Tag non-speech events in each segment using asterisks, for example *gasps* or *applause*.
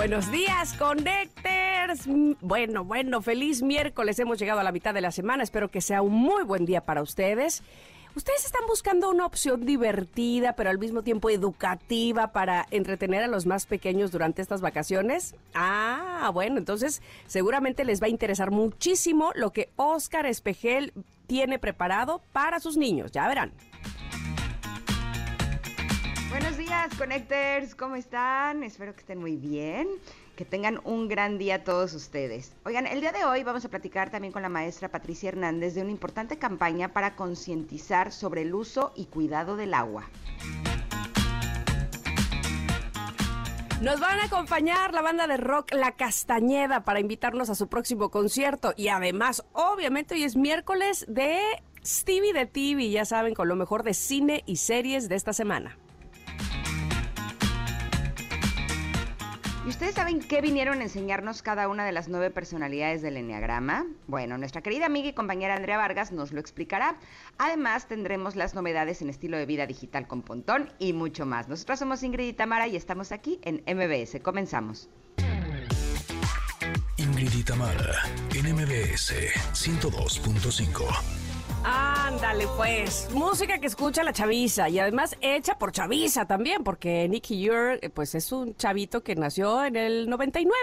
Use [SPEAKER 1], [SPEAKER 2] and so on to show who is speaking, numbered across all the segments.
[SPEAKER 1] Buenos días, Connectors. Bueno, bueno, feliz miércoles. Hemos llegado a la mitad de la semana. Espero que sea un muy buen día para ustedes. ¿Ustedes están buscando una opción divertida, pero al mismo tiempo educativa para entretener a los más pequeños durante estas vacaciones? Ah, bueno, entonces seguramente les va a interesar muchísimo lo que Oscar Espejel tiene preparado para sus niños. Ya verán.
[SPEAKER 2] Buenos días, Connectors. ¿Cómo están? Espero que estén muy bien que tengan un gran día todos ustedes. Oigan, el día de hoy vamos a platicar también con la maestra Patricia Hernández de una importante campaña para concientizar sobre el uso y cuidado del agua.
[SPEAKER 1] Nos van a acompañar la banda de rock La Castañeda para invitarnos a su próximo concierto y además, obviamente hoy es miércoles de Stevie de TV, ya saben, con lo mejor de cine y series de esta semana.
[SPEAKER 2] ¿Y ustedes saben qué vinieron a enseñarnos cada una de las nueve personalidades del Enneagrama? Bueno, nuestra querida amiga y compañera Andrea Vargas nos lo explicará. Además, tendremos las novedades en estilo de vida digital con Pontón y mucho más. Nosotros somos Ingrid y Tamara y estamos aquí en MBS. Comenzamos.
[SPEAKER 3] Ingrid y Tamara en MBS 102.5.
[SPEAKER 1] Ándale, pues. Música que escucha la chaviza y además hecha por chaviza también, porque Nicky Ure, eh, pues es un chavito que nació en el 99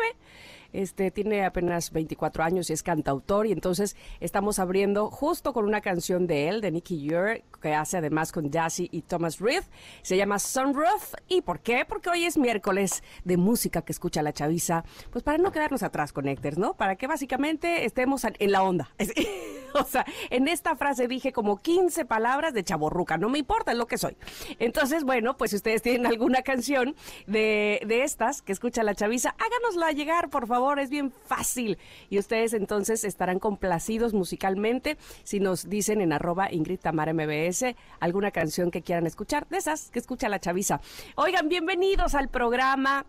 [SPEAKER 1] este tiene apenas 24 años y es cantautor y entonces estamos abriendo justo con una canción de él, de Nicky Ure, que hace además con Jassy y Thomas Reed. Se llama Sunroof. ¿Y por qué? Porque hoy es miércoles de música que escucha la chaviza. Pues para no quedarnos atrás, Connectors, ¿no? Para que básicamente estemos en la onda. *laughs* *laughs* o sea, en esta frase dije como 15 palabras de chaborruca. No me importa, lo que soy. Entonces, bueno, pues si ustedes tienen alguna canción de, de estas que escucha la chaviza, háganosla llegar, por favor es bien fácil. Y ustedes entonces estarán complacidos musicalmente si nos dicen en arroba Ingrid Tamara MBS alguna canción que quieran escuchar, de esas que escucha la chaviza. Oigan, bienvenidos al programa.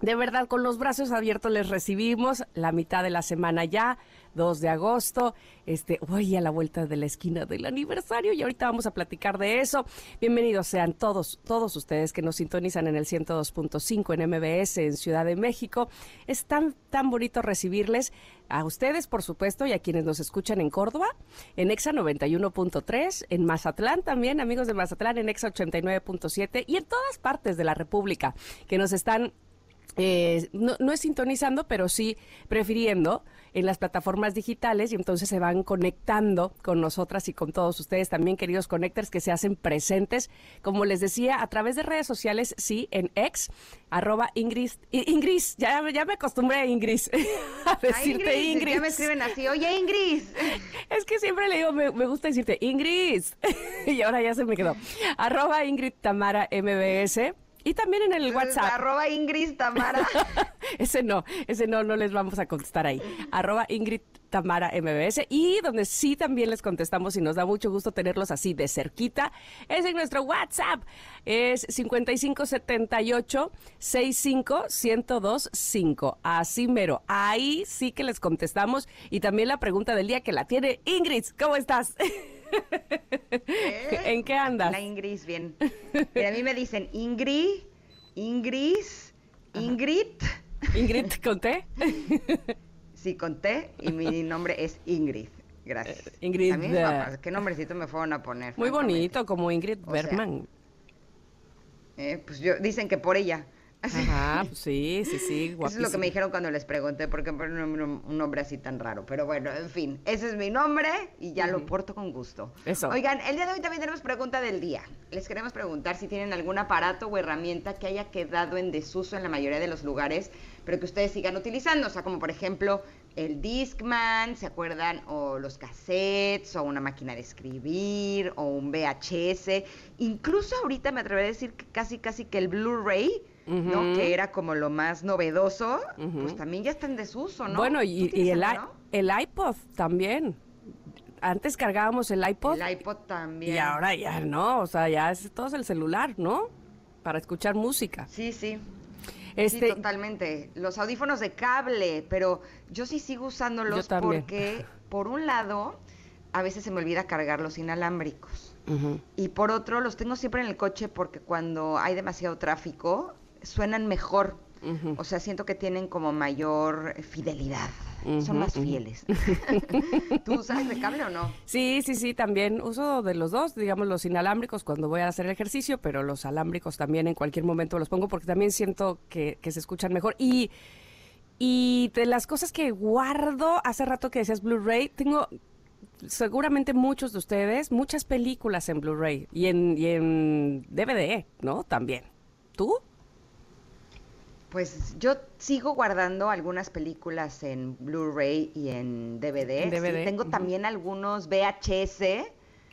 [SPEAKER 1] De verdad, con los brazos abiertos les recibimos la mitad de la semana ya. 2 de agosto. Este, voy a la vuelta de la esquina del aniversario y ahorita vamos a platicar de eso. Bienvenidos sean todos, todos ustedes que nos sintonizan en el 102.5 en MBS en Ciudad de México. Es tan, tan bonito recibirles a ustedes, por supuesto, y a quienes nos escuchan en Córdoba, en EXA 91.3, en Mazatlán también, amigos de Mazatlán, en EXA 89.7 y en todas partes de la República que nos están eh, no, no, es sintonizando, pero sí prefiriendo en las plataformas digitales y entonces se van conectando con nosotras y con todos ustedes también, queridos connectors, que se hacen presentes, como les decía, a través de redes sociales, sí, en ex, arroba Ingrid, Ingrid, ya, ya me acostumbré a Ingrid, *laughs* a decirte Ingrid,
[SPEAKER 2] Ya me escriben así, oye Ingrid. *laughs*
[SPEAKER 1] Es que siempre le digo, me, me gusta decirte Ingrid, *laughs* y ahora ya se me quedó, arroba Ingrid Tamara MBS, y también en el WhatsApp.
[SPEAKER 2] Arroba Ingrid Tamara. *laughs*
[SPEAKER 1] ese no, ese no, no les vamos a contestar ahí. Arroba Ingrid Tamara MBS y donde sí también les contestamos y nos da mucho gusto tenerlos así de cerquita es en nuestro WhatsApp. Es 5578 65 1025. Así mero. Ahí sí que les contestamos y también la pregunta del día que la tiene Ingrid. ¿Cómo estás? *laughs* ¿En qué andas?
[SPEAKER 2] La Ingrid, bien. a mí me dicen Ingrid, Ingrid, Ingrid.
[SPEAKER 1] ¿Ingrid conté?
[SPEAKER 2] Sí, conté y mi nombre es Ingrid. Gracias.
[SPEAKER 1] Eh, Ingrid.
[SPEAKER 2] A mí, papá, ¿Qué nombrecito me fueron a poner?
[SPEAKER 1] Muy bonito, como Ingrid Bergman.
[SPEAKER 2] eh, pues yo, dicen que por ella.
[SPEAKER 1] Ajá, *laughs* pues sí, sí, sí,
[SPEAKER 2] guapísimo. Eso es lo que me dijeron cuando les pregunté por qué ponen un, nombre así tan raro. Pero bueno, en fin, ese es mi nombre y ya lo porto con gusto.
[SPEAKER 1] Eso.
[SPEAKER 2] Oigan, el día de hoy también tenemos pregunta del día. Les queremos preguntar si tienen algún aparato o herramienta que haya quedado en desuso en la mayoría de los lugares, pero que ustedes sigan utilizando. O sea, como por ejemplo el Discman, ¿se acuerdan? O los cassettes, o una máquina de escribir, o un VHS. Incluso ahorita me atrevería a decir que casi, casi que el Blu-ray ¿no? Que era como lo más novedoso, pues también ya está en desuso, ¿no?
[SPEAKER 1] Bueno, y, el, el iPod también. Antes cargábamos el iPod.
[SPEAKER 2] El iPod también.
[SPEAKER 1] Y ahora ya no, o sea, ya es todo el celular, ¿no? Para escuchar música.
[SPEAKER 2] Sí, sí. Este, sí, totalmente. Los audífonos de cable, pero yo sí sigo usándolos porque, por un lado, a veces se me olvida cargar los inalámbricos. Y por otro, los tengo siempre en el coche porque cuando hay demasiado tráfico, suenan mejor. O sea, siento que tienen como mayor fidelidad. Son más fieles. *laughs* ¿Tú usas de cable o no?
[SPEAKER 1] Sí, sí, sí, también uso de los dos, digamos los inalámbricos cuando voy a hacer ejercicio, pero los alámbricos también en cualquier momento los pongo porque también siento que, que se escuchan mejor. Y, y de las cosas que guardo, hace rato que decías Blu-ray, tengo seguramente muchos de ustedes, muchas películas en Blu-ray y en, y en DVD, ¿no? También. ¿Tú?
[SPEAKER 2] Pues yo sigo guardando algunas películas en Blu-ray y en DVD. tengo también algunos VHS.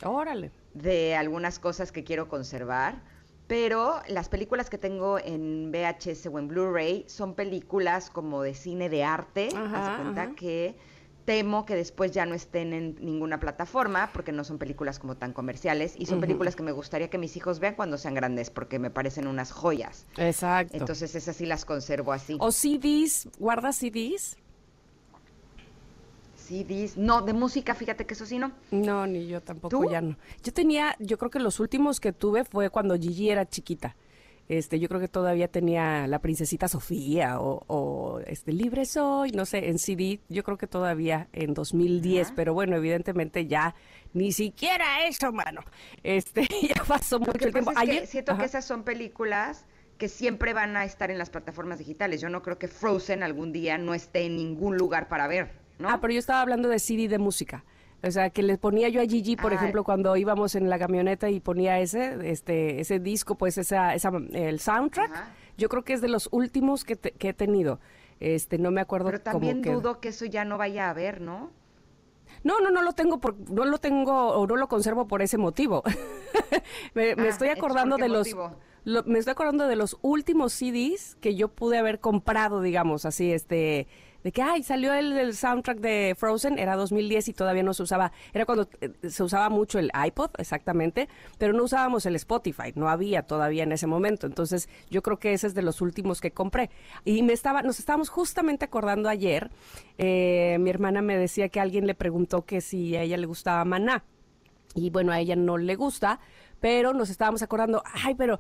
[SPEAKER 1] Órale.
[SPEAKER 2] De algunas cosas que quiero conservar. Pero las películas que tengo en VHS o en Blu-ray son películas como de cine de arte. Haz cuenta que temo que después ya no estén en ninguna plataforma porque no son películas como tan comerciales y son películas que me gustaría que mis hijos vean cuando sean grandes porque me parecen unas joyas.
[SPEAKER 1] Exacto.
[SPEAKER 2] Entonces esas sí las conservo así.
[SPEAKER 1] ¿O CDs? ¿Guardas CDs?
[SPEAKER 2] CDs. No, de música, fíjate que eso sí no.
[SPEAKER 1] No, ni yo tampoco ya no. Yo tenía, yo creo que los últimos que tuve fue cuando Gigi era chiquita. Este, yo creo que todavía tenía la princesita Sofía o, este Libre Soy, no sé, en CD, yo creo que todavía en 2010, pero bueno, evidentemente ya ni siquiera eso, mano. Este, *laughs* ya pasó mucho tiempo.
[SPEAKER 2] Ayer, siento que esas son películas que siempre van a estar en las plataformas digitales. Yo no creo que Frozen algún día no esté en ningún lugar para ver, ¿no?
[SPEAKER 1] Ah, pero yo estaba hablando de CD de música. O sea, que le ponía yo a Gigi, por ejemplo, cuando íbamos en la camioneta y ponía ese, este, ese disco, pues esa, esa el soundtrack. Yo creo que es de los últimos que, que he tenido. Este, no me acuerdo.
[SPEAKER 2] Pero también dudo que eso ya no vaya a haber, ¿no?
[SPEAKER 1] No, no, no lo tengo, por, no lo tengo o no lo conservo por ese motivo. *laughs* me, ah, estoy acordando de los, me estoy acordando de los últimos CDs que yo pude haber comprado, digamos, así, este, de que, ay, salió el, soundtrack de Frozen, era 2010 y todavía no se usaba, era cuando eh, se usaba mucho el iPod, exactamente, pero no usábamos el Spotify, no había todavía en ese momento. Entonces, yo creo que ese es de los últimos que compré. Y me estaba, nos estábamos justamente acordando ayer, eh, mi hermana me decía que alguien le preguntó que si a ella le gustaba Maná. Y bueno, a ella no le gusta, pero nos estábamos acordando, ay, pero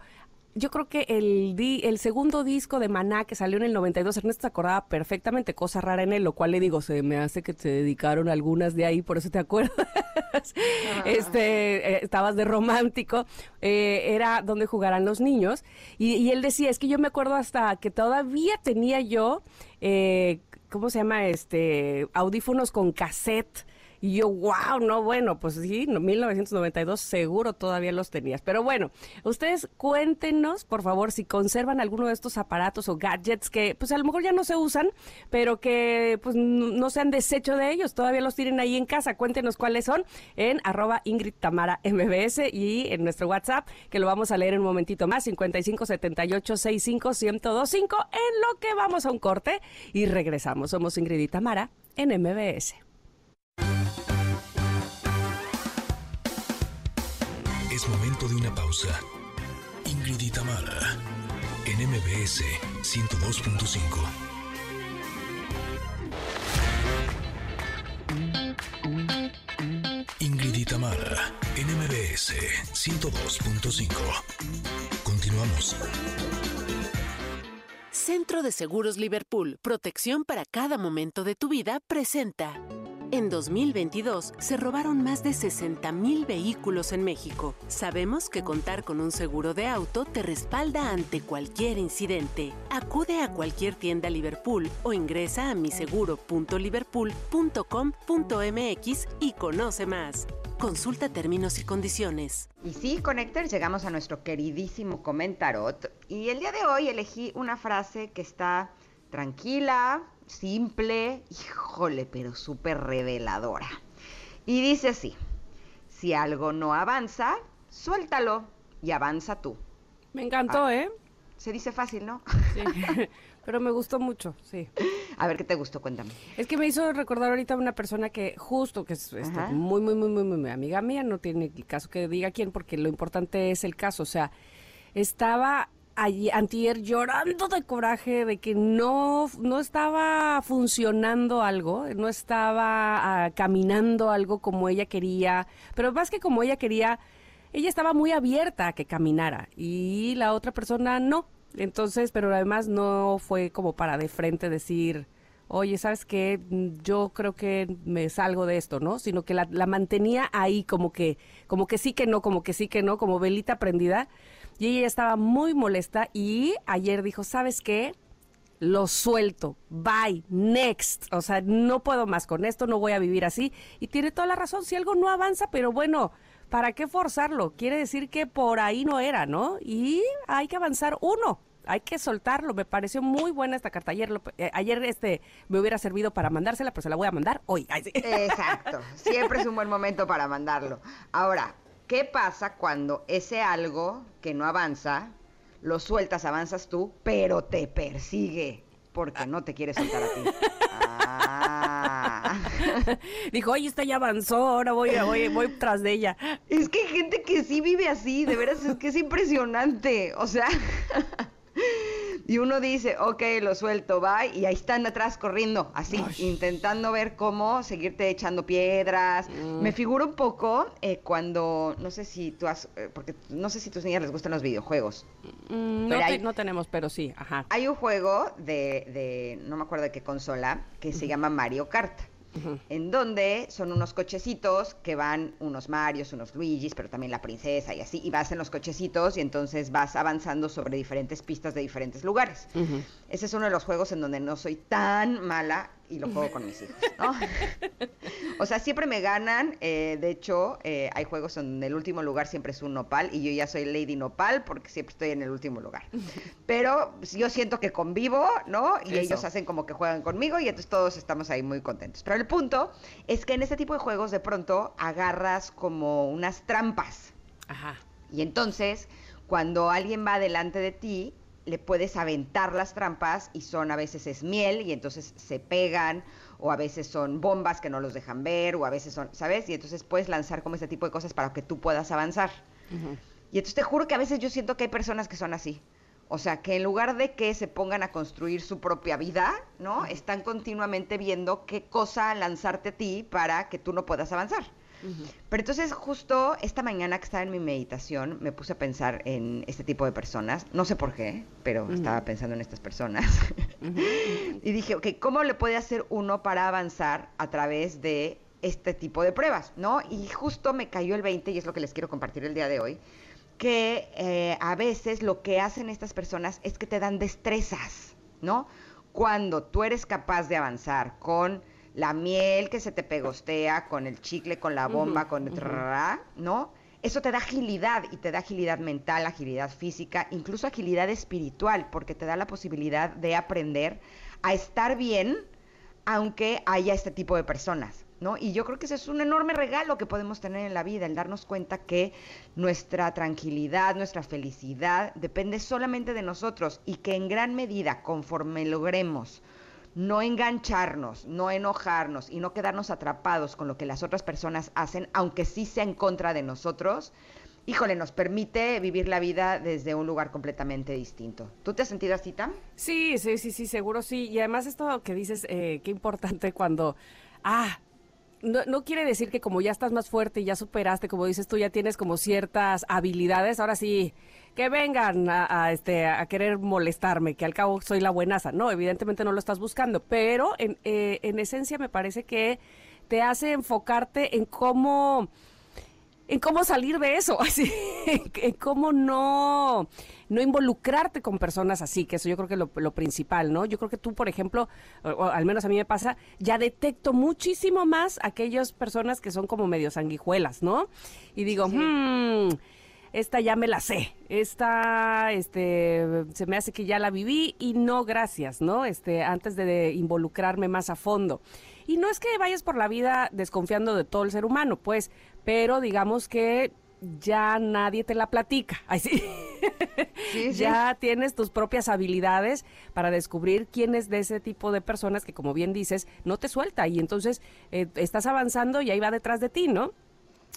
[SPEAKER 1] yo creo que el, el segundo disco de Maná que salió en el 92, Ernesto se acordaba perfectamente, cosa rara en él, lo cual le digo, se me hace que te dedicaron algunas de ahí, por eso te acuerdas. *laughs* este, eh, estabas de romántico, eh, era donde jugarán los niños. Y, él decía, es que yo me acuerdo hasta que todavía tenía yo, eh, ¿cómo se llama? Este, audífonos con cassette y yo, wow, no, bueno, pues sí, 1992 seguro todavía los tenías. Pero bueno, ustedes cuéntenos, por favor, si conservan alguno de estos aparatos o gadgets que, pues a lo mejor ya no se usan, pero que pues no se han deshecho de ellos, todavía los tienen ahí en casa. Cuéntenos cuáles son en arroba Ingrid Tamara MBS y en nuestro WhatsApp, que lo vamos a leer en un momentito más, 55 78 65 1025, en lo que vamos a un corte y regresamos. Somos Ingrid y Tamara en MBS.
[SPEAKER 3] Momento de una pausa. Ingrid y en MBS 102.5. Ingrid y Tamara, en MBS 102.5. Continuamos.
[SPEAKER 4] Centro de Seguros Liverpool, protección para cada momento de tu vida, presenta. En 2022 se robaron más de 60 mil vehículos en México. Sabemos que contar con un seguro de auto te respalda ante cualquier incidente. Acude a cualquier tienda Liverpool o ingresa a miseguro.liverpool.com.mx y conoce más. Consulta términos y condiciones.
[SPEAKER 2] Y sí, Connector, llegamos a nuestro queridísimo comentarot. Y el día de hoy elegí una frase que está tranquila, simple, híjole, pero súper reveladora. Y dice así, si algo no avanza, suéltalo y avanza tú.
[SPEAKER 1] Me encantó, ah, ¿eh?
[SPEAKER 2] Se dice fácil, ¿no?
[SPEAKER 1] Sí, *laughs* pero me gustó mucho, sí.
[SPEAKER 2] A ver, ¿qué te gustó? Cuéntame.
[SPEAKER 1] Es que me hizo recordar ahorita una persona que justo, que es este, muy, muy, muy, muy, muy amiga mía, no tiene caso que diga quién, porque lo importante es el caso. O sea, estaba antier llorando de coraje de que no, no estaba funcionando algo, no estaba ah, caminando algo como ella quería, pero más que como ella quería, ella estaba muy abierta a que caminara y la otra persona no. Entonces, pero además no fue como para de frente decir, oye, ¿sabes qué? Yo creo que me salgo de esto, ¿no? Sino que la, la mantenía ahí como que, como que sí que no, como que sí que no, como velita prendida. Y ella estaba muy molesta y ayer dijo, ¿sabes qué? Lo suelto, bye, next. O sea, no puedo más con esto, no voy a vivir así. Y tiene toda la razón, si algo no avanza, pero bueno, ¿para qué forzarlo? Quiere decir que por ahí no era, ¿no? Y hay que avanzar uno. Hay que soltarlo. Me pareció muy buena esta carta. Ayer, lo- eh, ayer este me hubiera servido para mandársela, pero se la voy a mandar hoy.
[SPEAKER 2] Exacto. Siempre es un buen momento para mandarlo. Ahora, ¿qué pasa cuando ese algo que no avanza, lo sueltas, avanzas tú, pero te persigue? Porque no te quiere soltar a ti. Ah. *laughs*
[SPEAKER 1] Dijo, oye, esta ya avanzó, ahora voy, voy, voy tras de ella.
[SPEAKER 2] Es que hay gente que sí vive así, de veras, es que es impresionante. O sea, y uno dice, ok, lo suelto, va, y ahí están atrás corriendo, así, intentando ver cómo seguirte echando piedras. Me figura un poco eh, cuando, no sé si tú has, eh, porque no sé si a tus niñas les gustan los videojuegos.
[SPEAKER 1] Mm, no,
[SPEAKER 2] hay-
[SPEAKER 1] no tenemos, pero sí, ajá.
[SPEAKER 2] Hay un juego de, de no me acuerdo de qué consola, que se llama Mario Kart. En donde son unos cochecitos que van unos Marios, unos Luigis, pero también la princesa y así, y vas en los cochecitos y entonces vas avanzando sobre diferentes pistas de diferentes lugares. Ese es uno de los juegos en donde no soy tan mala y lo juego con mis hijos, ¿no? *laughs* o sea, siempre me ganan. eh, de hecho, eh, hay juegos en donde el último lugar siempre es un nopal y yo ya soy Lady Nopal porque siempre estoy en el último lugar. *laughs* Pero yo siento que convivo, ¿no? Y
[SPEAKER 1] Eso.
[SPEAKER 2] ellos hacen como que juegan conmigo y entonces todos estamos ahí muy contentos. Pero el punto es que en este tipo de juegos de pronto agarras como unas trampas.
[SPEAKER 1] Ajá.
[SPEAKER 2] Y entonces, cuando alguien va delante de ti, le puedes aventar las trampas y son a veces es miel y entonces se pegan o a veces son bombas que no los dejan ver o a veces son, ¿sabes? Y entonces puedes lanzar como ese tipo de cosas para que tú puedas avanzar. Y entonces te juro que a veces yo siento que hay personas que son así. O sea, que en lugar de que se pongan a construir su propia vida, ¿no? Están continuamente viendo qué cosa lanzarte a ti para que tú no puedas avanzar. Pero entonces justo esta mañana que estaba en mi meditación me puse a pensar en este tipo de personas. No sé por qué, pero estaba pensando en estas personas. *laughs* y dije, ok, ¿cómo le puede hacer uno para avanzar a través de este tipo de pruebas? ¿No? Y justo me cayó el 20 y es lo que les quiero compartir el día de hoy que eh, a veces lo que hacen estas personas es que te dan destrezas, ¿no? Cuando tú eres capaz de avanzar con la miel que se te pegostea, con el chicle, con la bomba, con el trrrrá, ¿no? Eso te da agilidad y te da agilidad mental, agilidad física, incluso agilidad espiritual, porque te da la posibilidad de aprender a estar bien aunque haya este tipo de personas, ¿no? Y yo creo que ese es un enorme regalo que podemos tener en la vida, el darnos cuenta que nuestra tranquilidad, nuestra felicidad depende solamente de nosotros y que en gran medida, conforme logremos no engancharnos, no enojarnos y no quedarnos atrapados con lo que las otras personas hacen, aunque sí sea en contra de nosotros, híjole, nos permite vivir la vida desde un lugar completamente distinto. ¿Tú te has sentido así, Tam?
[SPEAKER 1] Sí, sí, sí, sí, seguro sí. Y además esto que dices, eh, qué importante cuando, ah, no, no quiere decir que como ya estás más fuerte y ya superaste, como dices tú, ya tienes como ciertas habilidades, ahora sí, que vengan a, a, este, a querer molestarme, que al cabo soy la buenaza. No, evidentemente no lo estás buscando, pero en, eh, en esencia me parece que te hace enfocarte en cómo en cómo salir de eso, *laughs* así, en, cómo no, no involucrarte con personas así, que eso yo creo que es lo, lo principal, ¿no? Yo creo que tú, por ejemplo, o, o al menos a mí me pasa, ya detecto muchísimo más aquellas personas que son como medio sanguijuelas, ¿no? Y digo, hmm, esta ya me la sé, esta, este, se me hace que ya la viví y no gracias, ¿no? Este, antes de, involucrarme más a fondo. Y no es que vayas por la vida desconfiando de todo el ser humano, pues, pero digamos que ya nadie te la platica. Ay, sí. *laughs* ya tienes tus propias habilidades para descubrir quién es de ese tipo de personas que, como bien dices, no te suelta y entonces eh, estás avanzando y ahí va detrás de ti, ¿no?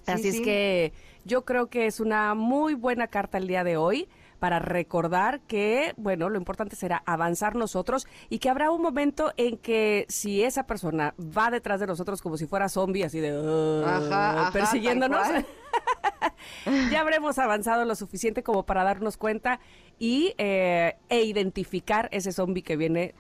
[SPEAKER 1] Así es que yo creo que es una muy buena carta el día de hoy para recordar que, bueno, lo importante será avanzar nosotros y que habrá un momento en que si esa persona va detrás de nosotros como si fuera zombie, así de persiguiéndonos, *laughs* ya habremos avanzado lo suficiente como para darnos cuenta y eh, e identificar ese zombie que viene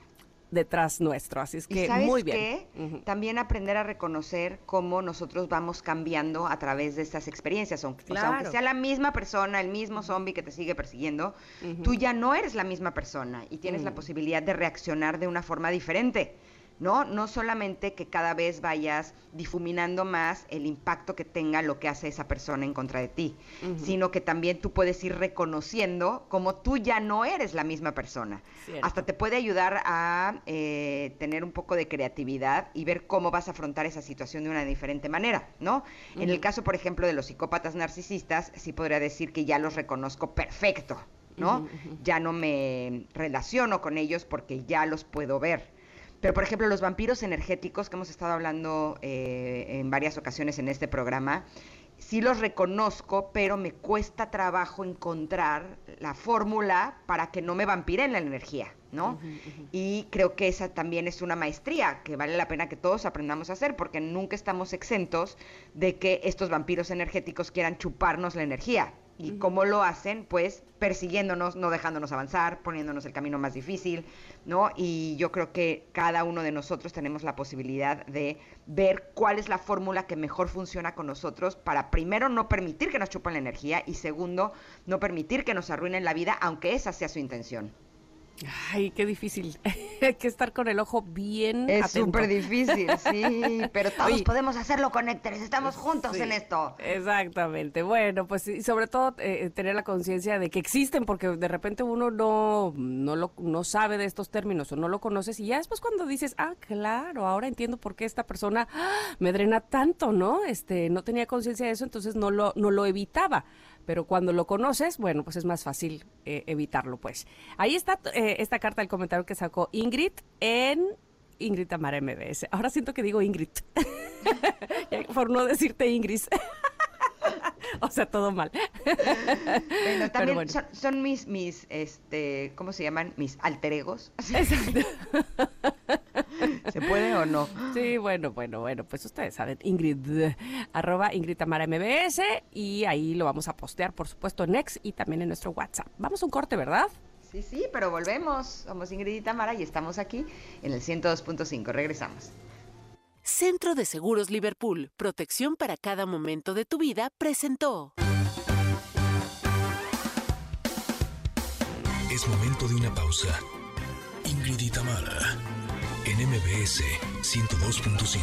[SPEAKER 1] detrás nuestro. Así es que muy bien.
[SPEAKER 2] También aprender a reconocer cómo nosotros vamos cambiando a través de estas experiencias. Aunque, aunque sea la misma persona, el mismo zombie que te sigue persiguiendo, tú ya no eres la misma persona y tienes la posibilidad de reaccionar de una forma diferente. ¿No? No solamente que cada vez vayas difuminando más el impacto que tenga lo que hace esa persona en contra de ti, sino que también tú puedes ir reconociendo como tú ya no eres la misma persona. Hasta te puede ayudar a eh, tener un poco de creatividad y ver cómo vas a afrontar esa situación de una diferente manera, ¿no? En el caso, por ejemplo, de los psicópatas narcisistas, sí podría decir que ya los reconozco perfecto, ¿no? Ya no me relaciono con ellos porque ya los puedo ver pero, por ejemplo, los vampiros energéticos que hemos estado hablando eh, en varias ocasiones en este programa, sí los reconozco, pero me cuesta trabajo encontrar la fórmula para que no me vampiren la energía, ¿no? Y creo que esa también es una maestría que vale la pena que todos aprendamos a hacer, porque nunca estamos exentos de que estos vampiros energéticos quieran chuparnos la energía. ¿Y cómo lo hacen? Pues persiguiéndonos, no dejándonos avanzar, poniéndonos el camino más difícil, ¿no? Y yo creo que cada uno de nosotros tenemos la posibilidad de ver cuál es la fórmula que mejor funciona con nosotros para primero no permitir que nos chupen la energía y segundo, no permitir que nos arruinen la vida, aunque esa sea su intención.
[SPEAKER 1] Ay, qué difícil. *laughs* Hay que estar con el ojo bien
[SPEAKER 2] Es súper difícil, sí. *laughs* Pero todos podemos hacerlo, conectores. Estamos juntos en esto.
[SPEAKER 1] Exactamente. Bueno, pues y sobre todo eh, tener la conciencia de que existen, porque de repente uno no, no, lo, no sabe de estos términos o no lo conoces. Y ya después cuando dices, ah, claro, ahora entiendo por qué esta persona ¡ah! me drena tanto, ¿no? Este, no tenía conciencia de eso, entonces no lo, no lo evitaba pero cuando lo conoces, bueno, pues es más fácil eh, evitarlo, pues. Ahí está eh, esta carta del comentario que sacó Ingrid en Ingrid Tamara MBS. Ahora siento que digo Ingrid, *laughs* por no decirte Ingrid. *laughs* o sea, todo mal.
[SPEAKER 2] bueno, también Son, mis, mis, este, ¿cómo se llaman? Mis alter egos. Exacto. *laughs* *laughs* ¿Se puede o no?
[SPEAKER 1] Sí, bueno, bueno, bueno, pues ustedes saben, Ingrid, arroba Ingrid Tamara MBS y ahí lo vamos a postear, por supuesto, en X y también en nuestro WhatsApp. Vamos a un corte, ¿verdad?
[SPEAKER 2] Sí, sí, pero volvemos. Somos Ingrid y Tamara y estamos aquí en el 102.5. Regresamos.
[SPEAKER 4] Centro de Seguros Liverpool, protección para cada momento de tu vida, presentó.
[SPEAKER 3] Es momento de una pausa. Ingrid y Tamara, en MBS 102.5.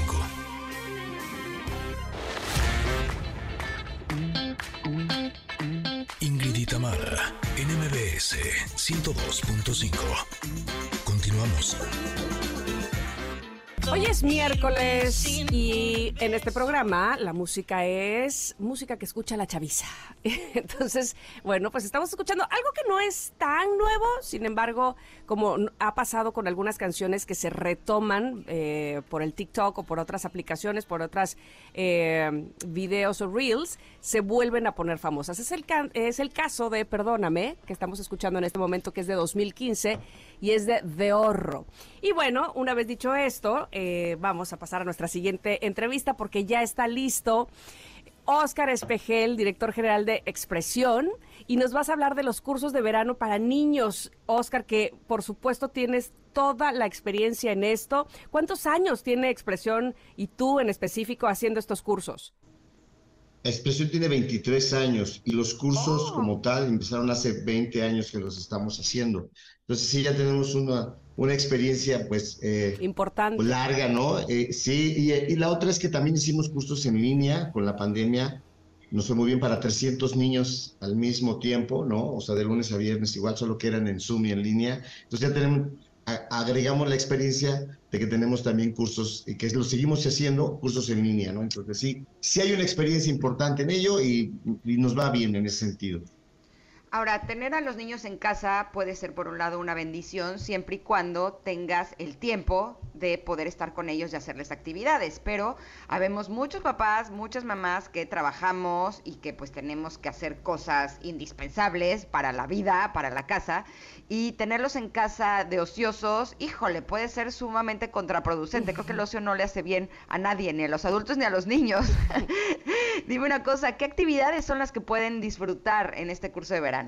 [SPEAKER 3] Ingrid y Tamara, en MBS 102.5. Continuamos.
[SPEAKER 1] Hoy es miércoles y en este programa la música es música que escucha la chaviza. *laughs* Entonces, bueno, pues estamos escuchando algo que no es tan nuevo, sin embargo, como ha pasado con algunas canciones que se retoman eh, por el TikTok o por otras aplicaciones, por otras eh, videos o reels, se vuelven a poner famosas. Es el, es el caso de Perdóname, que estamos escuchando en este momento, que es de 2015 y es de De Horro. Y bueno, una vez dicho esto, eh, vamos a pasar a nuestra siguiente entrevista porque ya está listo Oscar Espejel, director general de Expresión, y nos vas a hablar de los cursos de verano para niños. Oscar, que por supuesto tienes toda la experiencia en esto. ¿Cuántos años tiene Expresión y tú en específico haciendo estos cursos?
[SPEAKER 5] Expresión tiene 23 años y los cursos oh. como tal empezaron hace 20 años que los estamos haciendo. Entonces sí, ya tenemos una, una experiencia pues
[SPEAKER 1] eh, importante
[SPEAKER 5] larga, ¿no? Eh, sí, y, la otra es que también hicimos cursos en línea con la pandemia. Nos fue muy bien para 300 niños al mismo tiempo, ¿no? O sea, de lunes a viernes igual, solo que eran en Zoom y en línea. Entonces ya tenemos, agregamos la experiencia de que tenemos también cursos y que lo seguimos haciendo, cursos en línea, ¿no? Entonces sí, sí hay una experiencia importante en ello y, y nos va bien en ese sentido.
[SPEAKER 2] Ahora, tener a los niños en casa puede ser por un lado una bendición siempre y cuando tengas el tiempo de poder estar con ellos y hacerles actividades, pero habemos muchos papás, muchas mamás que trabajamos y que pues tenemos que hacer cosas indispensables para la vida, para la casa, y tenerlos en casa de ociosos, híjole, puede ser sumamente contraproducente. Creo que el ocio no le hace bien a nadie, ni a los adultos ni a los niños. *laughs* Dime una cosa, ¿qué actividades son las que pueden disfrutar en este curso de verano?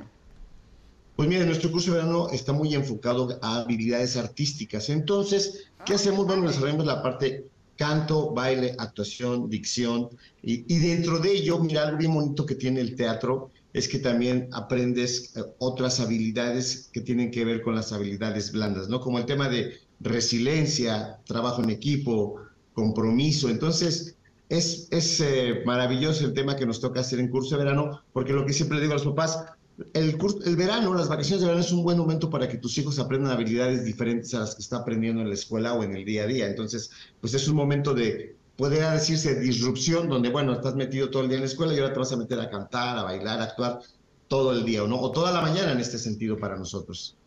[SPEAKER 5] Pues mira, nuestro curso de verano está muy enfocado a habilidades artísticas. Entonces, ¿qué ah, hacemos? Bueno, desarrollamos la parte canto, baile, actuación, dicción. Y, y, dentro de ello, mira, algo bien bonito que tiene el teatro es que también aprendes eh, otras habilidades que tienen que ver con las habilidades blandas, ¿no? Como el tema de resiliencia, trabajo en equipo, compromiso. Entonces, es, es eh, maravilloso el tema que nos toca hacer en curso de verano, porque lo que siempre digo a los papás, el, el verano, las vacaciones de verano es un buen momento para que tus hijos aprendan habilidades diferentes a las que está aprendiendo en la escuela o en el día a día. Entonces, pues es un momento de, podría decirse, disrupción, donde, bueno, estás metido todo el día en la escuela y ahora te vas a meter a cantar, a bailar, a actuar todo el día, ¿o no? O toda la mañana en este sentido para nosotros.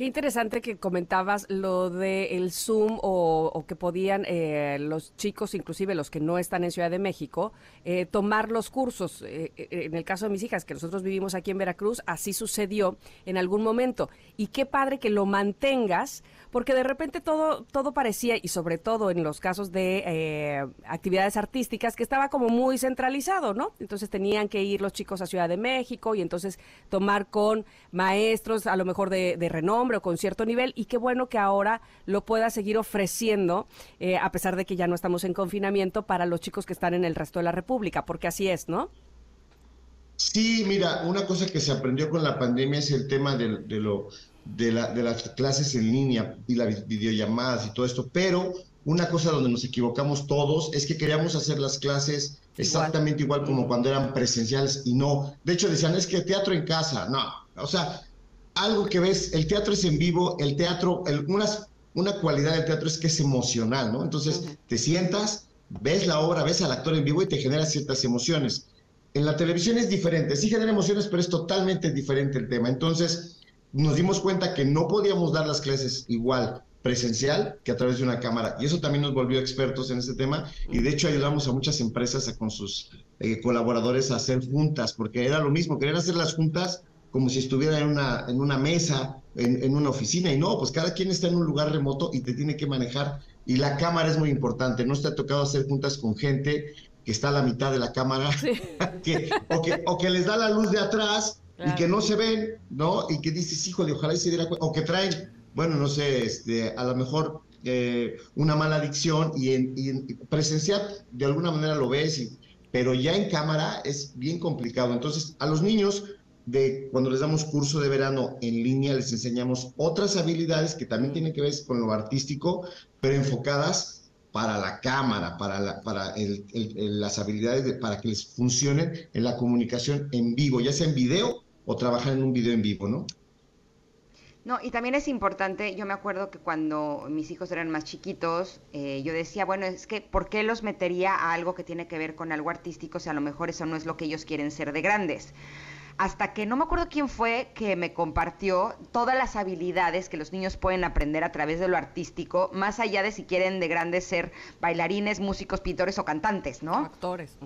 [SPEAKER 1] Qué interesante que comentabas lo de el Zoom o, que podían eh, los chicos, inclusive los que no están en Ciudad de México, eh, tomar los cursos. Eh, en el caso de mis hijas, que nosotros vivimos aquí en Veracruz, así sucedió en algún momento. Y qué padre que lo mantengas porque de repente todo, todo parecía, y sobre todo en los casos de eh, actividades artísticas, que estaba como muy centralizado, ¿no? Entonces tenían que ir los chicos a Ciudad de México y entonces tomar con maestros a lo mejor de, renombre o con cierto nivel, y qué bueno que ahora lo pueda seguir ofreciendo, eh, a pesar de que ya no estamos en confinamiento, para los chicos que están en el resto de la República, porque así es, ¿no?
[SPEAKER 5] Sí, mira, una cosa que se aprendió con la pandemia es el tema de, de lo de, la, de las clases en línea y las videollamadas y todo esto, pero una cosa donde nos equivocamos todos es que queríamos hacer las clases exactamente igual, como cuando eran presenciales y no. De hecho, decían, es que teatro en casa, no. O sea, algo que ves, el teatro es en vivo, el teatro, el, una cualidad del teatro es que es emocional, ¿no? Entonces, te sientas, ves la obra, ves al actor en vivo y te genera ciertas emociones. En la televisión es diferente, sí genera emociones, pero es totalmente diferente el tema. Entonces, nos dimos cuenta que no podíamos dar las clases igual presencial que a través de una cámara. Y eso también nos volvió expertos en este tema. Y de hecho ayudamos a muchas empresas a, con sus eh, colaboradores a hacer juntas, porque era lo mismo, querían hacer las juntas como si estuviera en una, en una mesa, en, una oficina. Y no, pues cada quien está en un lugar remoto y te tiene que manejar. Y la cámara es muy importante. No te ha tocado hacer juntas con gente que está a la mitad de la cámara, *laughs* que, o, que, o que les da la luz de atrás y que no se ven, ¿no? Y que dices, híjole, ojalá y se diera cuenta, o que traen, bueno, no sé, este, a lo mejor eh, una mala adicción y en, presencial de alguna manera lo ves, pero ya en cámara es bien complicado. Entonces, a los niños, de cuando les damos curso de verano en línea, les enseñamos otras habilidades que también tienen que ver con lo artístico, pero enfocadas para la cámara, para, la, para las habilidades para que les funcionen en la comunicación en vivo, ya sea en video o trabajar en un video en vivo, ¿no?
[SPEAKER 2] No, y también es importante, yo me acuerdo que cuando mis hijos eran más chiquitos, eh, yo decía, bueno, es que, ¿por qué los metería a algo que tiene que ver con algo artístico si a lo mejor eso no es lo que ellos quieren ser de grandes? Hasta que no me acuerdo quién fue que me compartió todas las habilidades que los niños pueden aprender a través de lo artístico, más allá de si quieren de grandes ser bailarines, músicos, pintores o cantantes, ¿no?
[SPEAKER 1] Actores.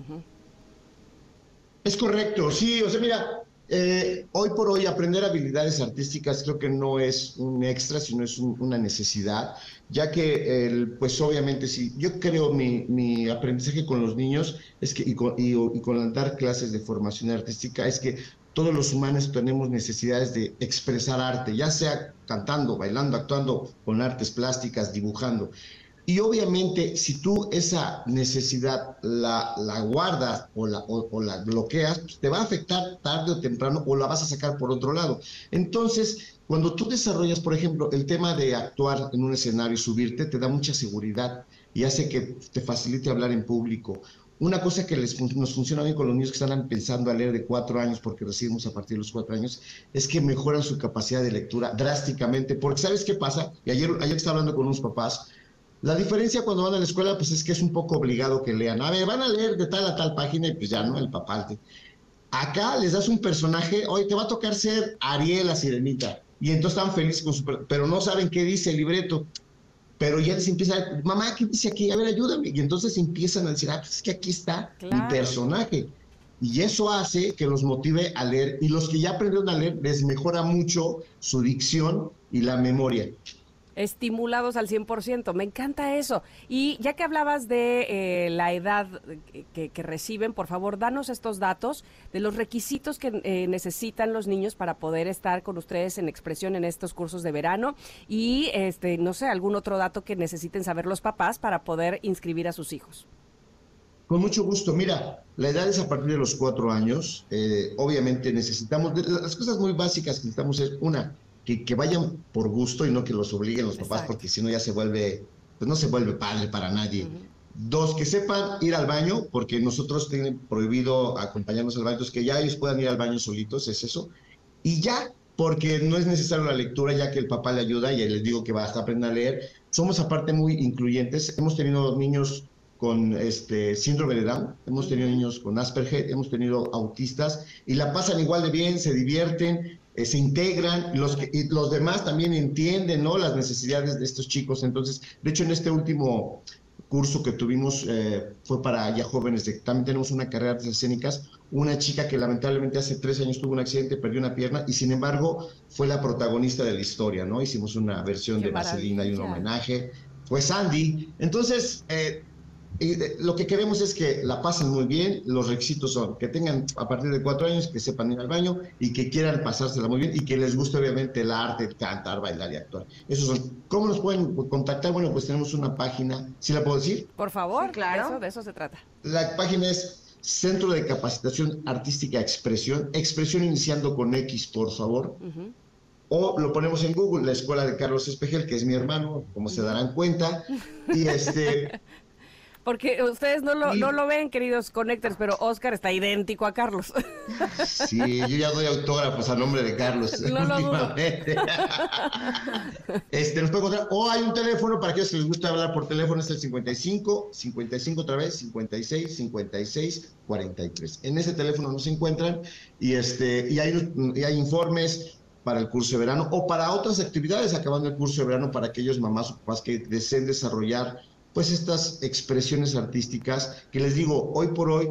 [SPEAKER 5] Es correcto, sí, o sea, mira, eh, hoy por hoy aprender habilidades artísticas creo que no es un extra, sino es una necesidad, ya que, pues obviamente, sí, yo creo mi, aprendizaje con los niños es que, y, con dar clases de formación artística es que todos los humanos tenemos necesidades de expresar arte, ya sea cantando, bailando, actuando con artes plásticas, dibujando. Y obviamente, si tú esa necesidad la, la guardas o la, o, la bloqueas, pues, te va a afectar tarde o temprano o la vas a sacar por otro lado. Entonces, cuando tú desarrollas, por ejemplo, el tema de actuar en un escenario y subirte, te da mucha seguridad y hace que te facilite hablar en público. Una cosa que les, nos funciona bien con los niños que están empezando a leer de cuatro años, porque recibimos a partir de los cuatro años, es que mejoran su capacidad de lectura drásticamente. Porque ¿sabes qué pasa? Y ayer, ayer estaba hablando con unos papás la diferencia cuando van a la escuela, pues es que es un poco obligado que lean. A ver, van a leer de tal a tal página y pues ya, ¿no? El papá. Acá les das un personaje, hoy te va a tocar ser Ariel la sirenita. Y entonces están felices con su... Pero no saben qué dice el libreto. Pero ya les empieza, mamá, ¿qué dice aquí? A ver, ayúdame. Y entonces empiezan a decir, ah, pues es que aquí está mi personaje. Y eso hace que los motive a leer. Y los que ya aprendieron a leer les mejora mucho su dicción y la memoria
[SPEAKER 1] estimulados al 100%. Me encanta eso. Y ya que hablabas de eh, la edad que, reciben, por favor, danos estos datos de los requisitos que eh, necesitan los niños para poder estar con ustedes en expresión en estos cursos de verano y, este, no sé, algún otro dato que necesiten saber los papás para poder inscribir a sus hijos.
[SPEAKER 5] Con mucho gusto. Mira, la edad es a partir de los cuatro años. Eh, obviamente necesitamos, las cosas muy básicas que necesitamos es, una, que, vayan por gusto y no que los obliguen los papás, porque si no ya se vuelve, pues no se vuelve padre para nadie. Dos, que sepan ir al baño, porque nosotros tienen prohibido acompañarnos al baño, entonces que ya ellos puedan ir al baño solitos, es eso. Y ya, porque no es necesario la lectura, ya que el papá le ayuda y les digo que va a aprender a leer. Somos aparte muy incluyentes. Hemos tenido niños con este síndrome de Down, hemos tenido niños con Asperger, hemos tenido autistas y la pasan igual de bien, se divierten eh, se integran, los, y los demás también entienden ¿no? las necesidades de estos chicos. Entonces, de hecho, en este último curso que tuvimos eh, fue para ya jóvenes, de, también tenemos una carrera de artes escénicas, una chica que lamentablemente hace tres años tuvo un accidente, perdió una pierna y sin embargo fue la protagonista de la historia, ¿no? Hicimos una versión de Vaselina y un homenaje, fue Sandy. Entonces, eh, y lo que queremos es que la pasen muy bien. Los requisitos son que tengan a partir de cuatro años, que sepan ir al baño y que quieran pasársela muy bien y que les guste obviamente el arte, cantar, bailar y actuar. Esos son. ¿Cómo nos pueden contactar? Bueno, pues tenemos una página. ¿Sí la puedo decir?
[SPEAKER 1] Por favor, claro. de eso se trata.
[SPEAKER 5] La página es Centro de Capacitación Artística Expresión. Expresión iniciando con X, por favor. O lo ponemos en Google, la escuela de Carlos Espejel, que es mi hermano, como se darán cuenta. Y este. *laughs*
[SPEAKER 1] Porque ustedes no lo, no lo ven, queridos connectors, pero Oscar está idéntico a Carlos.
[SPEAKER 5] Sí, yo ya doy autógrafos a nombre de Carlos *laughs* no últimamente. *laughs* este, nos puede encontrar, o hay un teléfono para aquellos que les gusta hablar por teléfono, es el 55, 55 otra vez, 56, 56, 43. En ese teléfono nos encuentran y, este, y, hay, y hay informes para el curso de verano o para otras actividades acabando el curso de verano para aquellos mamás o papás que deseen desarrollar pues estas expresiones artísticas que les digo, hoy por hoy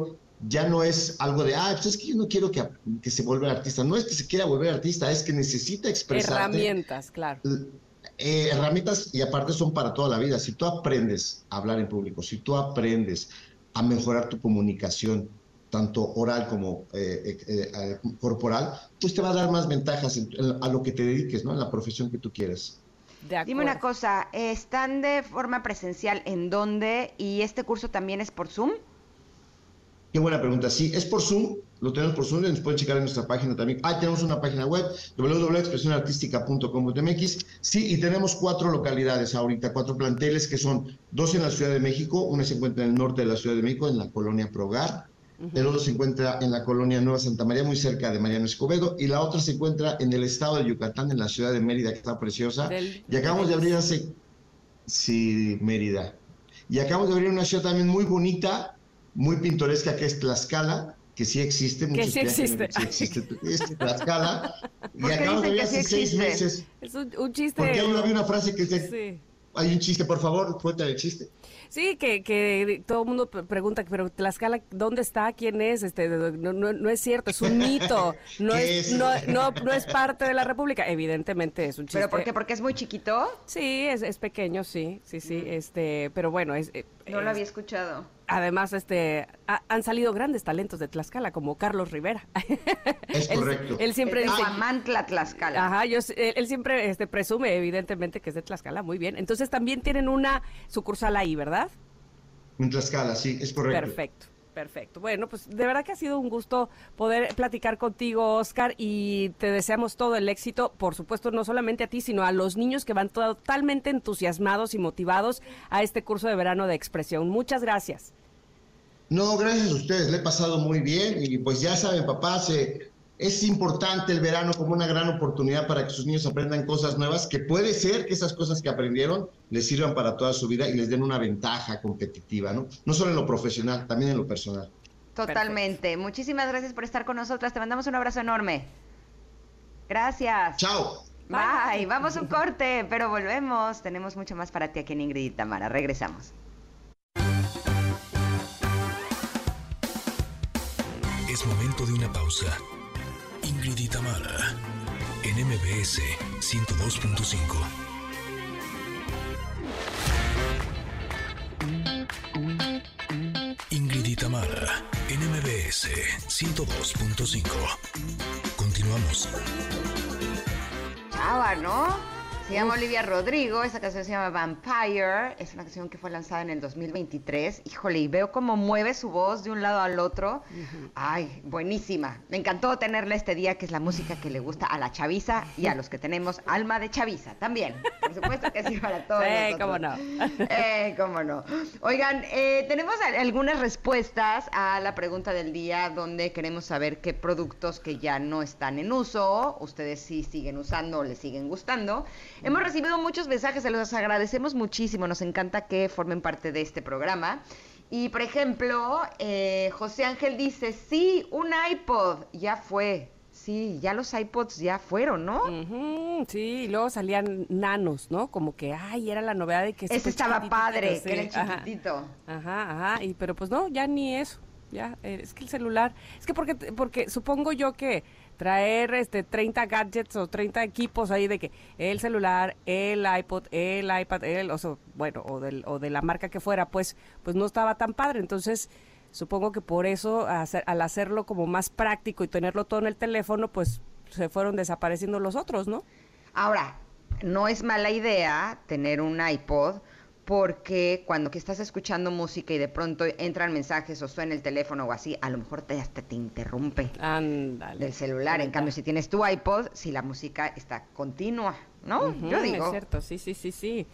[SPEAKER 5] ya no es algo de, ah, pues es que yo no quiero que, que se vuelva artista. No es que se quiera volver artista, es que necesita expresar.
[SPEAKER 1] Herramientas, claro.
[SPEAKER 5] Eh, herramientas y aparte son para toda la vida. Si tú aprendes a hablar en público, si tú aprendes a mejorar tu comunicación, tanto oral como eh, eh, corporal, pues te va a dar más ventajas a lo que te dediques, ¿no? En la profesión que tú
[SPEAKER 2] Dime una cosa, ¿están de forma presencial en dónde? ¿Y este curso también es por Zoom?
[SPEAKER 5] Qué buena pregunta. Sí, es por Zoom, lo tenemos por Zoom, nos pueden checar en nuestra página también. Ah, tenemos una página web, www.expresionartística.com.mx. Sí, y tenemos cuatro localidades ahorita, cuatro planteles que son dos en la Ciudad de México, una se encuentra en el norte de la Ciudad de México, en la colonia Progar, el otro se encuentra en la colonia Nueva Santa María, muy cerca de Mariano Escobedo, y la otra se encuentra en el estado de Yucatán, en la ciudad de Mérida, que está preciosa. y acabamos de abrir hace... Sí, Mérida. Y acabamos de abrir una ciudad también muy bonita, muy pintoresca, que es Tlaxcala, que sí existe.
[SPEAKER 1] Que sí existe.
[SPEAKER 5] Sí existe, es Tlaxcala. *laughs* y acabamos de abrir hace seis meses.
[SPEAKER 1] Es un, chiste.
[SPEAKER 5] Porque ahí había una frase que dice... Sí. Hay un chiste, por favor, cuéntale el chiste.
[SPEAKER 1] Sí, que, que todo el mundo pregunta, pero Tlaxcala, ¿dónde está? ¿Quién es? Este, no, no, es cierto, es un mito. *laughs* No es, no, no, no, es parte de la República. Evidentemente es un chiste.
[SPEAKER 2] ¿Pero por qué? ¿Porque es muy chiquito?
[SPEAKER 1] Sí, es, es pequeño, sí, sí, sí. Este, pero bueno, es... Eh,
[SPEAKER 2] no lo había escuchado.
[SPEAKER 1] Además, este, han salido grandes talentos de Tlaxcala, como Carlos Rivera.
[SPEAKER 5] Es *laughs* correcto.
[SPEAKER 1] Él, siempre dice...
[SPEAKER 2] Amantla, Tlaxcala.
[SPEAKER 1] Ajá, yo, él, siempre este, presume, evidentemente, que es de Tlaxcala. Muy bien. Entonces, también tienen una sucursal ahí, ¿verdad?
[SPEAKER 5] En Tlaxcala, sí, es correcto.
[SPEAKER 1] Perfecto. Perfecto. Bueno, pues de verdad que ha sido un gusto poder platicar contigo, Oscar, y te deseamos todo el éxito, por supuesto, no solamente a ti, sino a los niños que van totalmente entusiasmados y motivados a este curso de verano de expresión. Muchas gracias.
[SPEAKER 5] No, gracias a ustedes, le he pasado muy bien y pues ya saben, papá, se, es importante el verano como una gran oportunidad para que sus niños aprendan cosas nuevas, que puede ser que esas cosas que aprendieron les sirvan para toda su vida y les den una ventaja competitiva, ¿no? No solo en lo profesional, también en lo personal.
[SPEAKER 2] Totalmente. Muchísimas gracias por estar con nosotras. Te mandamos un abrazo enorme. Gracias.
[SPEAKER 5] Chao.
[SPEAKER 2] Bye. Vamos a un corte, pero volvemos. Tenemos mucho más para ti aquí en Ingrid y Tamara. Regresamos.
[SPEAKER 3] Es momento de una pausa. Ingrid y Tamara, en MBS 102.5. Ingrid y Tamara, en MBS 102.5. Continuamos.
[SPEAKER 2] Chava, ¿no? Se llama Olivia Rodrigo, esa canción se llama Vampire, es una canción que fue lanzada en el 2023. Híjole, y veo cómo mueve su voz de un lado al otro. Ay, buenísima. Me encantó tenerla este día, que es la música que le gusta a la chaviza y a los que tenemos alma de chaviza también. Por supuesto que sí, para todos.
[SPEAKER 1] Sí,
[SPEAKER 2] nosotros.
[SPEAKER 1] cómo no.
[SPEAKER 2] Eh, cómo no. Oigan, eh, tenemos algunas respuestas a la pregunta del día donde queremos saber qué productos que ya no están en uso, ustedes sí siguen usando o les siguen gustando. Hemos recibido muchos mensajes, se los agradecemos muchísimo, nos encanta que formen parte de este programa. Y por ejemplo, eh, José Ángel dice, sí, un iPod, ya fue. Sí, ya los iPods ya fueron, ¿no?
[SPEAKER 1] Sí, y luego salían nanos, ¿no? Como que, ay, era la novedad de que...
[SPEAKER 2] Ese estaba
[SPEAKER 1] chiquitito,
[SPEAKER 2] padre, que era el
[SPEAKER 1] ajá.
[SPEAKER 2] chiquitito.
[SPEAKER 1] Ajá, ajá, y pero pues no, ya ni eso. Ya, eh, es que el celular, es que porque porque supongo yo que traer este 30 gadgets o 30 equipos ahí de que el celular, el iPod, el iPad, el o sea, bueno, o del o de la marca que fuera, pues pues no estaba tan padre, entonces supongo que por eso al hacerlo como más práctico y tenerlo todo en el teléfono, pues se fueron desapareciendo los otros, ¿no?
[SPEAKER 2] Ahora, no es mala idea tener un iPod porque cuando que estás escuchando música y de pronto entran mensajes o suena el teléfono o así, a lo mejor te, hasta te interrumpe
[SPEAKER 1] Ándale.
[SPEAKER 2] del celular. En cambio, si tienes tu iPod, si la música está continua, ¿no? Yo digo.
[SPEAKER 1] Es cierto, sí, sí, sí, sí.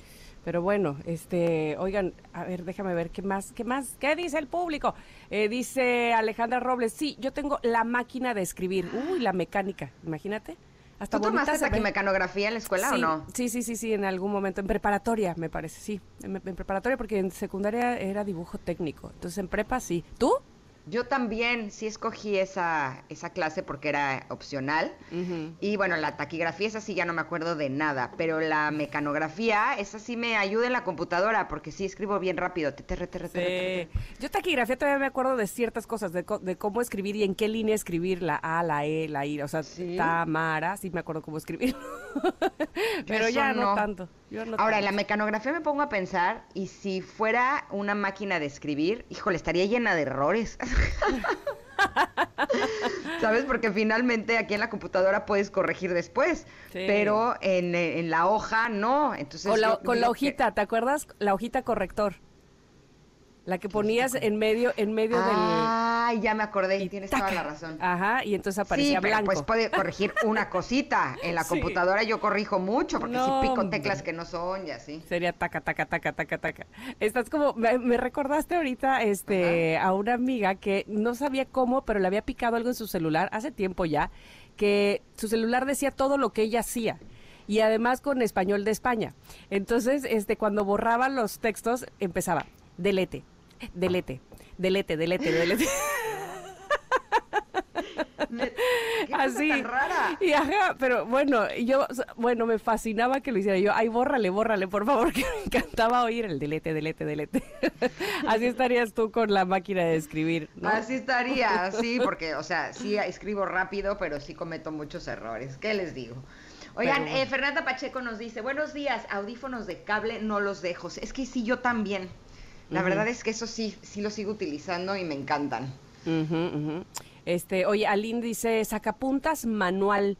[SPEAKER 1] Pero bueno, este, oigan, a ver, déjame ver qué más, qué más, qué dice el público. Eh, dice Alejandra Robles, sí, yo tengo la máquina de escribir, uy, la mecánica, imagínate. Hasta
[SPEAKER 2] ¿Tú tomaste taquimecanografía en la escuela
[SPEAKER 1] sí,
[SPEAKER 2] o no?
[SPEAKER 1] Sí, sí, sí, sí, en algún momento, en preparatoria, me parece, sí, en, en preparatoria, porque en secundaria era dibujo técnico, entonces en prepa sí. ¿Tú?
[SPEAKER 2] Yo también sí escogí esa, esa clase porque era opcional.
[SPEAKER 1] Ujú.
[SPEAKER 2] Y bueno, la taquigrafía, esa sí ya no me acuerdo de nada, pero la mecanografía, esa sí me ayuda en la computadora porque sí escribo bien rápido. Te, te, te, te, te, te, te.
[SPEAKER 1] Sí. Yo taquigrafía todavía me acuerdo de ciertas cosas, de, de cómo escribir y en qué línea escribir la A, la E, la I. O sea,
[SPEAKER 2] ¿Sí?
[SPEAKER 1] Tamara, sí me acuerdo cómo escribir. *laughs* Pero
[SPEAKER 2] Eso
[SPEAKER 1] ya no.
[SPEAKER 2] no.
[SPEAKER 1] tanto. Yo
[SPEAKER 2] Ahora, en la mecanografía me pongo a pensar, y si fuera una máquina de escribir, híjole, estaría llena de errores. *laughs* ¿Sabes? Porque finalmente aquí en la computadora puedes corregir después,
[SPEAKER 1] Sí.
[SPEAKER 2] pero en, en la hoja no. Entonces,
[SPEAKER 1] Con la, con la
[SPEAKER 2] que-
[SPEAKER 1] hojita, ¿te acuerdas? La hojita corrector. La que ponías en medio, en medio
[SPEAKER 2] Ay, ya me acordé,
[SPEAKER 1] del... y
[SPEAKER 2] tienes
[SPEAKER 1] taca.
[SPEAKER 2] toda la razón.
[SPEAKER 1] Ajá, y entonces
[SPEAKER 2] Sí,
[SPEAKER 1] aparecía
[SPEAKER 2] pero
[SPEAKER 1] blanco.
[SPEAKER 2] pues puede corregir *laughs* una cosita. En la
[SPEAKER 1] Sí.
[SPEAKER 2] computadora yo corrijo mucho, porque
[SPEAKER 1] No,
[SPEAKER 2] si pico teclas que no son y así.
[SPEAKER 1] Sería taca, taca, taca, taca, taca. Estás como, me, me recordaste ahorita este, a una amiga que no sabía cómo, pero le había picado algo en su celular hace tiempo ya, que su celular decía todo lo que ella hacía. Y además con español de España. Entonces, este, cuando borraba los textos, empezaba, delete, delete, delete, delete, delete.
[SPEAKER 2] ¿Qué cosa
[SPEAKER 1] Así.
[SPEAKER 2] tan rara?
[SPEAKER 1] Y ajá, pero bueno, yo, bueno, me fascinaba que lo hiciera yo. Ay, bórrale, bórrale, por favor, *laughs* que me encantaba oír el delete, delete, delete. *laughs* Así estarías tú con la máquina de escribir, ¿no?
[SPEAKER 2] Así estaría, *laughs* sí, porque, o sea, sí escribo rápido, pero sí cometo muchos errores. ¿Qué les digo? Oigan, eh, Fernanda Pacheco nos dice, buenos días, audífonos de cable no los dejo. Es que sí, yo también. La verdad es que eso sí, sí lo sigo utilizando y me encantan.
[SPEAKER 1] Este, oye, Aline dice sacapuntas manual.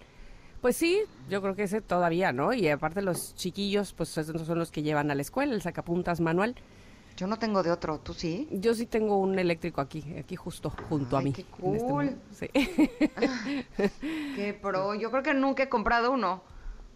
[SPEAKER 1] Pues sí, yo creo que ese todavía, ¿no? Y aparte los chiquillos, pues esos son los que llevan a la escuela, el sacapuntas manual.
[SPEAKER 2] Yo no tengo de otro, ¿tú sí?
[SPEAKER 1] Yo sí tengo un eléctrico aquí, aquí justo junto a mí.
[SPEAKER 2] qué
[SPEAKER 1] este
[SPEAKER 2] cool.
[SPEAKER 1] Sí.
[SPEAKER 2] Qué pro, yo creo que nunca he comprado uno.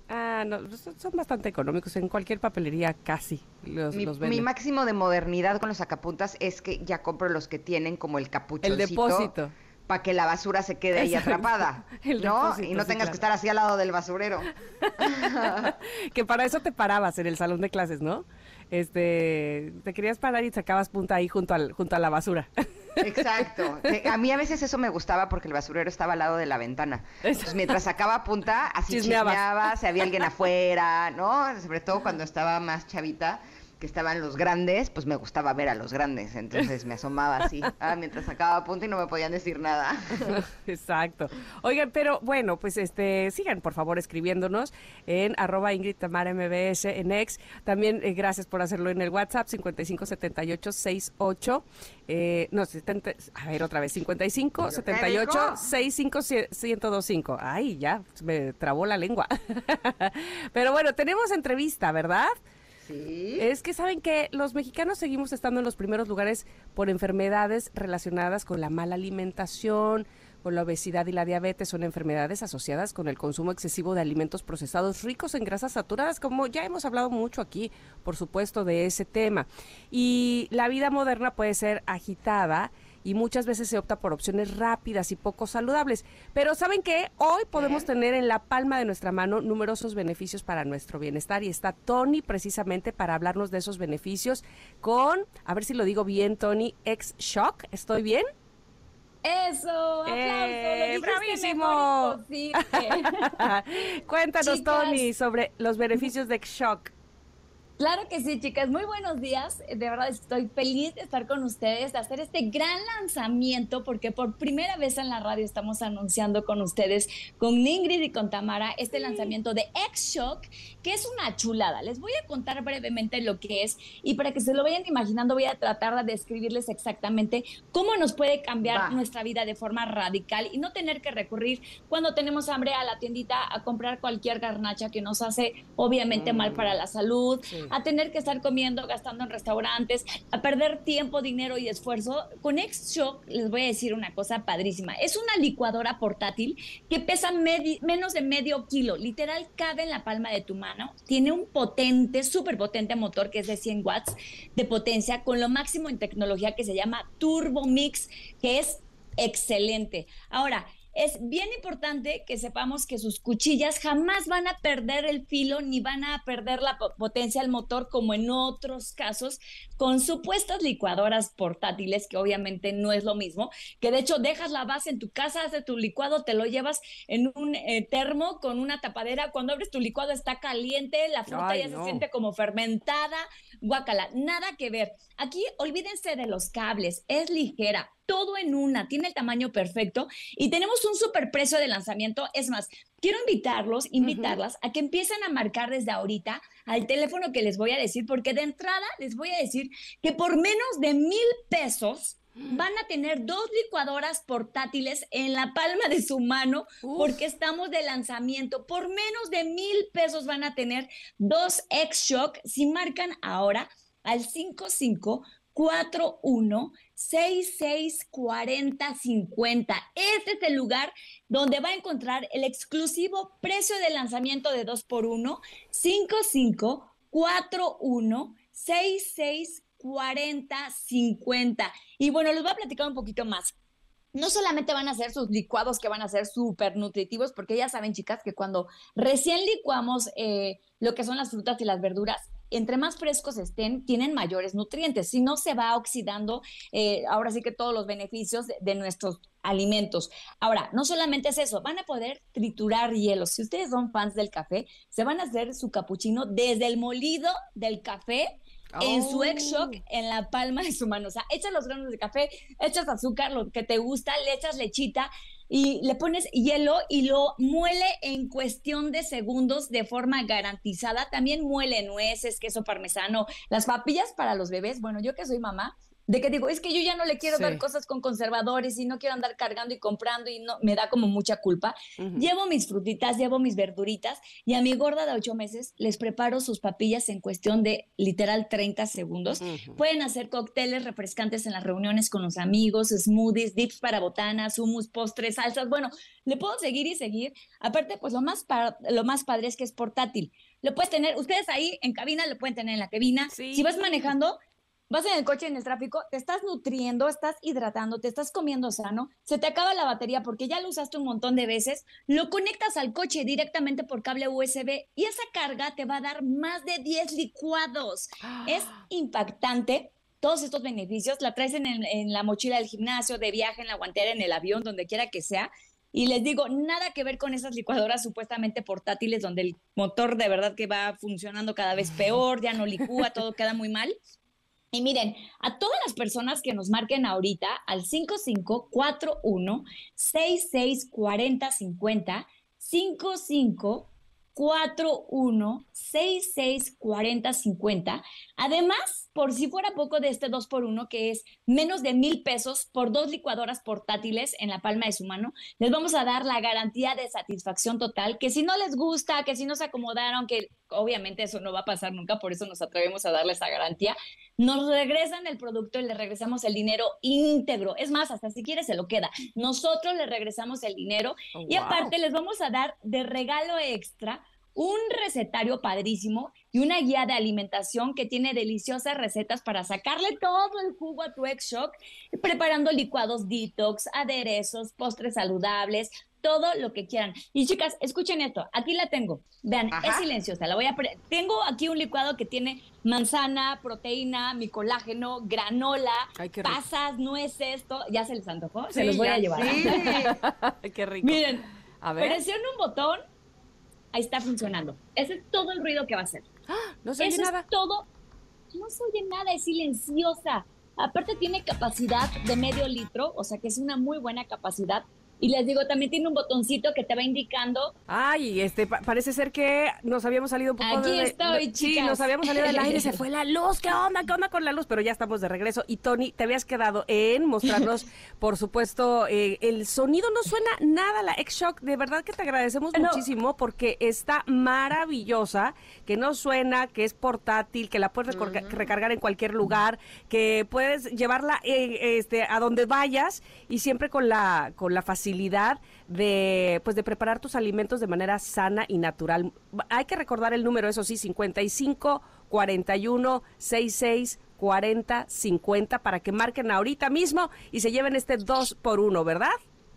[SPEAKER 1] Ah, no, pues, son bastante económicos. En cualquier papelería casi los,
[SPEAKER 2] Mi,
[SPEAKER 1] los
[SPEAKER 2] mi
[SPEAKER 1] venden.
[SPEAKER 2] máximo de modernidad con los sacapuntas es que ya compro los que tienen como el capuchoncito.
[SPEAKER 1] depósito.
[SPEAKER 2] Para que la basura se quede ahí
[SPEAKER 1] Exacto.
[SPEAKER 2] atrapada. *laughs*
[SPEAKER 1] El
[SPEAKER 2] ¿No?
[SPEAKER 1] depósito,
[SPEAKER 2] y no
[SPEAKER 1] sí,
[SPEAKER 2] tengas
[SPEAKER 1] claro.
[SPEAKER 2] que estar así al lado del basurero. *laughs*
[SPEAKER 1] que para eso te parabas en el salón de clases, ¿no? Este, te querías parar y sacabas punta ahí junto al, junto a la basura. *laughs*
[SPEAKER 2] Exacto. A mí a veces eso me gustaba porque el basurero estaba al lado de la ventana. Entonces, mientras sacaba punta, así chismeaba, si había alguien afuera, ¿no? Sobre todo cuando estaba más chavita que estaban los grandes, pues me gustaba ver a los grandes, entonces me asomaba así, *laughs* ah, mientras sacaba punto y no me podían decir nada. *laughs*
[SPEAKER 1] Exacto. Oigan, pero bueno, pues este, sigan por favor escribiéndonos en arroba Ingrid Tamara MBS en X. También eh, gracias por hacerlo en el WhatsApp 557868, eh, no, 70, a ver otra vez, 5578 65125. Ay, ya, me trabó la lengua. *laughs* pero bueno, tenemos entrevista, ¿verdad? Es que saben que los mexicanos seguimos estando en los primeros lugares por enfermedades relacionadas con la mala alimentación, con la obesidad y la diabetes. Son enfermedades asociadas con el consumo excesivo de alimentos procesados ricos en grasas saturadas, como ya hemos hablado mucho aquí, por supuesto, de ese tema. Y la vida moderna puede ser agitada y muchas veces se opta por opciones rápidas y poco saludables. Pero ¿saben qué? Hoy podemos tener en la palma de nuestra mano numerosos beneficios para nuestro bienestar y está Tony precisamente para hablarnos de esos beneficios con, a ver si lo digo bien, Tony, ex Shock. ¿Estoy bien?
[SPEAKER 6] Eso, aplauso,
[SPEAKER 1] eh, bravísimo. *laughs* Cuéntanos, Tony, sobre los beneficios de Shock.
[SPEAKER 6] Claro que sí, chicas. Muy buenos días. De verdad estoy feliz de estar con ustedes, de hacer este gran lanzamiento, porque por primera vez en la radio estamos anunciando con ustedes, con Ingrid y con Tamara, este lanzamiento de X-Shock, que es una chulada. Les voy a contar brevemente lo que es y para que se lo vayan imaginando voy a tratar de describirles exactamente cómo nos puede cambiar nuestra vida de forma radical y no tener que recurrir cuando tenemos hambre a la tiendita a comprar cualquier garnacha que nos hace obviamente mal para la salud a tener que estar comiendo, gastando en restaurantes, a perder tiempo, dinero y esfuerzo. Con X-Shock les voy a decir una cosa padrísima. Es una licuadora portátil que pesa menos de medio kilo, literal cabe en la palma de tu mano. Tiene un potente, súper potente motor que es de 100 watts de potencia con lo máximo en tecnología que se llama Turbo Mix, que es excelente. Ahora, es bien importante que sepamos que sus cuchillas jamás van a perder el filo ni van a perder la potencia del motor como en otros casos con supuestas licuadoras portátiles, que obviamente no es lo mismo, que de hecho dejas la base en tu casa, haces tu licuado, te lo llevas en un eh, termo con una tapadera, cuando abres tu licuado está caliente, la fruta ya se siente como fermentada, guacala, nada que ver. Aquí olvídense de los cables, es ligera, todo en una, tiene el tamaño perfecto y tenemos un super precio de lanzamiento. Es más, quiero invitarlos, invitarlas a que empiecen a marcar desde ahorita al teléfono que les voy a decir, porque de entrada les voy a decir que por menos de mil pesos *gasps* van a tener dos licuadoras portátiles en la palma de su mano porque estamos de lanzamiento. Por menos de mil pesos van a tener dos X-Shock si marcan ahora al 5541 664050. Este es el lugar donde va a encontrar el exclusivo precio de lanzamiento de 2x1 5541 664050. Y bueno, les voy a platicar un poquito más no solamente van a ser sus licuados que van a ser súper nutritivos, porque ya saben, chicas, que cuando recién licuamos eh, lo que son las frutas y las verduras, entre más frescos estén, tienen mayores nutrientes. Si no, se va oxidando, eh, ahora sí que todos los beneficios de, nuestros alimentos. Ahora, no solamente es eso, van a poder triturar hielo. Si ustedes son fans del café, se van a hacer su capuchino desde el molido del café en su ex-shock oh. en la palma de su mano. O sea, echas los granos de café, echas azúcar, lo que te gusta, le echas lechita y le pones hielo y lo muele en cuestión de segundos de forma garantizada. También muele nueces, queso parmesano, las papillas para los bebés. Bueno, yo que soy mamá, de que digo, es que yo ya no le quiero dar cosas con conservadores y no quiero andar cargando y comprando y no me da como mucha culpa. Llevo mis frutitas, llevo mis verduritas y a mi gorda de ocho meses les preparo sus papillas en cuestión de literal 30 segundos. Pueden hacer cócteles refrescantes en las reuniones con los amigos, smoothies, dips para botanas, hummus, postres, salsas. Bueno, le puedo seguir y seguir. Aparte, pues lo más, lo más padre es que es portátil. Lo puedes tener, ustedes ahí en cabina, lo pueden tener en la cabina. Si vas manejando, vas en el coche en el tráfico, te estás nutriendo, estás hidratando, te estás comiendo sano, se te acaba la batería porque ya lo usaste un montón de veces, lo conectas al coche directamente por cable USB y esa carga te va a dar más de 10 licuados. *gasps* Es impactante todos estos beneficios, la traes en, en la mochila del gimnasio, de viaje, en la guantera, en el avión, donde quiera que sea. Y les digo, nada que ver con esas licuadoras supuestamente portátiles donde el motor de verdad que va funcionando cada vez peor, ya no licúa, todo queda muy mal. Y miren, a todas las personas que nos marquen ahorita al 5541 664050 55 41 66 40 50. Además, por si fuera poco de este 2 por 1 que es menos de mil pesos por dos licuadoras portátiles en la palma de su mano, les vamos a dar la garantía de satisfacción total, que si no les gusta, que si no se acomodaron, que obviamente eso no va a pasar nunca, por eso nos atrevemos a darle esa garantía, nos regresan el producto y le regresamos el dinero íntegro. Es más, hasta si quiere se lo queda. Nosotros le regresamos el dinero
[SPEAKER 1] Oh,
[SPEAKER 6] y
[SPEAKER 1] wow.
[SPEAKER 6] aparte les vamos a dar de regalo extra un recetario padrísimo y una guía de alimentación que tiene deliciosas recetas para sacarle todo el jugo a tu ex shock, preparando licuados detox, aderezos, postres saludables, todo lo que quieran. Y chicas, escuchen esto, aquí la tengo. Vean,
[SPEAKER 2] Ajá.
[SPEAKER 6] es silenciosa. La voy a pre- tengo aquí un licuado que tiene manzana, proteína, mi colágeno, granola,
[SPEAKER 1] Ay,
[SPEAKER 6] pasas, nueces, todo. Ya se les antojó, se
[SPEAKER 1] Sí,
[SPEAKER 6] los voy
[SPEAKER 1] ya,
[SPEAKER 6] a llevar.
[SPEAKER 2] Sí.
[SPEAKER 1] Ay, *laughs* qué rico.
[SPEAKER 6] Miren,
[SPEAKER 1] A ver.
[SPEAKER 6] presiona un botón, ahí está funcionando. Ese es todo el ruido que va a hacer.
[SPEAKER 1] No se oye
[SPEAKER 6] Eso
[SPEAKER 1] nada.
[SPEAKER 6] es todo. No se oye nada, es silenciosa. Aparte tiene capacidad de medio litro, o sea que es una muy buena capacidad. Y les digo, también tiene un botoncito que te va indicando
[SPEAKER 1] Ay, este, pa- parece ser que nos habíamos salido un poco
[SPEAKER 6] Aquí
[SPEAKER 1] de...
[SPEAKER 6] estoy,
[SPEAKER 1] Sí,
[SPEAKER 6] chicas.
[SPEAKER 1] nos habíamos salido del aire, se fue la luz, ¿qué onda? ¿Qué onda con la luz? Pero ya estamos de regreso. Y Tony, te habías quedado en mostrarnos, *laughs* por supuesto, eh, el sonido no suena nada, la X-Shock, de verdad que te agradecemos
[SPEAKER 6] No.
[SPEAKER 1] muchísimo porque está maravillosa, que no suena, que es portátil, que la puedes recargar en cualquier lugar, que puedes llevarla eh, este, a donde vayas y siempre con la, con la facilidad de, pues, de preparar tus alimentos de manera sana y natural. Hay que recordar el número, eso sí, 55 41 66 40 50 para que marquen ahorita mismo y se lleven este 2 por 1 ¿verdad?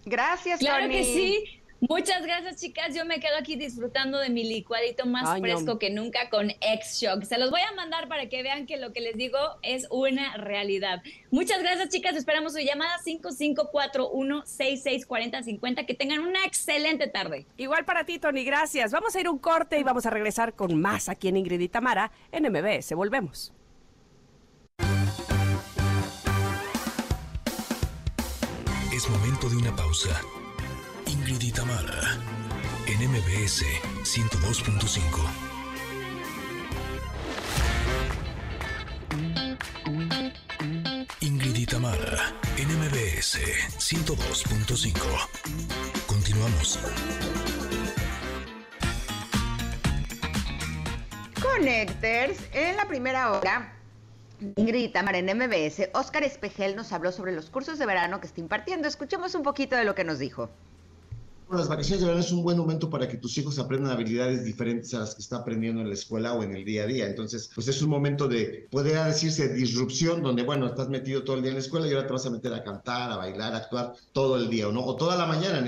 [SPEAKER 2] Gracias,
[SPEAKER 6] Claro
[SPEAKER 2] Tony.
[SPEAKER 6] que sí. Muchas gracias, chicas. Yo me quedo aquí disfrutando de mi licuadito más
[SPEAKER 1] Ay, no.
[SPEAKER 6] fresco que nunca con X-Shock. Se los voy a mandar para que vean que lo que les digo es una realidad. Muchas gracias, chicas. Esperamos su llamada 5541-664050. Que tengan una excelente tarde.
[SPEAKER 1] Igual para ti, Tony, gracias. Vamos a ir a un corte y vamos a regresar con más aquí en Ingrid y Tamara en MBS. Volvemos.
[SPEAKER 3] Es momento de una pausa. Ingrid y Tamara, en MBS 102.5. Ingrid y Tamara, en MBS 102.5. Continuamos.
[SPEAKER 2] Connectors, en la primera hora, Ingrid Tamara en MBS, Oscar Espejel nos habló sobre los cursos de verano que está impartiendo. Escuchemos un poquito de lo que nos dijo.
[SPEAKER 5] Las vacaciones de verano es un buen momento para que tus hijos aprendan habilidades diferentes a las que está aprendiendo en la escuela o en el día a día. Entonces, pues es un momento de, podría decirse, disrupción, donde, bueno, estás metido todo el día en la escuela y ahora te vas a meter a cantar, a bailar, a actuar todo el día, ¿o no? O toda la mañana.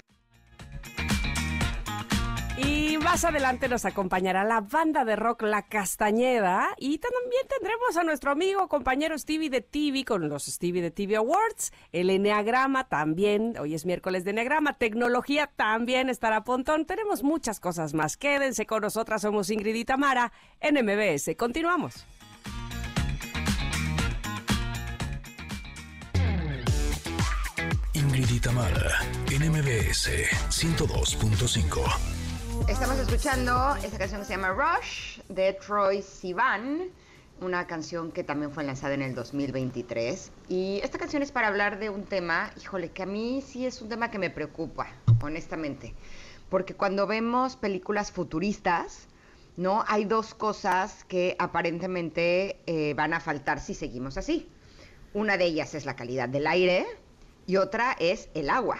[SPEAKER 1] Más adelante nos acompañará la banda de rock La Castañeda y también tendremos a nuestro amigo compañero Stevie de TV con los Stevie de TV Awards, el Enneagrama también, hoy es miércoles de Enneagrama, tecnología también estará a Pontón, tenemos muchas cosas más, quédense con nosotras, somos Ingrid y Tamara en MBS, continuamos.
[SPEAKER 3] Ingrid y Tamara, en MBS 102.5.
[SPEAKER 2] Estamos escuchando esta canción que se llama Rush de Troy Sivan, una canción que también fue lanzada en el 2023. Y esta canción es para hablar de un tema, híjole, que a mí sí es un tema que me preocupa, honestamente. Porque cuando vemos películas futuristas, ¿no? Hay dos cosas que aparentemente eh, van a faltar si seguimos así. Una de ellas es la calidad del aire y otra es el agua.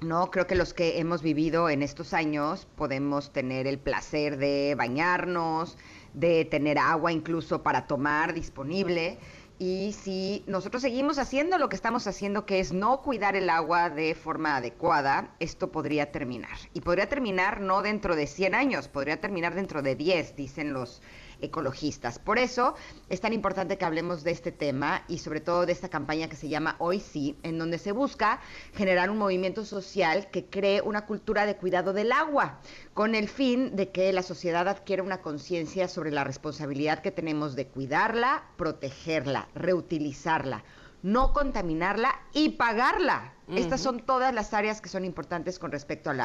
[SPEAKER 2] No, creo que los que hemos vivido en estos años podemos tener el placer de bañarnos, de tener agua incluso para tomar disponible. Y si nosotros seguimos haciendo lo que estamos haciendo, que es no cuidar el agua de forma adecuada, esto podría terminar. Y podría terminar no dentro de 100 años, podría terminar dentro de 10, dicen los ecologistas. Por eso es tan importante que hablemos de este tema y sobre todo de esta campaña que se llama Hoy Sí, en donde se busca generar un movimiento social que cree una cultura de cuidado del agua, con el fin de que la sociedad adquiera una conciencia sobre la responsabilidad que tenemos de cuidarla, protegerla, reutilizarla no contaminarla y pagarla. Estas son todas las áreas que son importantes con respecto al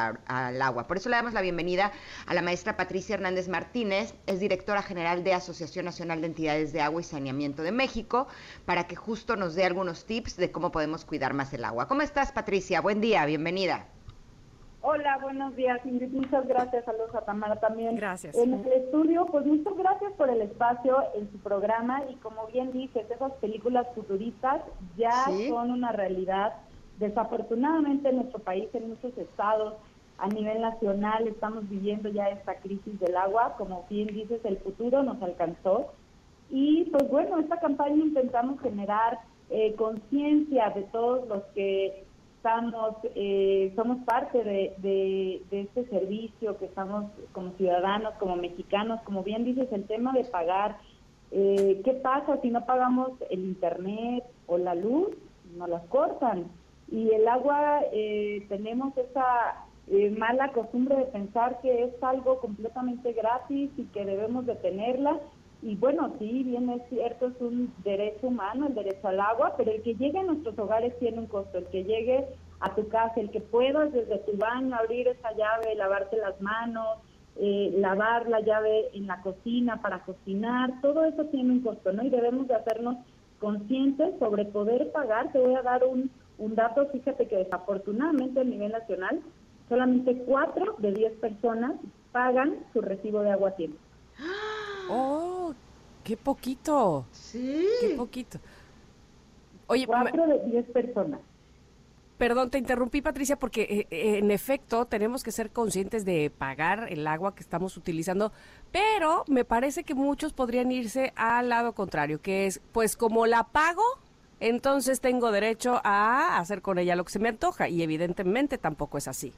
[SPEAKER 2] agua. Por eso le damos la bienvenida a la maestra Patricia Hernández Martínez, es directora general de Asociación Nacional de Entidades de Agua y Saneamiento de México, para que justo nos dé algunos tips de cómo podemos cuidar más el agua. ¿Cómo estás, Patricia? Buen día, bienvenida.
[SPEAKER 7] Hola, buenos días, Ingrid. Muchas gracias. Saludos a Tamara también.
[SPEAKER 1] Gracias.
[SPEAKER 7] En el estudio, pues muchas gracias por el espacio en su programa y como bien dices, esas películas futuristas ya son una realidad. Desafortunadamente en nuestro país, en muchos estados, a nivel nacional, estamos viviendo ya esta crisis del agua. Como bien dices, el futuro nos alcanzó. Y pues bueno, esta campaña intentamos generar eh, conciencia de todos los que estamos, eh, somos parte de, este servicio, que estamos como ciudadanos, como mexicanos, como bien dices, el tema de pagar, eh, ¿qué pasa si no pagamos el internet o la luz? Nos las cortan. Y el agua, eh, tenemos esa mala costumbre de pensar que es algo completamente gratis y que debemos de tenerla y bueno, sí, bien es cierto, es un derecho humano, el derecho al agua, pero el que llegue a nuestros hogares tiene un costo. El que llegue a tu casa, el que puedas desde tu baño abrir esa llave, lavarte las manos, eh, lavar la llave en la cocina para cocinar, todo eso tiene un costo, ¿no? Y debemos de hacernos conscientes sobre poder pagar. Te voy a dar un, un dato, fíjate que desafortunadamente a nivel nacional, solamente cuatro de diez personas pagan su recibo de agua a tiempo.
[SPEAKER 1] ¡Oh! ¡Qué poquito!
[SPEAKER 2] Sí.
[SPEAKER 1] ¡Qué poquito! Oye,
[SPEAKER 7] cuatro de diez personas.
[SPEAKER 1] Perdón, te interrumpí, Patricia, porque eh, eh, en efecto tenemos que ser conscientes de pagar el agua que estamos utilizando, pero me parece que muchos podrían irse al lado contrario, que es, pues como la pago, entonces tengo derecho a hacer con ella lo que se me antoja, y evidentemente tampoco es así.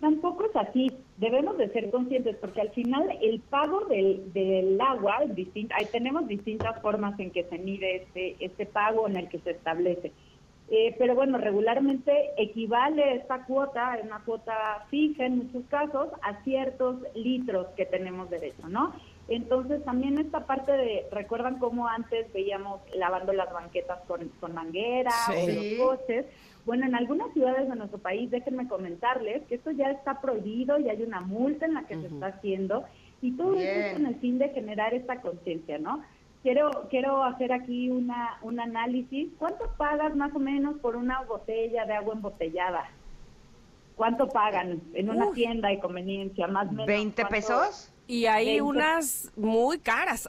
[SPEAKER 7] Tampoco es así. Debemos de ser conscientes porque al final el pago del, del agua, distinto, ahí tenemos distintas formas en que se mide este, este pago en el que se establece. Eh, pero bueno, regularmente equivale esta cuota, una cuota fija en muchos casos, a ciertos litros que tenemos derecho, ¿no? Entonces también esta parte de, ¿recuerdan cómo antes veíamos lavando las banquetas con, con manguera o los coches? Bueno, en algunas ciudades de nuestro país, déjenme comentarles que esto ya está prohibido y hay una multa en la que se está haciendo y todo eso con el fin de generar esta conciencia, ¿no? Quiero, quiero hacer aquí una, un análisis. ¿Cuánto pagas más o menos por una botella de agua embotellada? ¿Cuánto pagan en una tienda de conveniencia? Más o menos.
[SPEAKER 2] ¿20 pesos?
[SPEAKER 1] Y *laughs* hay unas muy caras.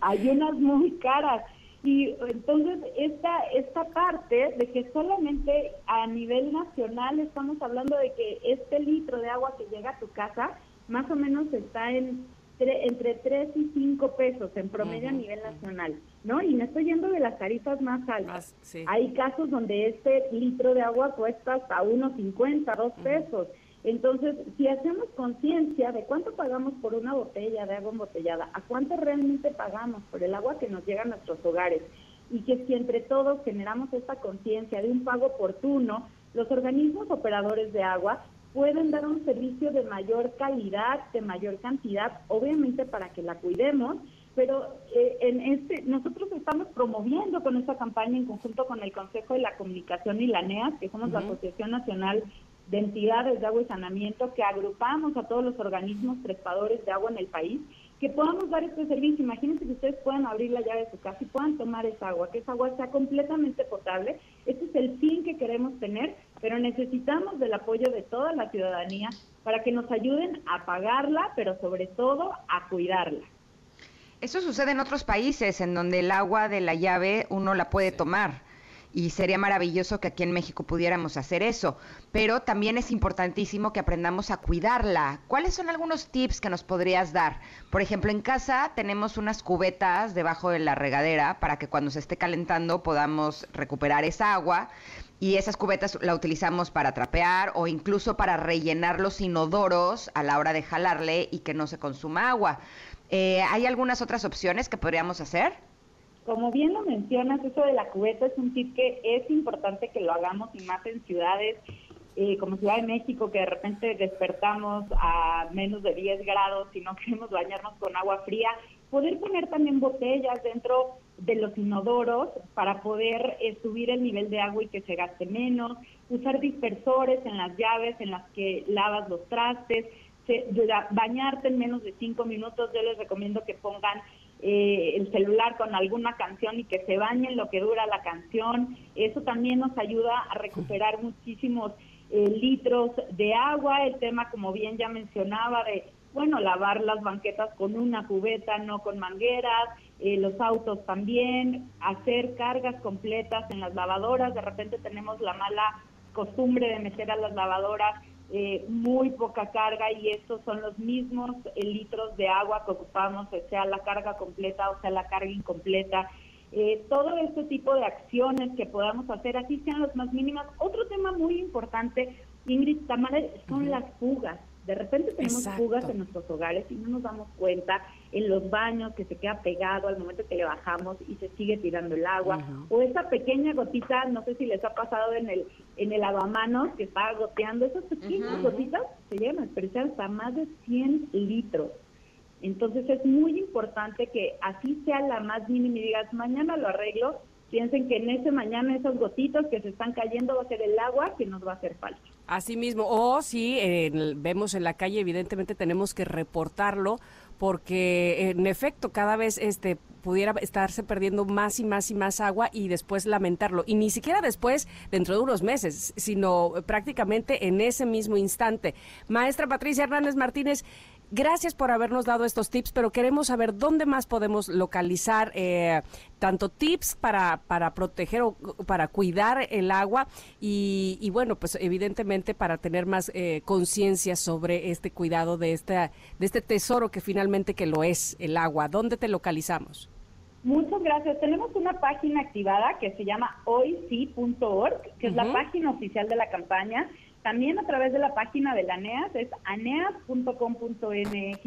[SPEAKER 7] hay unas muy caras. Y entonces esta, esta parte de que solamente a nivel nacional estamos hablando de que este litro de agua que llega a tu casa más o menos está en entre 3 y 5 pesos en promedio a nivel nacional, ¿no? Y me estoy yendo de las tarifas más altas. Hay casos donde este litro de agua cuesta hasta 1.50, 2 pesos. Entonces, si hacemos conciencia de cuánto pagamos por una botella de agua embotellada, a cuánto realmente pagamos por el agua que nos llega a nuestros hogares, y que si entre todos generamos esta conciencia de un pago oportuno, los organismos operadores de agua pueden dar un servicio de mayor calidad, de mayor cantidad, obviamente para que la cuidemos, pero eh, en este nosotros estamos promoviendo con esta campaña en conjunto con el Consejo de la Comunicación y la NEAS, que somos la Asociación Nacional de entidades de agua y saneamiento que agrupamos a todos los organismos prestadores de agua en el país, que podamos dar este servicio. Imagínense que ustedes puedan abrir la llave de su casa y puedan tomar esa agua, que esa agua sea completamente potable. Este es el fin que queremos tener, pero necesitamos del apoyo de toda la ciudadanía para que nos ayuden a pagarla, pero sobre todo a cuidarla.
[SPEAKER 2] Eso sucede en otros países en donde el agua de la llave uno la puede tomar y sería maravilloso que aquí en México pudiéramos hacer eso, pero también es importantísimo que aprendamos a cuidarla. ¿Cuáles son algunos tips que nos podrías dar? Por ejemplo, en casa tenemos unas cubetas debajo de la regadera para que cuando se esté calentando podamos recuperar esa agua y esas cubetas la utilizamos para trapear o incluso para rellenar los inodoros a la hora de jalarle y que no se consuma agua. Eh, ¿Hay algunas otras opciones que podríamos hacer?
[SPEAKER 7] Como bien lo mencionas, eso de la cubeta es un tip que es importante que lo hagamos y más en ciudades eh, como Ciudad de México, que de repente despertamos a menos de 10 grados y no *laughs* queremos bañarnos con agua fría, poder poner también botellas dentro de los inodoros para poder eh, subir el nivel de agua y que se gaste menos, usar dispersores en las llaves en las que lavas los trastes, bañarte en menos de cinco minutos, yo les recomiendo que pongan eh, el celular con alguna canción y que se bañen lo que dura la canción, eso también nos ayuda a recuperar muchísimos eh, litros de agua, el tema como bien ya mencionaba de bueno, lavar las banquetas con una cubeta, no con mangueras, eh, los autos también, hacer cargas completas en las lavadoras. De repente tenemos la mala costumbre de meter a las lavadoras eh, muy poca carga y estos son los mismos eh, litros de agua que ocupamos, sea la carga completa o sea la carga incompleta. todo este tipo de acciones que podamos hacer, así sean las más mínimas. Otro tema muy importante, Ingrid Tamara, son las fugas. De repente tenemos fugas en nuestros hogares y no nos damos cuenta en los baños que se queda pegado al momento que le bajamos y se sigue tirando el agua. O esa pequeña gotita, no sé si les ha pasado en el en el lavamanos que está goteando, esas pequeñas gotitas se llegan a desperdiciar hasta más de 100 litros. Entonces es muy importante que así sea la más mínima y digas, mañana lo arreglo, piensen que en ese mañana esos gotitos que se están cayendo va a ser el agua que nos va a hacer falta.
[SPEAKER 1] Así mismo, o si vemos en la calle, evidentemente tenemos que reportarlo porque en efecto cada vez este pudiera estarse perdiendo más y más y más agua y después lamentarlo. Y ni siquiera después, dentro de unos meses, sino prácticamente en ese mismo instante. Maestra Patricia Hernández Martínez, Gracias por habernos dado estos tips, pero queremos saber dónde más podemos localizar eh, tanto tips para, para proteger o para cuidar el agua y, bueno, pues evidentemente para tener más eh, conciencia sobre este cuidado de, esta, de este tesoro que finalmente que lo es el agua. ¿Dónde te localizamos?
[SPEAKER 7] Muchas gracias. Tenemos una página activada que se llama hoysi.org, que es la página oficial de la campaña también a través de la página de la ANEAS, es aneas.com.mx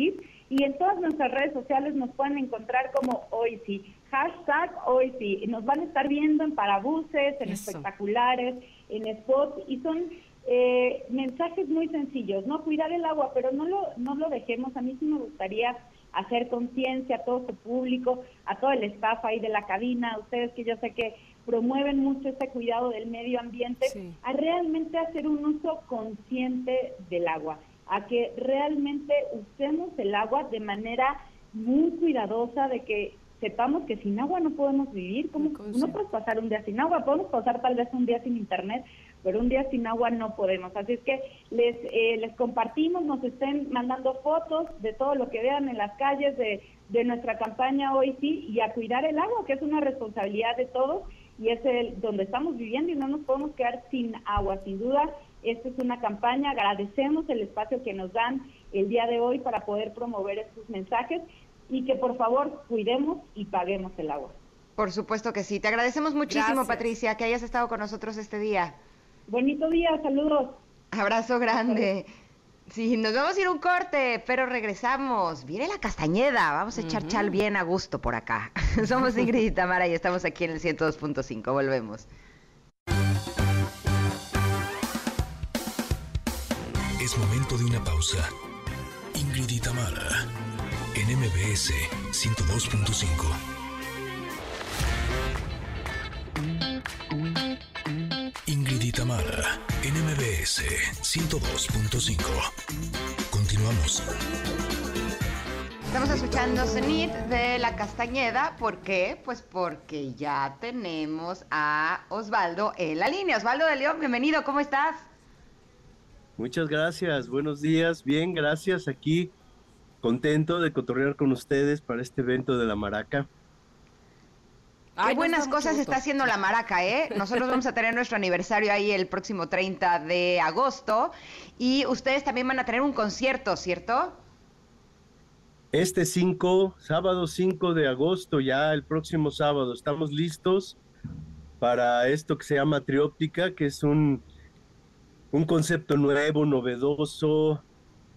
[SPEAKER 7] y en todas nuestras redes sociales nos pueden encontrar como hoy sí, hashtag hoy sí. Nos van a estar viendo en parabuses, en espectaculares, en spots y son eh, mensajes muy sencillos, ¿no? Cuidar el agua, pero no lo, no lo dejemos. A mí sí me gustaría hacer conciencia a todo su público, a todo el staff ahí de la cabina, a ustedes que yo sé que promueven mucho ese cuidado del medio ambiente, a realmente hacer un uso consciente del agua, a que realmente usemos el agua de manera muy cuidadosa, de que sepamos que sin agua no podemos vivir, como no puedes pasar un día sin agua, podemos pasar tal vez un día sin internet, pero un día sin agua no podemos. Así es que les, eh, les compartimos, nos estén mandando fotos de todo lo que vean en las calles de, de nuestra campaña hoy sí y a cuidar el agua, que es una responsabilidad de todos y es el donde estamos viviendo y no nos podemos quedar sin agua. Sin duda, esta es una campaña. Agradecemos el espacio que nos dan el día de hoy para poder promover estos mensajes y que por favor cuidemos y paguemos el agua.
[SPEAKER 2] Por supuesto que sí. Te agradecemos muchísimo, Patricia, que hayas estado con nosotros este día.
[SPEAKER 7] Bonito día, saludos.
[SPEAKER 2] Abrazo grande. Sí, nos vamos a ir un corte, pero regresamos. Viene la castañeda, vamos a echar chal bien a gusto por acá. *laughs* Somos Ingrid y Tamara y estamos aquí en el 102.5. Volvemos.
[SPEAKER 3] Es momento de una pausa. Ingrid y Tamara en MBS 102.5. Tamara en MBS 102.5. Continuamos.
[SPEAKER 2] Estamos escuchando Zenith de la Castañeda. ¿Por qué? Pues porque ya tenemos a Osvaldo en la línea. Osvaldo de León, bienvenido, ¿cómo estás?
[SPEAKER 8] Muchas gracias, buenos días, bien, gracias. Aquí contento de cotorrear con ustedes para este evento de la Maraca.
[SPEAKER 2] Qué buenas cosas está haciendo la Maraca, ¿eh? Nosotros vamos a tener nuestro aniversario ahí el próximo 30 de agosto y ustedes también van a tener un concierto, ¿cierto?
[SPEAKER 8] Este 5, sábado 5 de agosto, ya el próximo sábado, estamos listos para esto que se llama Trióptica, que es un, un concepto nuevo, novedoso,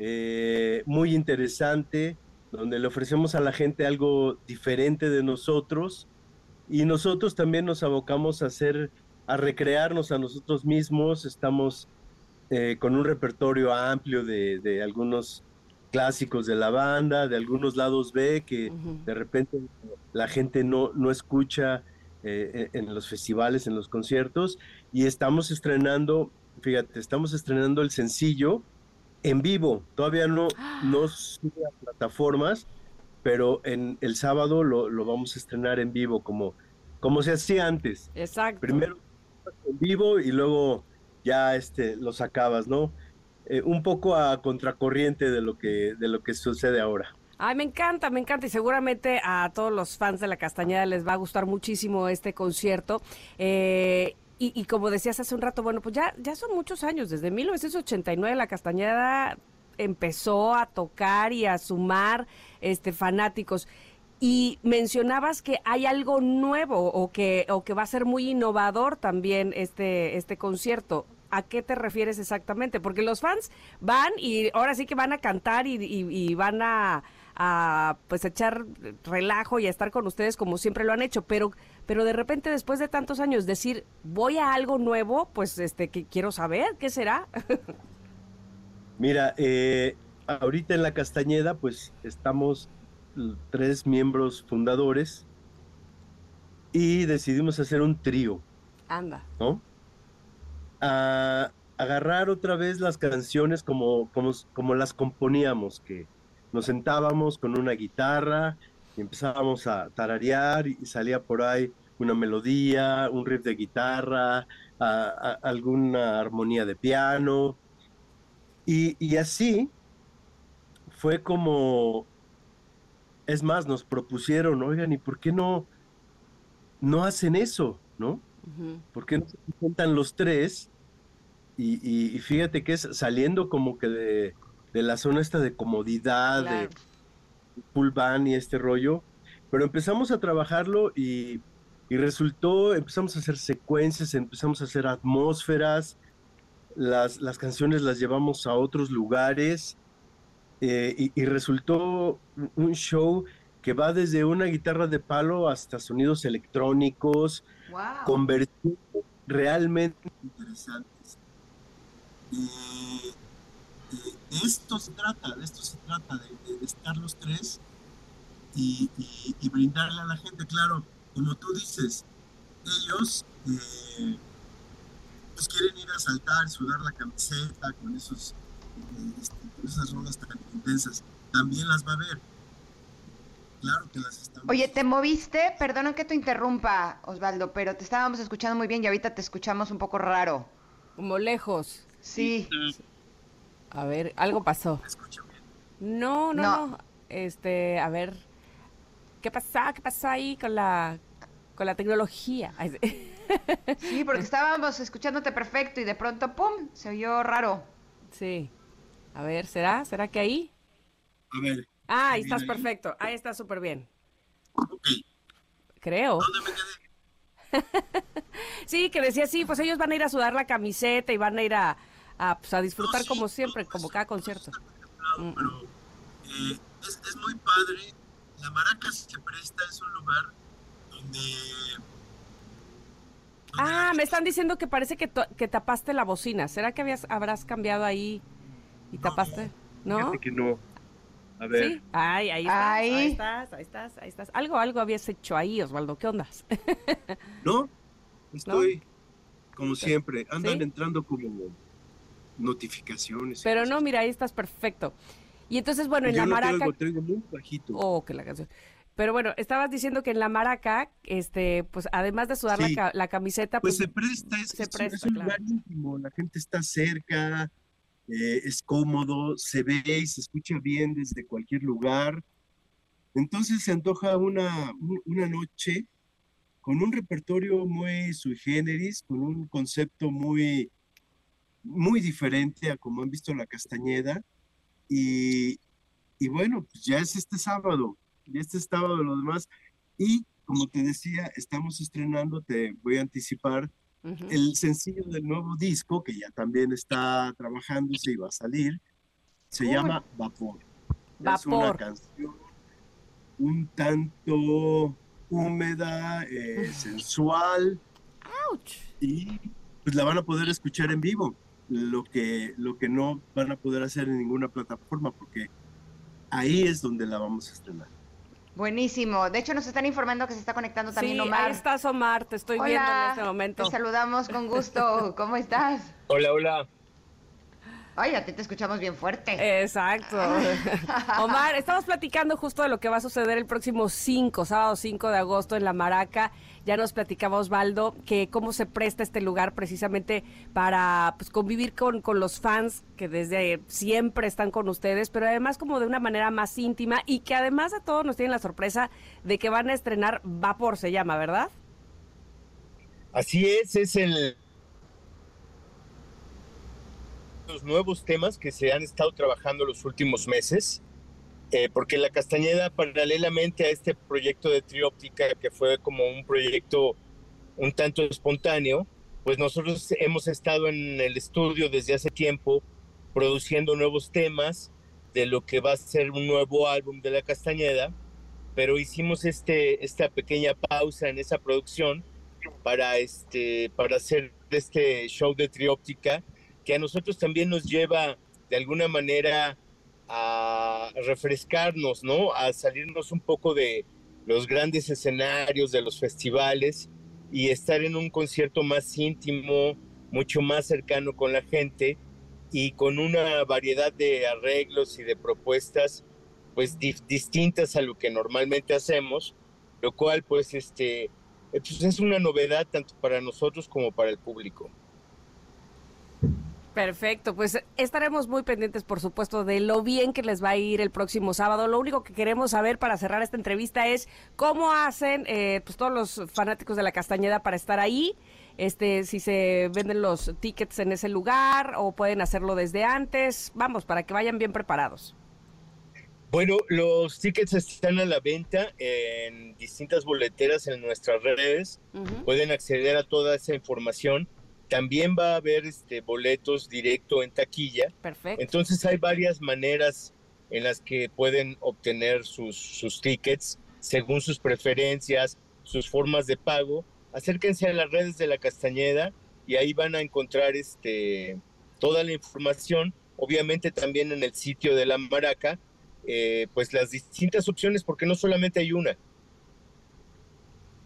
[SPEAKER 8] eh, muy interesante, donde le ofrecemos a la gente algo diferente de nosotros y nosotros también nos abocamos a hacer, a recrearnos a nosotros mismos, estamos eh, con un repertorio amplio de, algunos clásicos de la banda, de algunos lados B que de repente la gente no, no escucha eh, en los festivales, en los conciertos, y estamos estrenando, fíjate, estamos estrenando el sencillo en vivo, todavía no, no *gasps* sube a plataformas, pero en el sábado lo, lo, vamos a estrenar en vivo como, como se hacía antes.
[SPEAKER 1] Exacto.
[SPEAKER 8] Primero en vivo y luego ya este, lo sacabas, ¿no? Eh, un poco a contracorriente de lo que, de lo que sucede ahora.
[SPEAKER 1] Ay, me encanta, me encanta y seguramente a todos los fans de La Castañeda les va a gustar muchísimo este concierto. Eh, y, como decías hace un rato, bueno, pues ya, ya son muchos años, desde 1989 La Castañeda empezó a tocar y a sumar este fanáticos. Y mencionabas que hay algo nuevo o que, o que va a ser muy innovador también este, este concierto. ¿A qué te refieres exactamente? Porque los fans van y ahora sí que van a cantar y van a, a pues echar relajo y a estar con ustedes como siempre lo han hecho, pero pero de repente después de tantos años decir voy a algo nuevo, pues este que quiero saber qué será. *laughs*
[SPEAKER 8] Mira, eh, ahorita en la Castañeda pues estamos tres miembros fundadores y decidimos hacer un trío.
[SPEAKER 1] Anda.
[SPEAKER 8] ¿No? A agarrar otra vez las canciones como, como, como las componíamos, que, nos sentábamos con una guitarra y empezábamos a tararear y salía por ahí una melodía, un riff de guitarra, alguna armonía de piano. Y, así fue como, es más, nos propusieron, oigan, ¿y por qué no, no hacen eso? ¿No? ¿Por qué no se presentan los tres? y, fíjate que es saliendo como que de, de la zona esta de comodidad, de full band y este rollo, pero empezamos a trabajarlo y, resultó, empezamos a hacer secuencias, empezamos a hacer atmósferas, las, las canciones las llevamos a otros lugares eh, y, resultó un show que va desde una guitarra de palo hasta sonidos electrónicos, con versiones realmente interesantes. De esto se trata, de esto se trata, de, estar los tres y, brindarle a la gente, claro, como tú dices, ellos eh, pues quieren ir a saltar, sudar la camiseta con esos esas rolas tan intensas, también las va a ver. Claro que las estamos.
[SPEAKER 2] Oye, te moviste, perdona que te interrumpa, Osvaldo, pero te estábamos escuchando muy bien y ahorita te escuchamos un poco raro.
[SPEAKER 1] Como lejos.
[SPEAKER 2] Sí.
[SPEAKER 1] A ver, algo pasó. No, no, no, Este, a ver. ¿Qué pasa? ¿Qué pasó ahí con la con la tecnología?
[SPEAKER 2] Sí, porque *laughs* estábamos escuchándote perfecto y de pronto pum, se oyó raro.
[SPEAKER 1] Sí. A ver, ¿será? ¿Será que ahí?
[SPEAKER 8] A ver.
[SPEAKER 1] Ah, ahí estás perfecto. Ahí está súper bien. Creo.
[SPEAKER 8] ¿Dónde me quedé? *laughs*
[SPEAKER 1] sí, que decía, sí, pues ellos van a ir a sudar la camiseta y van a ir a, a, pues, a disfrutar como siempre, como cada concierto.
[SPEAKER 8] pero eh, es, muy padre. La Maraca se presta, es un lugar donde...
[SPEAKER 1] ah, me están diciendo que parece que, que tapaste la bocina. ¿Será que habías, habrás cambiado ahí y tapaste? ¿No?
[SPEAKER 8] que no. A ver.
[SPEAKER 1] ¿Sí? Ay, ahí estás, ahí. estás, ahí estás, ahí estás. Algo, algo habías hecho ahí, Osvaldo. ¿Qué ondas? *laughs*
[SPEAKER 8] no, estoy como siempre. Andan entrando como notificaciones.
[SPEAKER 1] Pero no, mira, ahí estás perfecto. Y entonces, bueno, en la maraca.
[SPEAKER 8] muy bajito.
[SPEAKER 1] Oh, que la canción. Pero bueno, estabas diciendo que en la maraca, este, pues además de sudar la, camiseta,
[SPEAKER 8] pues, pues, se presta, es, se presta, es un lugar íntimo, la gente está cerca, eh, es cómodo, se ve y se escucha bien desde cualquier lugar. Entonces se antoja una, una noche con un repertorio muy sui generis, con un concepto muy, muy diferente a como han visto la Castañeda. Y, y bueno, pues ya es este sábado, ya este sábado lo demás. Y como te decía, estamos estrenando, te voy a anticipar, el sencillo del nuevo disco, que ya también está trabajándose y va a salir, se llama Vapor.
[SPEAKER 1] Vapor.
[SPEAKER 8] Es una canción un tanto húmeda, eh, sensual. Y pues la van a poder escuchar en vivo, lo que, lo que no van a poder hacer en ninguna plataforma, porque ahí es donde la vamos a estrenar.
[SPEAKER 2] Buenísimo. De hecho, nos están informando que se está conectando también Omar.
[SPEAKER 1] Ahí estás, Omar. Te estoy viendo en este momento.
[SPEAKER 2] Te saludamos con gusto. ¿Cómo estás?
[SPEAKER 9] Hola, hola.
[SPEAKER 2] Ay, a ti te escuchamos bien fuerte.
[SPEAKER 1] Exacto. *laughs* Omar, estamos platicando justo de lo que va a suceder el próximo 5, sábado 5 de agosto en La Maraca. Ya nos platicaba Osvaldo que cómo se presta este lugar precisamente para pues, convivir con, con los fans que desde siempre están con ustedes, pero además como de una manera más íntima y que además de todo nos tienen la sorpresa de que van a estrenar Vapor, se llama, ¿verdad?
[SPEAKER 9] Así es, es el los nuevos temas que se han estado trabajando los últimos meses, eh, porque la Castañeda, paralelamente a este proyecto de Trióptica, que fue como un proyecto un tanto espontáneo, pues nosotros hemos estado en el estudio desde hace tiempo produciendo nuevos temas de lo que va a ser un nuevo álbum de la Castañeda, pero hicimos este, esta pequeña pausa en esa producción para, este, para hacer este show de Trióptica que a nosotros también nos lleva de alguna manera a refrescarnos, ¿no? A salirnos un poco de los grandes escenarios, de los festivales y estar en un concierto más íntimo, mucho más cercano con la gente y con una variedad de arreglos y de propuestas pues distintas a lo que normalmente hacemos, lo cual pues este pues, es una novedad tanto para nosotros como para el público.
[SPEAKER 1] Perfecto, pues estaremos muy pendientes, por supuesto, de lo bien que les va a ir el próximo sábado. Lo único que queremos saber para cerrar esta entrevista es cómo hacen eh, pues todos los fanáticos de la Castañeda para estar ahí, este, si se venden los tickets en ese lugar o pueden hacerlo desde antes. Vamos, para que vayan bien preparados.
[SPEAKER 9] Bueno, los tickets están a la venta en distintas boleteras en nuestras redes. Pueden acceder a toda esa información también va a haber este, boletos directo en taquilla.
[SPEAKER 1] Perfecto.
[SPEAKER 9] Entonces hay varias maneras en las que pueden obtener sus, sus tickets según sus preferencias, sus formas de pago. Acérquense a las redes de la Castañeda y ahí van a encontrar este, toda la información. Obviamente también en el sitio de la Maraca, eh, pues las distintas opciones, porque no solamente hay una.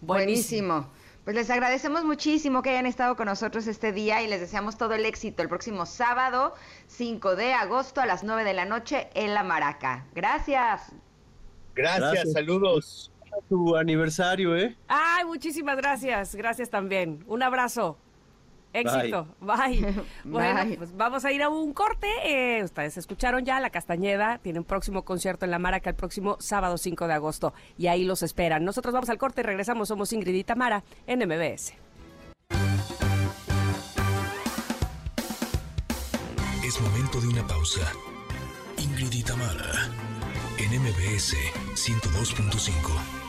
[SPEAKER 2] Buenísimo. Pues les agradecemos muchísimo que hayan estado con nosotros este día y les deseamos todo el éxito el próximo sábado 5 de agosto a las 9 de la noche en La Maraca. Gracias.
[SPEAKER 9] Gracias, saludos.
[SPEAKER 8] A tu aniversario, ¿eh?
[SPEAKER 1] Ay, muchísimas gracias. Gracias también. Un abrazo. Éxito. Bye. *laughs* Bueno, pues vamos a ir a un corte. Eh, ustedes escucharon ya La Castañeda. Tiene un próximo concierto en La Maraca el próximo sábado 5 de agosto. Y ahí los esperan. Nosotros vamos al corte y regresamos. Somos Ingrid y Tamara en MBS.
[SPEAKER 3] Es momento de una pausa. Ingrid y Tamara en MBS 102.5.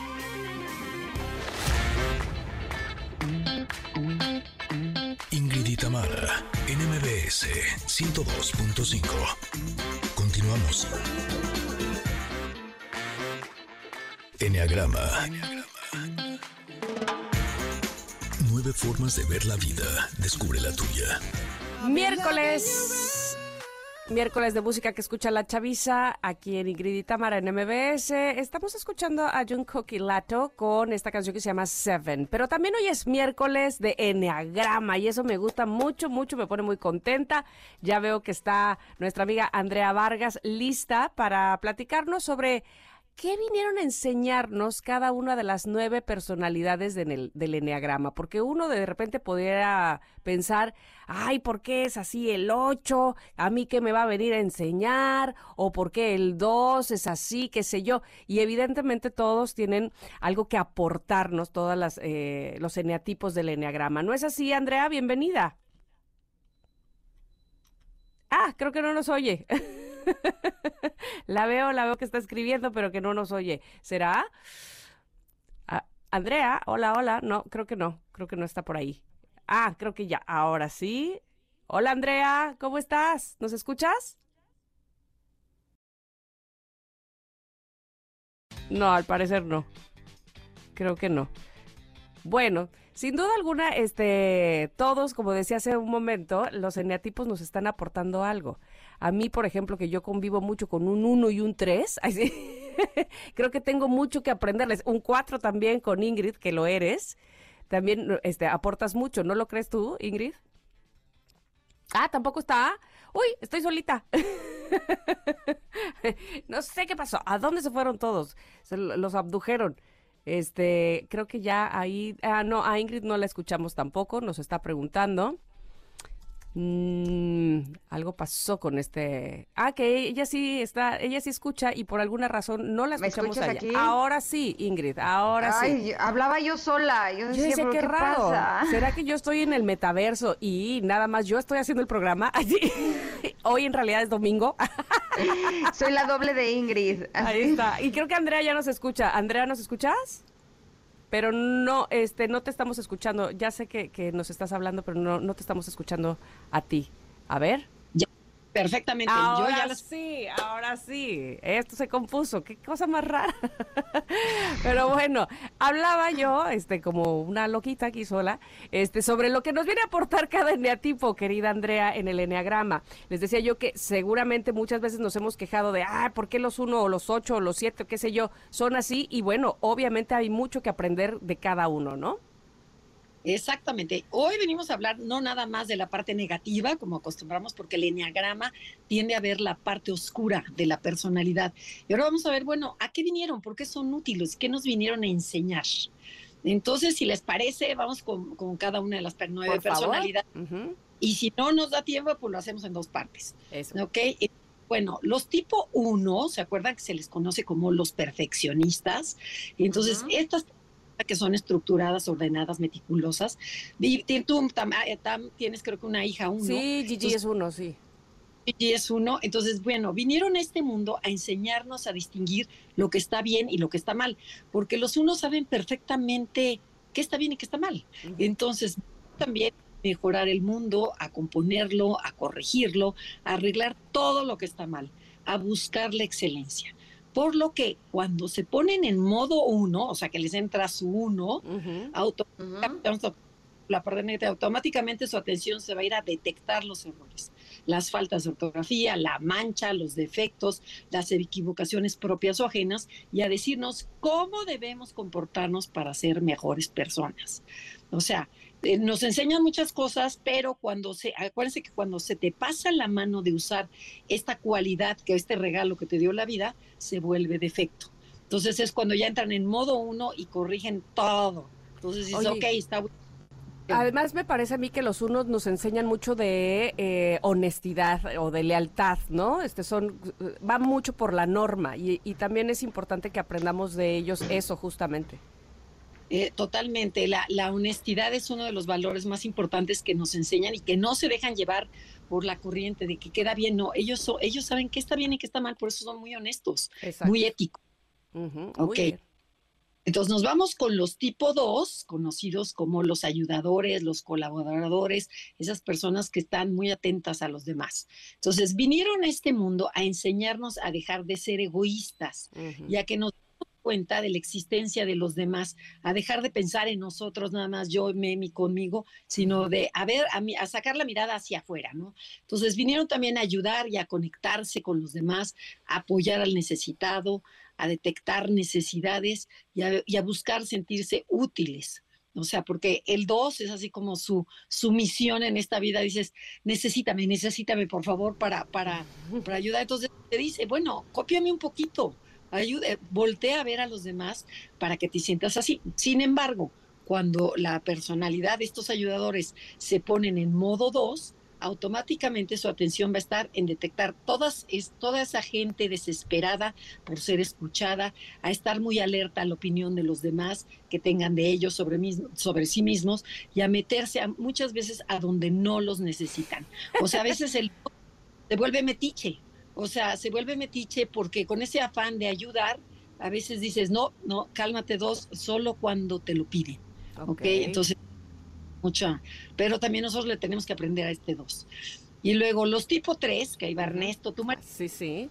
[SPEAKER 3] Ingrid Itamara, NMBS 102.5. Continuamos. Enneagrama. Nueve formas de ver la vida. Descubre la tuya.
[SPEAKER 1] Miércoles miércoles de música que escucha la chaviza aquí en Ingrid y Tamara en MBS. Estamos escuchando a Jungkook y Lato con esta canción que se llama Seven. Pero también hoy es miércoles de Enneagrama y eso me gusta mucho, mucho, me pone muy contenta. Ya veo que está nuestra amiga Andrea Vargas lista para platicarnos sobre ¿qué vinieron a enseñarnos cada una de las nueve personalidades del, Enneagrama? Porque uno de repente podría pensar, ay, ¿por qué es así el 8? ¿A mí qué me va a venir a enseñar? ¿O por qué el 2 es así? ¿Qué sé yo? Y evidentemente todos tienen algo que aportarnos, todos eh, los eneatipos del Enneagrama. ¿No es así, Andrea? Bienvenida. Ah, creo que no nos oye. *laughs* *laughs* la veo, la veo que está escribiendo, pero que no nos oye. ¿Será? Ah, Andrea, hola, hola. No, creo que no. Creo que no está por ahí. Ah, creo que ya. Ahora sí. Hola, Andrea. ¿Cómo estás? ¿Nos escuchas? No, al parecer no. Creo que no. Bueno, sin duda alguna, este, todos, como decía hace un momento, los eneatipos nos están aportando algo. A mí, por ejemplo, que yo convivo mucho con un 1 y un 3, *laughs* creo que tengo mucho que aprenderles. Un 4 también con Ingrid, que lo eres. También este, aportas mucho, ¿no lo crees tú, Ingrid? Ah, tampoco está. Uy, estoy solita. *laughs* no sé qué pasó. ¿A dónde se fueron todos? Se los abdujeron. Este, creo que ya ahí, ah, no, a Ingrid no la escuchamos tampoco, nos está preguntando. Mm, algo pasó con este. Ah, que ella sí está, ella sí escucha y por alguna razón no la escuchamos allá. Aquí? Ahora sí, Ingrid, ahora sí.
[SPEAKER 2] Hablaba yo sola, yo decía,
[SPEAKER 1] qué, raro. ¿Será que yo estoy en el metaverso y nada más yo estoy haciendo el programa? *laughs* Hoy en realidad es domingo. *laughs*
[SPEAKER 2] Soy la doble de Ingrid.
[SPEAKER 1] Ahí está. Y creo que Andrea ya nos escucha. Andrea, ¿nos escuchas? Pero no, este, no te estamos escuchando. Ya sé que, que nos estás hablando, pero no, no te estamos escuchando a ti. A ver
[SPEAKER 10] perfectamente.
[SPEAKER 1] Ahora sí, ahora sí. Esto se compuso. Qué cosa más rara. *laughs* Pero bueno, hablaba yo, este, como una loquita aquí sola, este, sobre lo que nos viene a aportar cada eneatipo, querida Andrea, en el eneagrama. Les decía yo que seguramente muchas veces nos hemos quejado de, ah, ¿por qué los uno o los ocho o los siete qué sé yo son así? Y bueno, obviamente hay mucho que aprender de cada uno, ¿no?
[SPEAKER 10] Exactamente. Hoy venimos a hablar no nada más de la parte negativa, como acostumbramos, porque el enneagrama tiende a ver la parte oscura de la personalidad. Y ahora vamos a ver, bueno, ¿a qué vinieron? ¿Por qué son útiles? ¿Qué nos vinieron a enseñar? Entonces, si les parece, vamos con, cada una de las nueve personalidades. Y si no nos da tiempo, pues lo hacemos en dos partes. Eso. ¿Ok? Bueno, los tipo 1, ¿se acuerdan que se les conoce como los perfeccionistas? Y entonces, estas que son estructuradas, ordenadas, meticulosas. Y tú eh, tienes creo que una hija uno.
[SPEAKER 1] Sí, Gigi es uno, sí.
[SPEAKER 10] Gigi es uno. Entonces, bueno, vinieron a este mundo a enseñarnos a distinguir lo que está bien y lo que está mal, porque los unos saben perfectamente qué está bien y qué está mal. Entonces, también mejorar el mundo, a componerlo, a corregirlo, a arreglar todo lo que está mal, a buscar la excelencia. Por lo que cuando se ponen en modo uno, o sea que les entra su uno, automáticamente su atención se va a ir a detectar los errores, las faltas de ortografía, la mancha, los defectos, las equivocaciones propias o ajenas y a decirnos cómo debemos comportarnos para ser mejores personas. O sea, eh, nos enseñan muchas cosas, pero cuando se, acuérdense que cuando se te pasa la mano de usar esta cualidad, que este regalo que te dio la vida, se vuelve defecto. Entonces es cuando ya entran en modo uno y corrigen todo. Entonces dices, ok, está
[SPEAKER 1] Además, me parece a mí que los unos nos enseñan mucho de eh, honestidad o de lealtad, ¿no? Este son, va mucho por la norma y, y también es importante que aprendamos de ellos eso justamente.
[SPEAKER 10] Eh, totalmente. La, honestidad es uno de los valores más importantes que nos enseñan y que no se dejan llevar por la corriente de que queda bien. No, ellos, ellos saben qué está bien y qué está mal, por eso son muy honestos, muy éticos. ok. Entonces nos vamos con los tipo 2, conocidos como los ayudadores, los colaboradores, esas personas que están muy atentas a los demás. Entonces vinieron a este mundo a enseñarnos a dejar de ser egoístas, ya que nos cuenta de la existencia de los demás, a dejar de pensar en nosotros, nada más yo, Memi, conmigo, sino de a ver, a, a sacar la mirada hacia afuera, ¿no? Entonces vinieron también a ayudar y a conectarse con los demás, a apoyar al necesitado, a detectar necesidades y a, buscar sentirse útiles. O sea, porque el 2 es así como su, su misión en esta vida. Dices, necesítame, necesítame, por favor, para, para, para ayudar. Entonces te dice, bueno, cópiame un poquito ayude, voltea a ver a los demás para que te sientas así. Sin embargo, cuando la personalidad de estos ayudadores se ponen en modo 2, automáticamente su atención va a estar en detectar todas, es, toda esa gente desesperada por ser escuchada, a estar muy alerta a la opinión de los demás que tengan de ellos sobre, sobre sí mismos y a meterse muchas veces a donde no los necesitan. O sea, a veces el *laughs* se vuelve metiche, o sea, se vuelve metiche porque con ese afán de ayudar, a veces dices, no, no, cálmate dos, solo cuando te lo piden. Ok, entonces mucha, pero también nosotros le tenemos que aprender a este dos. Y luego los tipo tres, que ahí va Ernesto, tú,
[SPEAKER 1] Sí, sí.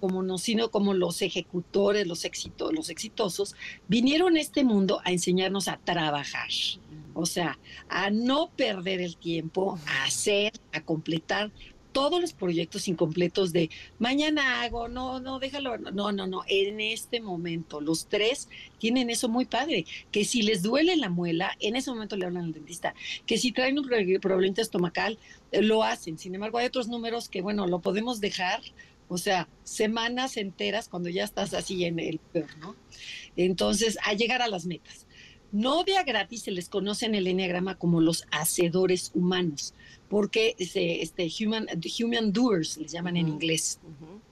[SPEAKER 10] Como no, sino como los ejecutores, los, éxitos, los exitosos, vinieron a este mundo a enseñarnos a trabajar. O sea, a no perder el tiempo, a hacer, a completar todos los proyectos incompletos de mañana hago, no, no, déjalo, no, no, no, en este momento los tres tienen eso muy padre, que si les duele la muela, en ese momento le hablan al dentista, que si traen un problema estomacal, eh, lo hacen, sin embargo hay otros números que, bueno, lo podemos dejar, o sea, semanas enteras cuando ya estás así en el peor, ¿no? Entonces, a llegar a las metas. No de a gratis se les conoce en el enneagrama como los hacedores humanos porque este, este human, human doers les llaman en inglés,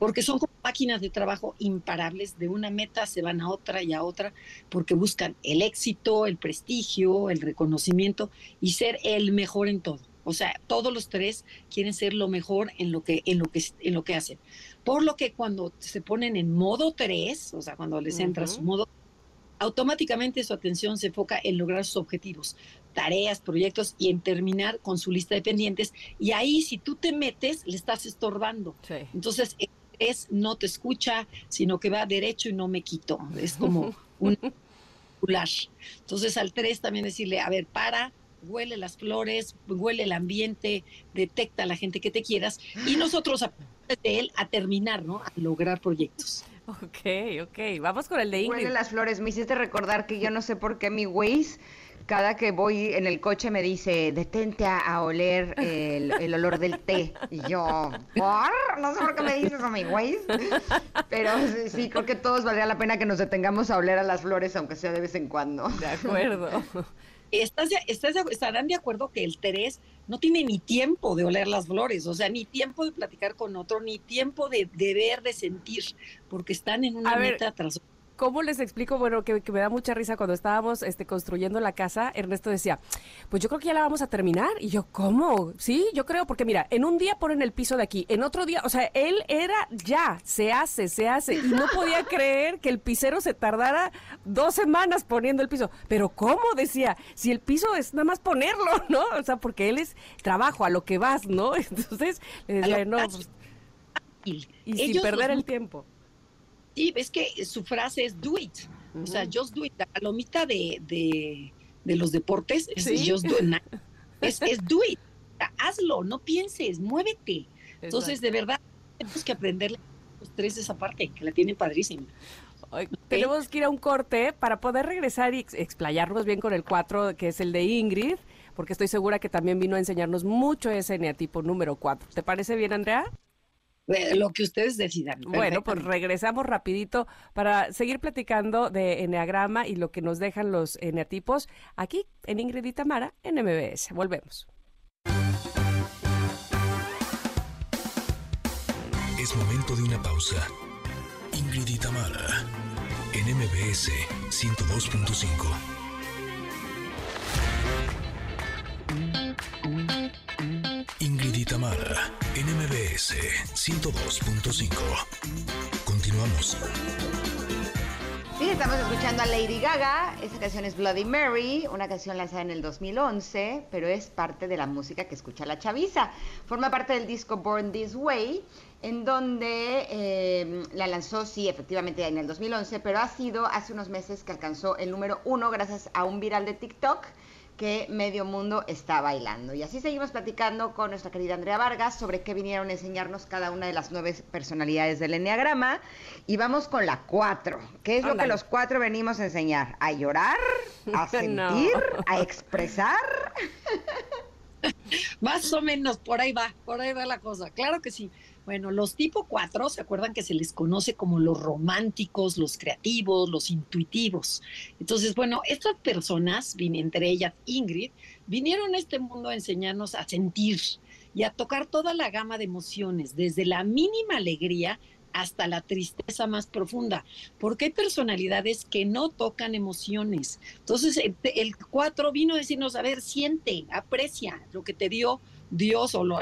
[SPEAKER 10] porque son como máquinas de trabajo imparables, de una meta se van a otra y a otra, porque buscan el éxito, el prestigio, el reconocimiento y ser el mejor en todo. O sea, todos los tres quieren ser lo mejor en lo que, en lo que, en lo que hacen. Por lo que cuando se ponen en modo tres, o sea, cuando les entra su modo automáticamente su atención se enfoca en lograr sus objetivos tareas, proyectos y en terminar con su lista de pendientes. Y ahí si tú te metes, le estás estorbando. Entonces, es no te escucha, sino que va derecho y no me quito. Es *laughs* como un Entonces, al tres también decirle, a ver, para, huele las flores, huele el ambiente, detecta a la gente que te quieras y nosotros de él a terminar, ¿no? A lograr proyectos.
[SPEAKER 1] Ok, ok. Vamos con el de Ingrid.
[SPEAKER 2] Huele las flores. Me hiciste recordar que yo no sé por qué mi Waze cada que voy en el coche me dice, detente a, oler el, olor del té. Y yo, ¿por? No sé por qué me dices a mi güey. Pero sí, creo que todos valdría la pena que nos detengamos a oler a las flores, aunque sea de vez en cuando.
[SPEAKER 1] De acuerdo.
[SPEAKER 10] ¿Estás, estás, estarán de acuerdo que el Terés no tiene ni tiempo de oler las flores, o sea, ni tiempo de platicar con otro, ni tiempo de, de ver, de sentir, porque están en una meta tras otra
[SPEAKER 1] ¿Cómo les explico? Bueno, que, me da mucha risa cuando estábamos este, construyendo la casa, Ernesto decía, pues yo creo que ya la vamos a terminar. Y yo, ¿cómo? Sí, yo creo, porque mira, en un día ponen el piso de aquí, en otro día, o sea, él era ya, se hace, se hace. Y no podía *laughs* creer que el pisero se tardara dos semanas poniendo el piso. Pero ¿cómo? Decía, si el piso es nada más ponerlo, *laughs* ¿no? O sea, porque él es trabajo, a lo que vas, ¿no? *laughs* Entonces, le decía, no, pues, y sin perder el tiempo.
[SPEAKER 10] Sí, ves que su frase es do it. O sea, just do it. La palomita de, de, los deportes es just do it. *laughs* Es, do it. hazlo, no pienses, muévete. Entonces, de verdad, tenemos que aprender los tres esa parte, que la tienen padrísima.
[SPEAKER 1] Tenemos que ir a un corte para poder regresar y explayarnos bien con el 4, que es el de Ingrid, porque estoy segura que también vino a enseñarnos mucho ese eneatipo número 4. ¿Te parece bien, Andrea?
[SPEAKER 10] Lo que ustedes decidan.
[SPEAKER 1] Bueno, pues regresamos rapidito para seguir platicando de Enneagrama y lo que nos dejan los eneatipos aquí en Ingrid y Tamara en MBS. Volvemos.
[SPEAKER 3] Es momento de una pausa. Ingrid y Tamara en MBS 102.5. Tamara, NMBS 102.5. Continuamos.
[SPEAKER 2] Sí, estamos escuchando a Lady Gaga. Esta canción es Bloody Mary, una canción lanzada en el 2011, pero es parte de la música que escucha la chaviza. Forma parte del disco Born This Way, en donde eh, la lanzó, sí, efectivamente en el 2011, pero ha sido hace unos meses que alcanzó el número uno gracias a un viral de TikTok que medio mundo está bailando. Y así seguimos platicando con nuestra querida Andrea Vargas sobre qué vinieron a enseñarnos cada una de las nueve personalidades del Enneagrama. Y vamos con la cuatro. ¿Qué es lo que los cuatro venimos a enseñar? ¿A llorar? ¿A *laughs* sentir? ¿A expresar? *laughs*
[SPEAKER 10] Más o menos, por ahí va, por ahí va la cosa. Claro que sí. Bueno, los tipo 4, ¿se acuerdan que se les conoce como los románticos, los creativos, los intuitivos? Entonces, bueno, estas personas, entre ellas Ingrid, vinieron a este mundo a enseñarnos a sentir y a tocar toda la gama de emociones, desde la mínima alegría hasta la tristeza más profunda, porque hay personalidades que no tocan emociones. Entonces, el 4 vino a decirnos, a ver, siente, aprecia lo que te dio Dios o lo,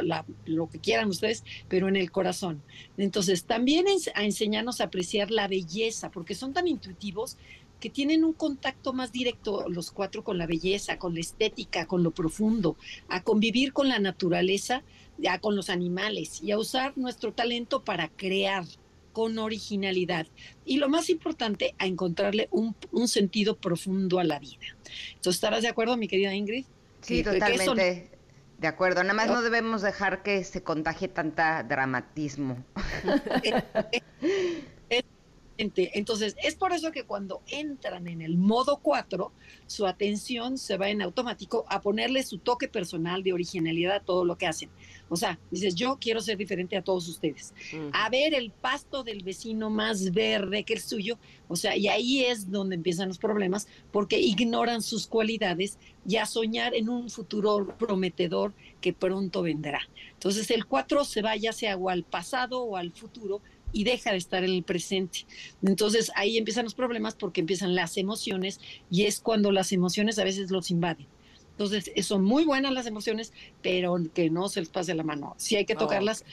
[SPEAKER 10] lo, que quieran ustedes, pero en el corazón. Entonces, también a enseñarnos a apreciar la belleza, porque son tan intuitivos que tienen un contacto más directo los cuatro con la belleza, con la estética, con lo profundo, a convivir con la naturaleza, ya con los animales y a usar nuestro talento para crear con originalidad. Y lo más importante, a encontrarle un, un sentido profundo a la vida. Entonces, ¿estarás de acuerdo, mi querida Ingrid?
[SPEAKER 2] Sí, totalmente. De acuerdo, nada más no debemos dejar que se contagie tanta dramatismo. *laughs*
[SPEAKER 10] Entonces, es por eso que cuando entran en el modo 4, su atención se va en automático a ponerle su toque personal de originalidad a todo lo que hacen. O sea, dices, yo quiero ser diferente a todos ustedes. A ver el pasto del vecino más verde que el suyo. O sea, y ahí es donde empiezan los problemas porque ignoran sus cualidades y a soñar en un futuro prometedor que pronto vendrá. Entonces, el 4 se va ya sea o al pasado o al futuro y deja de estar en el presente. Entonces ahí empiezan los problemas porque empiezan las emociones y es cuando las emociones a veces los invaden. Entonces eh, son muy buenas las emociones, pero que no se les pase la mano. Si hay que tocarlas,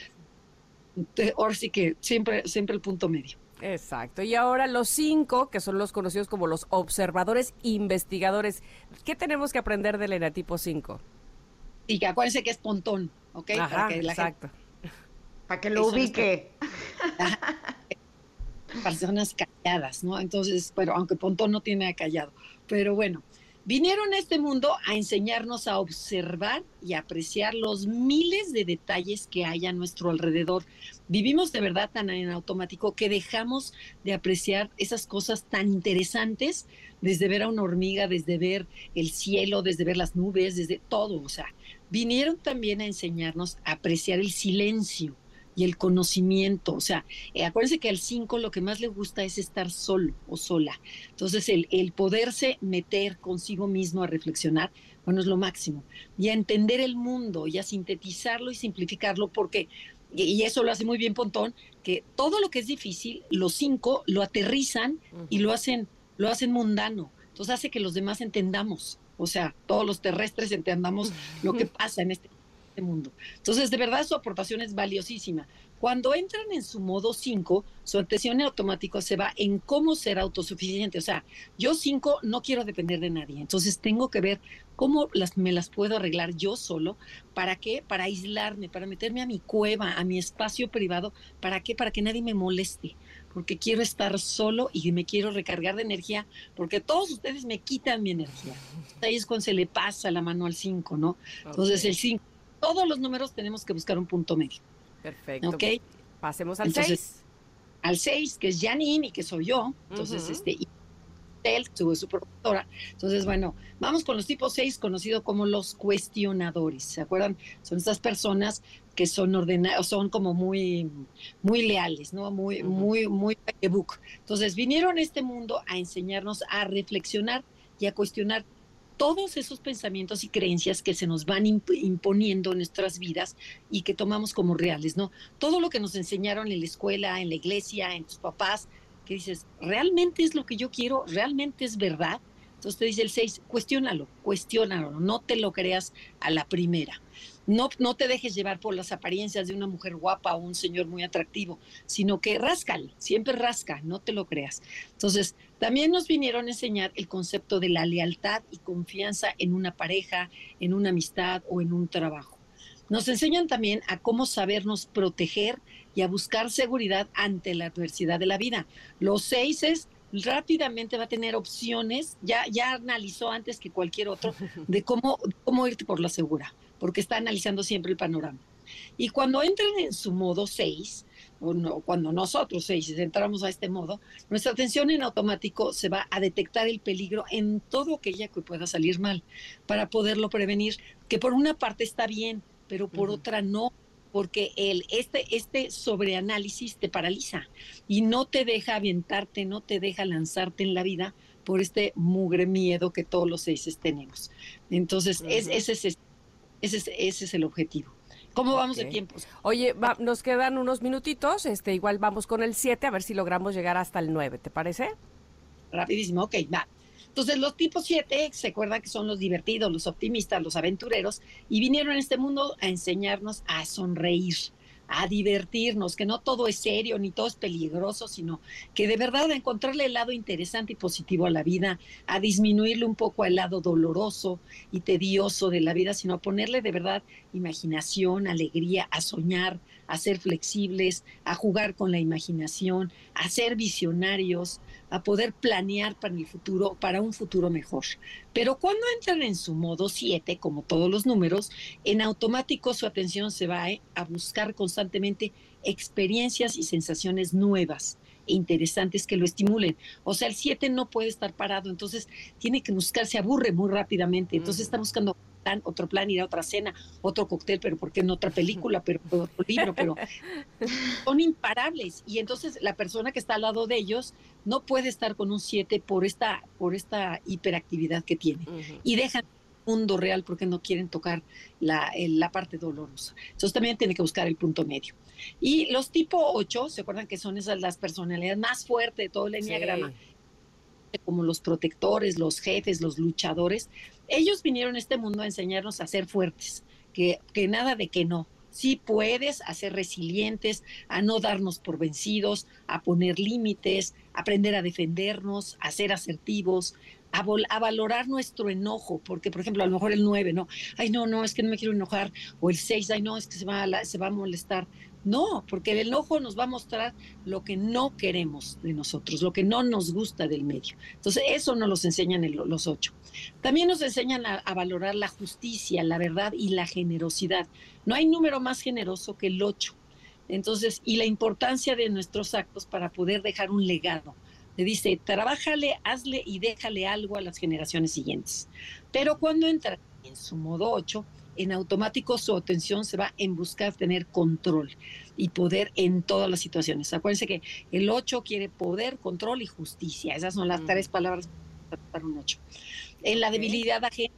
[SPEAKER 10] ahora sí que siempre, siempre el punto medio.
[SPEAKER 1] Exacto. Y ahora los cinco, que son los conocidos como los observadores investigadores. ¿Qué tenemos que aprender del enatipo 5?
[SPEAKER 10] Y que acuérdense que es pontón, ¿ok?
[SPEAKER 1] exacto.
[SPEAKER 2] Para que lo ubique.
[SPEAKER 10] Personas calladas, ¿no? Entonces, pero aunque Pontón no tiene callado. Pero bueno, vinieron a este mundo a enseñarnos a observar y apreciar los miles de detalles que hay a nuestro alrededor. Vivimos de verdad tan en automático que dejamos de apreciar esas cosas tan interesantes, desde ver a una hormiga, desde ver el cielo, desde ver las nubes, desde todo. O sea, vinieron también a enseñarnos a apreciar el silencio y el conocimiento. O sea, eh, acuérdense que al 5 lo que más le gusta es estar solo o sola. Entonces, el, el poderse meter consigo mismo a reflexionar, bueno, es lo máximo. Y a entender el mundo y a sintetizarlo y simplificarlo, porque, y eso lo hace muy bien Pontón, que todo lo que es difícil, los cinco lo aterrizan y lo hacen, lo hacen mundano. Entonces hace que los demás entendamos, o sea, todos los terrestres entendamos lo que *laughs* pasa en este este mundo. Entonces, de verdad, su aportación es valiosísima. Cuando entran en su modo 5, su atención en automático se va en cómo ser autosuficiente. O sea, yo 5 no quiero depender de nadie. Entonces, tengo que ver cómo las, me las puedo arreglar yo solo. ¿Para qué? Para aislarme, para meterme a mi cueva, a mi espacio privado. ¿Para qué? Para que nadie me moleste porque quiero estar solo y me quiero recargar de energía, porque todos ustedes me quitan mi energía. Ahí es cuando se le pasa la mano al 5, ¿no? Entonces el 5 todos los números tenemos que buscar un punto medio.
[SPEAKER 1] Perfecto. ¿Ok? Pasemos al 6.
[SPEAKER 10] Al 6, que es Janine y que soy yo. Entonces, este, y él, su, su productora. Entonces, bueno, vamos con los tipos 6, conocidos como los cuestionadores. ¿Se acuerdan? Son estas personas que son ordenados, son como muy, muy leales, ¿no? Muy, muy, muy book. Entonces, vinieron a este mundo a enseñarnos a reflexionar y a cuestionar todos esos pensamientos y creencias que se nos van imponiendo en nuestras vidas y que tomamos como reales, ¿no? Todo lo que nos enseñaron en la escuela, en la iglesia, en tus papás, que dices, ¿realmente es lo que yo quiero? ¿Realmente es verdad? Entonces te dice el 6, cuestiónalo, cuestiónalo, no te lo creas a la primera. No, no te dejes llevar por las apariencias de una mujer guapa o un señor muy atractivo, sino que rascale, siempre rasca, no te lo creas. Entonces, también nos vinieron a enseñar el concepto de la lealtad y confianza en una pareja, en una amistad o en un trabajo. Nos enseñan también a cómo sabernos proteger y a buscar seguridad ante la adversidad de la vida. Los seis es rápidamente va a tener opciones, ya, ya analizó antes que cualquier otro, *laughs* de cómo, cómo irte por la segura porque está analizando siempre el panorama. Y cuando entran en su modo 6, o cuando nosotros seis entramos a este modo, nuestra atención en automático se va a detectar el peligro en todo aquello que pueda salir mal para poderlo prevenir, que por una parte está bien, pero por otra no porque el, este, este sobreanálisis te paraliza y no te deja aventarte, no te deja lanzarte en la vida por este mugre miedo que todos los seis tenemos. Entonces, ese, es, ese, ese es el objetivo. ¿Cómo vamos de tiempo?
[SPEAKER 1] Oye, nos quedan unos minutitos, este, igual vamos con el 7, a ver si logramos llegar hasta el 9, ¿te parece?
[SPEAKER 10] Rapidísimo, ok, va. Entonces, los tipos 7 se acuerdan que son los divertidos, los optimistas, los aventureros, y vinieron a este mundo a enseñarnos a sonreír, a divertirnos, que no todo es serio ni todo es peligroso, sino que de verdad a encontrarle el lado interesante y positivo a la vida, a disminuirle un poco el lado doloroso y tedioso de la vida, sino a ponerle de verdad imaginación, alegría, a soñar, a ser flexibles, a jugar con la imaginación, a ser visionarios, a poder planear para el futuro, para un futuro mejor. Pero cuando entran en su modo 7, como todos los números, en automático su atención se va eh, a buscar constantemente experiencias y sensaciones nuevas e interesantes que lo estimulen. O sea, el 7 no puede estar parado, entonces tiene que buscar, se aburre muy rápidamente, entonces está buscando otro plan, ir a otra cena, otro cóctel, pero ¿por qué en otra película, pero otro libro? Pero *laughs* son imparables. Y entonces la persona que está al lado de ellos no puede estar con un 7 por esta, por esta hiperactividad que tiene. Y dejan el mundo real porque no quieren tocar la, la parte dolorosa. Entonces también tiene que buscar el punto medio. Y los tipo 8, ¿se acuerdan que son esas las personalidades más fuertes de todo el enneagrama? como los protectores, los jefes, los luchadores, ellos vinieron a este mundo a enseñarnos a ser fuertes, que, que nada de que no. Sí puedes a ser resilientes, a no darnos por vencidos, a poner límites, aprender a defendernos, a ser asertivos, a, a, valorar nuestro enojo, porque por ejemplo a lo mejor el 9, no, ay no, no, es que no me quiero enojar, o el 6, ay no, es que se va se va a molestar. No, porque el enojo nos va a mostrar lo que no queremos de nosotros, lo que no nos gusta del medio. Entonces, eso nos los enseñan los ocho. También nos enseñan a, valorar la justicia, la verdad y la generosidad. No hay número más generoso que el ocho. Entonces, y la importancia de nuestros actos para poder dejar un legado. Le dice, trabájale, hazle y déjale algo a las generaciones siguientes. Pero cuando entra en su modo ocho, en automático su atención se va en buscar tener control y poder en todas las situaciones. Acuérdense que el 8 quiere poder, control y justicia. Esas son las mm. tres palabras para un 8. En la debilidad ajena,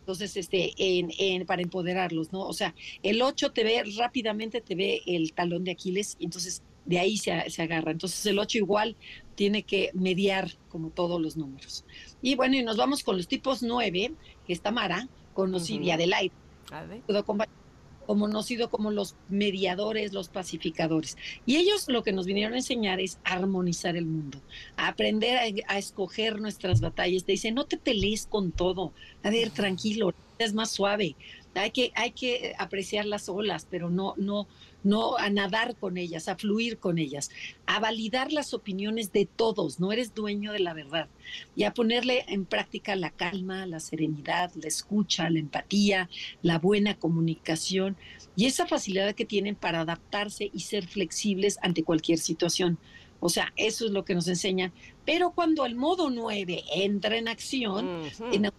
[SPEAKER 10] entonces, este, en, para empoderarlos, ¿no? O sea, el 8 te ve rápidamente, te ve el talón de Aquiles, y entonces de ahí se, se agarra. Entonces, el 8 igual tiene que mediar como todos los números. Y bueno, y nos vamos con los tipos 9, que está Mara, conocida del aire conocido como los mediadores, los pacificadores. Y ellos lo que nos vinieron a enseñar es armonizar el mundo, aprender a, escoger nuestras batallas. Te dicen, no te pelees con todo, a ver, tranquilo, es más suave. Hay que, hay que apreciar las olas, pero no, no, no a nadar con ellas, a fluir con ellas, a validar las opiniones de todos, no eres dueño de la verdad, y a ponerle en práctica la calma, la serenidad, la escucha, la empatía, la buena comunicación y esa facilidad que tienen para adaptarse y ser flexibles ante cualquier situación. O sea, eso es lo que nos enseñan. Pero cuando el modo 9 entra en acción, en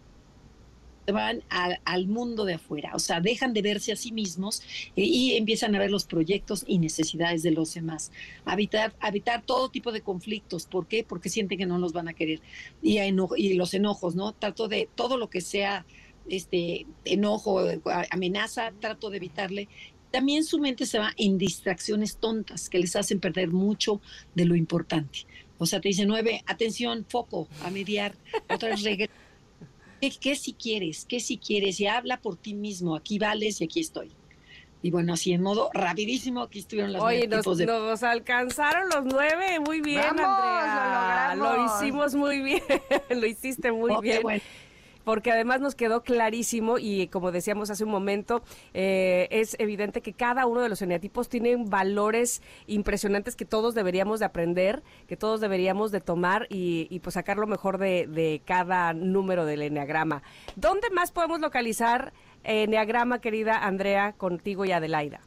[SPEAKER 10] van al, mundo de afuera, o sea, dejan de verse a sí mismos eh, y empiezan a ver los proyectos y necesidades de los demás. Habitar, habitar todo tipo de conflictos, ¿por qué? Porque sienten que no los van a querer. Y, y los enojos, ¿no? Trato de todo lo que sea este enojo, amenaza, trato de evitarle. También su mente se va en distracciones tontas que les hacen perder mucho de lo importante. O sea, te dice nueve, atención, foco, a mediar, otra vez regresa ¿Qué, si quieres? ¿Qué si quieres? Y habla por ti mismo. Aquí vales y aquí estoy. Y bueno, así en modo rapidísimo, aquí estuvieron las
[SPEAKER 1] Oye, nos, tipos de... nos alcanzaron los nueve, muy bien, Andrea. Lo, hicimos muy bien, *laughs* lo hiciste muy bien porque además nos quedó clarísimo y como decíamos hace un momento, eh, es evidente que cada uno de los eneatipos tiene valores impresionantes que todos deberíamos de aprender, que todos deberíamos de tomar y, pues sacar lo mejor de, cada número del eneagrama. ¿Dónde más podemos localizar eneagrama, querida Andrea, contigo y Adelaida?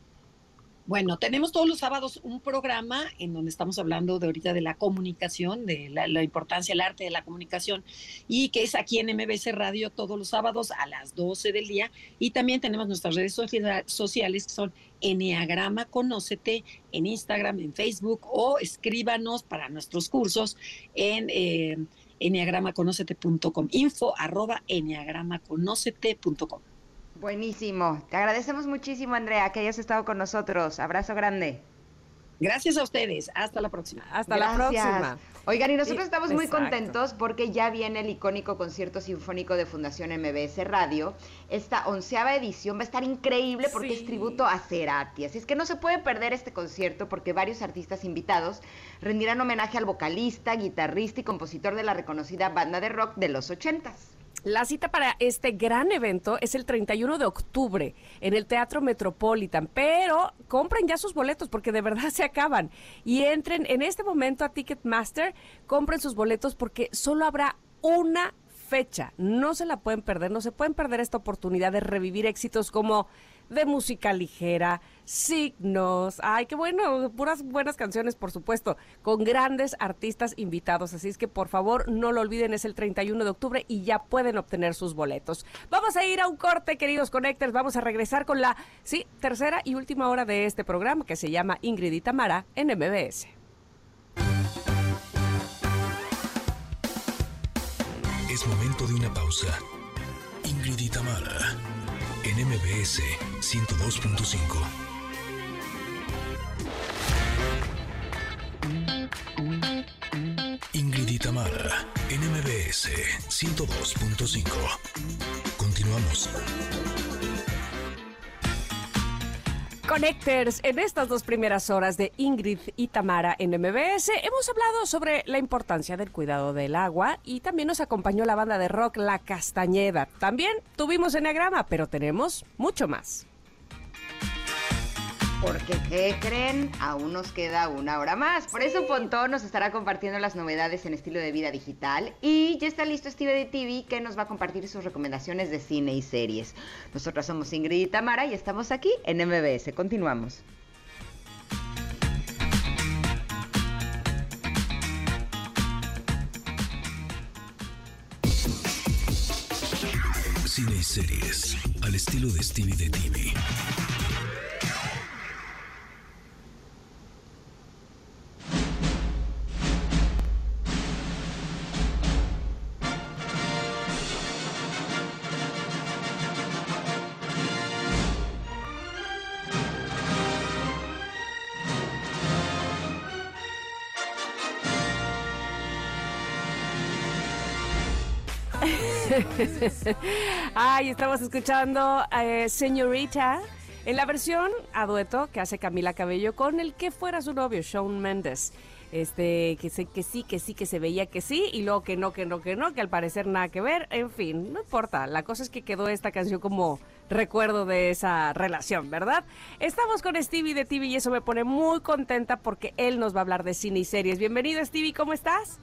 [SPEAKER 10] Bueno, tenemos todos los sábados un programa en donde estamos hablando de ahorita de la comunicación, de la, importancia del arte de la comunicación, y que es aquí en MBC Radio todos los sábados a las 12 del día. Y también tenemos nuestras redes sociales que son Enneagrama Conócete en Instagram, en Facebook, o escríbanos para nuestros cursos en eh, enneagramaconócete.com, info arroba enneagramaconócete.com.
[SPEAKER 2] Buenísimo. Te agradecemos muchísimo, Andrea, que hayas estado con nosotros. Abrazo grande.
[SPEAKER 10] Gracias a ustedes. Hasta la próxima.
[SPEAKER 1] Hasta la próxima.
[SPEAKER 2] Oigan, y nosotros estamos muy contentos porque ya viene el icónico concierto sinfónico de Fundación MBS Radio. Esta onceava edición va a estar increíble porque es tributo a Cerati. Así es que no se puede perder este concierto porque varios artistas invitados rendirán homenaje al vocalista, guitarrista y compositor de la reconocida banda de rock de los ochentas.
[SPEAKER 1] La cita para este gran evento es el 31 de octubre en el Teatro Metropolitan, pero compren ya sus boletos porque de verdad *laughs* se acaban. Y entren en este momento a Ticketmaster, compren sus boletos porque solo habrá una fecha. No se la pueden perder, no se pueden perder esta oportunidad de revivir éxitos como de música ligera, signos, ay, qué bueno, puras buenas canciones, por supuesto, con grandes artistas invitados. Así es que por favor no lo olviden, es el 31 de octubre y ya pueden obtener sus boletos. Vamos a ir a un corte, queridos connectors, vamos a regresar con la, sí, tercera y última hora de este programa que se llama Ingrid y Tamara en MBS.
[SPEAKER 3] Es momento de una pausa. Ingrid y Tamara en MBS 102.5. Ingrid y Tamara, NMBS 102.5. Continuamos.
[SPEAKER 1] Connectors, en estas dos primeras horas de Ingrid y Tamara en MBS hemos hablado sobre la importancia del cuidado del agua y también nos acompañó la banda de rock La Castañeda. También tuvimos Enneagrama, pero tenemos mucho más.
[SPEAKER 2] Porque, ¿qué creen? Aún nos queda una hora más. Por eso Pontón nos estará compartiendo las novedades en estilo de vida digital. Y ya está listo Steve de TV que nos va a compartir sus recomendaciones de cine y series. Nosotras somos Ingrid y Tamara y estamos aquí en MBS. Continuamos.
[SPEAKER 3] Cine y series al estilo de Stevie de TV. *laughs*
[SPEAKER 1] Ay, estamos escuchando eh, Señorita en la versión a dueto que hace Camila Cabello con el que fuera su novio, Shawn Mendes. Este, que, sé, que sí, que sí, que se veía que sí, y luego que no, que no, que no, que al parecer nada que ver. En fin, no importa. La cosa es que quedó esta canción como recuerdo de esa relación, ¿verdad? Estamos con Stevie de TV y eso me pone muy contenta porque él nos va a hablar de cine y series. Bienvenido, Stevie, ¿cómo estás?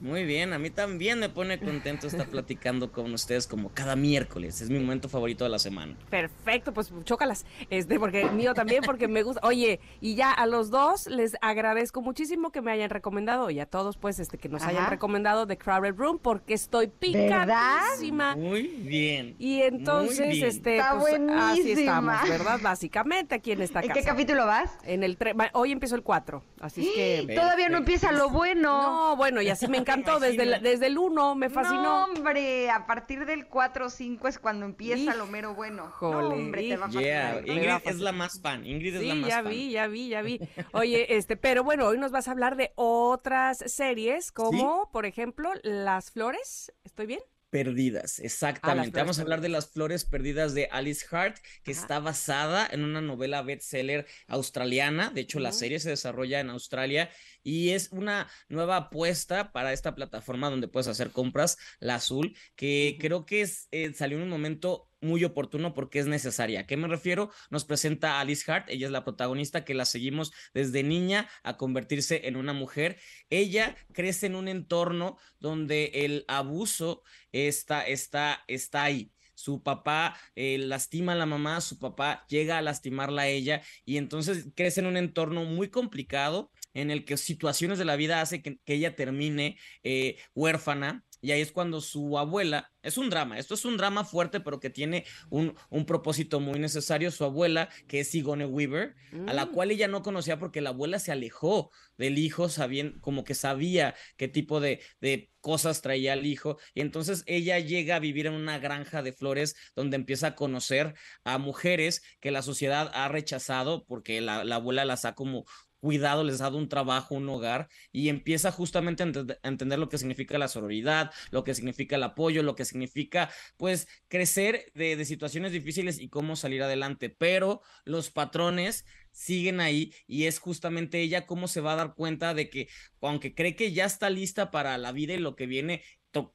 [SPEAKER 11] Muy bien, a mí también me pone contento estar *laughs* platicando con ustedes como cada miércoles. Es mi momento favorito de la semana.
[SPEAKER 1] Perfecto, pues chócalas. Este, porque mío también, porque me gusta. Oye, y ya a los dos les agradezco muchísimo que me hayan recomendado, y a todos, pues, este, que nos hayan recomendado The Crowded Room, porque estoy picadísima.
[SPEAKER 11] Muy bien.
[SPEAKER 1] Y entonces, este, pues, así estamos, ¿verdad? Básicamente aquí en esta casa.
[SPEAKER 2] ¿En qué capítulo vas?
[SPEAKER 1] En el hoy empiezo el 4, así es que. *gasps*
[SPEAKER 2] Todavía no empieza lo bueno.
[SPEAKER 1] No, bueno, y así me encantó desde el, desde el 1, me fascinó.
[SPEAKER 2] No, hombre, a partir del 4 o 5 es cuando empieza lo mero bueno. No, hombre, te va a
[SPEAKER 11] fascinar. Ingrid es la más fan, Ingrid es la más
[SPEAKER 1] ya vi, ya vi, ya vi. Oye, *laughs* este, pero bueno, hoy nos vas a hablar de otras series como, por ejemplo, Las Flores, ¿estoy bien?
[SPEAKER 11] Perdidas, exactamente. Vamos a hablar de las flores perdidas de Alice Hart, que está basada en una novela bestseller australiana. De hecho, la serie se desarrolla en Australia y es una nueva apuesta para esta plataforma donde puedes hacer compras, la azul, que creo que es, eh, salió en un momento muy oportuno porque es necesaria. ¿A qué me refiero? Nos presenta a Alice Hart, ella es la protagonista que la seguimos desde niña a convertirse en una mujer. Ella crece en un entorno donde el abuso está, está, está ahí su papá eh, lastima a la mamá, su papá llega a lastimarla a ella y entonces crece en un entorno muy complicado en el que situaciones de la vida hace que, ella termine eh, huérfana y ahí es cuando su abuela, es un drama, esto es un drama fuerte, pero que tiene un, un propósito muy necesario. Su abuela, que es Sigourney Weaver, a la mm. cual ella no conocía porque la abuela se alejó del hijo, sabiendo, como que sabía qué tipo de, de cosas traía el hijo. Y entonces ella llega a vivir en una granja de flores donde empieza a conocer a mujeres que la sociedad ha rechazado porque la, la abuela las ha como cuidado, les ha dado un trabajo, un hogar, y empieza justamente a, entender lo que significa la sororidad, lo que significa el apoyo, lo que significa, pues, crecer de, de situaciones difíciles y cómo salir adelante. Pero los patrones siguen ahí y es justamente ella cómo se va a dar cuenta de que, aunque cree que ya está lista para la vida y lo que viene,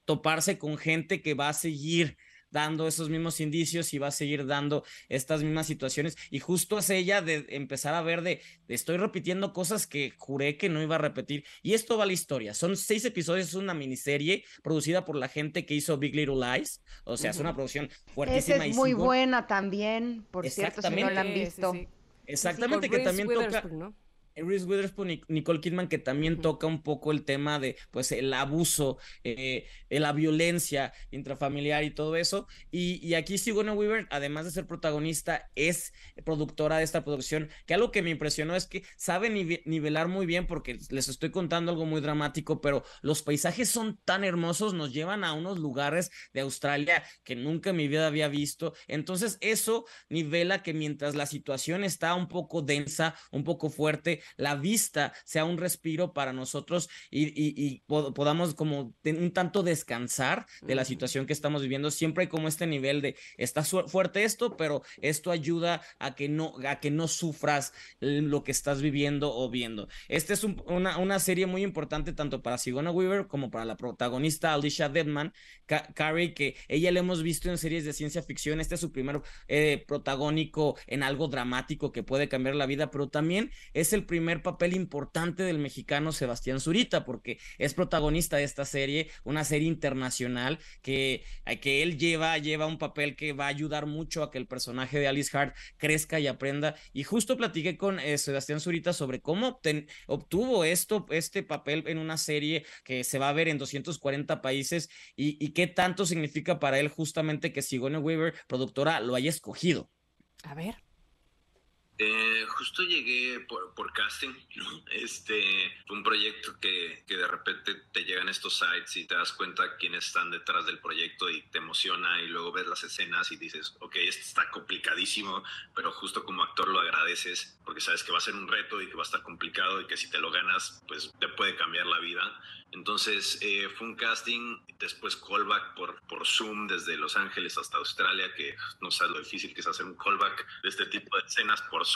[SPEAKER 11] toparse con gente que va a seguir dando esos mismos indicios y va a seguir dando estas mismas situaciones. Y justo es ella de empezar a ver de, estoy repitiendo cosas que juré que no iba a repetir. Y esto va a la historia. Son seis episodios, es una miniserie producida por la gente que hizo Big Little Lies. O sea, es una producción fuertísima.
[SPEAKER 2] Esa es muy buena también, por cierto, si no la han visto.
[SPEAKER 11] Exactamente, que también toca... Reese Witherspoon y Nicole Kidman que también toca un poco el tema de pues el abuso, eh, la violencia intrafamiliar y todo eso. Y, y aquí Sigourney Weaver, además de ser protagonista, es productora de esta producción, que algo que me impresionó es que sabe nivelar muy bien porque les estoy contando algo muy dramático, pero los paisajes son tan hermosos, nos llevan a unos lugares de Australia que nunca en mi vida había visto. Entonces eso nivela que mientras la situación está un poco densa, un poco fuerte, la vista sea un respiro para nosotros y, podamos como un tanto descansar de la situación que estamos viviendo. Siempre hay como este nivel de, está fuerte esto, pero esto ayuda a que no, a que no sufras lo que estás viviendo o viendo. Esta es una, una, serie muy importante tanto para Sigourney Weaver como para la protagonista Alicia Deadman, Carrie, que ella la hemos visto en series de ciencia ficción. Este es su primer eh, protagónico en algo dramático que puede cambiar la vida, pero también es el primer papel importante del mexicano Sebastián Zurita, porque es protagonista de esta serie, una serie internacional que, eh, que él lleva, lleva un papel que va a ayudar mucho a que el personaje de Alice Hart crezca y aprenda. Y justo platiqué con eh, Sebastián Zurita sobre cómo obtuvo esto, este papel en una serie que se va a ver en 240 países y, y qué tanto significa para él justamente que Sigourney Weaver, productora, lo haya escogido.
[SPEAKER 1] A ver.
[SPEAKER 12] Eh, justo llegué por, por, casting, Este fue un proyecto que, que, de repente te llegan estos sites y te das cuenta quiénes están detrás del proyecto y te emociona y luego ves las escenas y dices, ok, esto está complicadísimo, pero justo como actor lo agradeces porque sabes que va a ser un reto y que va a estar complicado y que si te lo ganas, pues te puede cambiar la vida. Entonces eh, fue un casting, después callback por, por Zoom desde Los Ángeles hasta Australia, que no sabes lo difícil que es hacer un callback de este tipo de escenas por Zoom.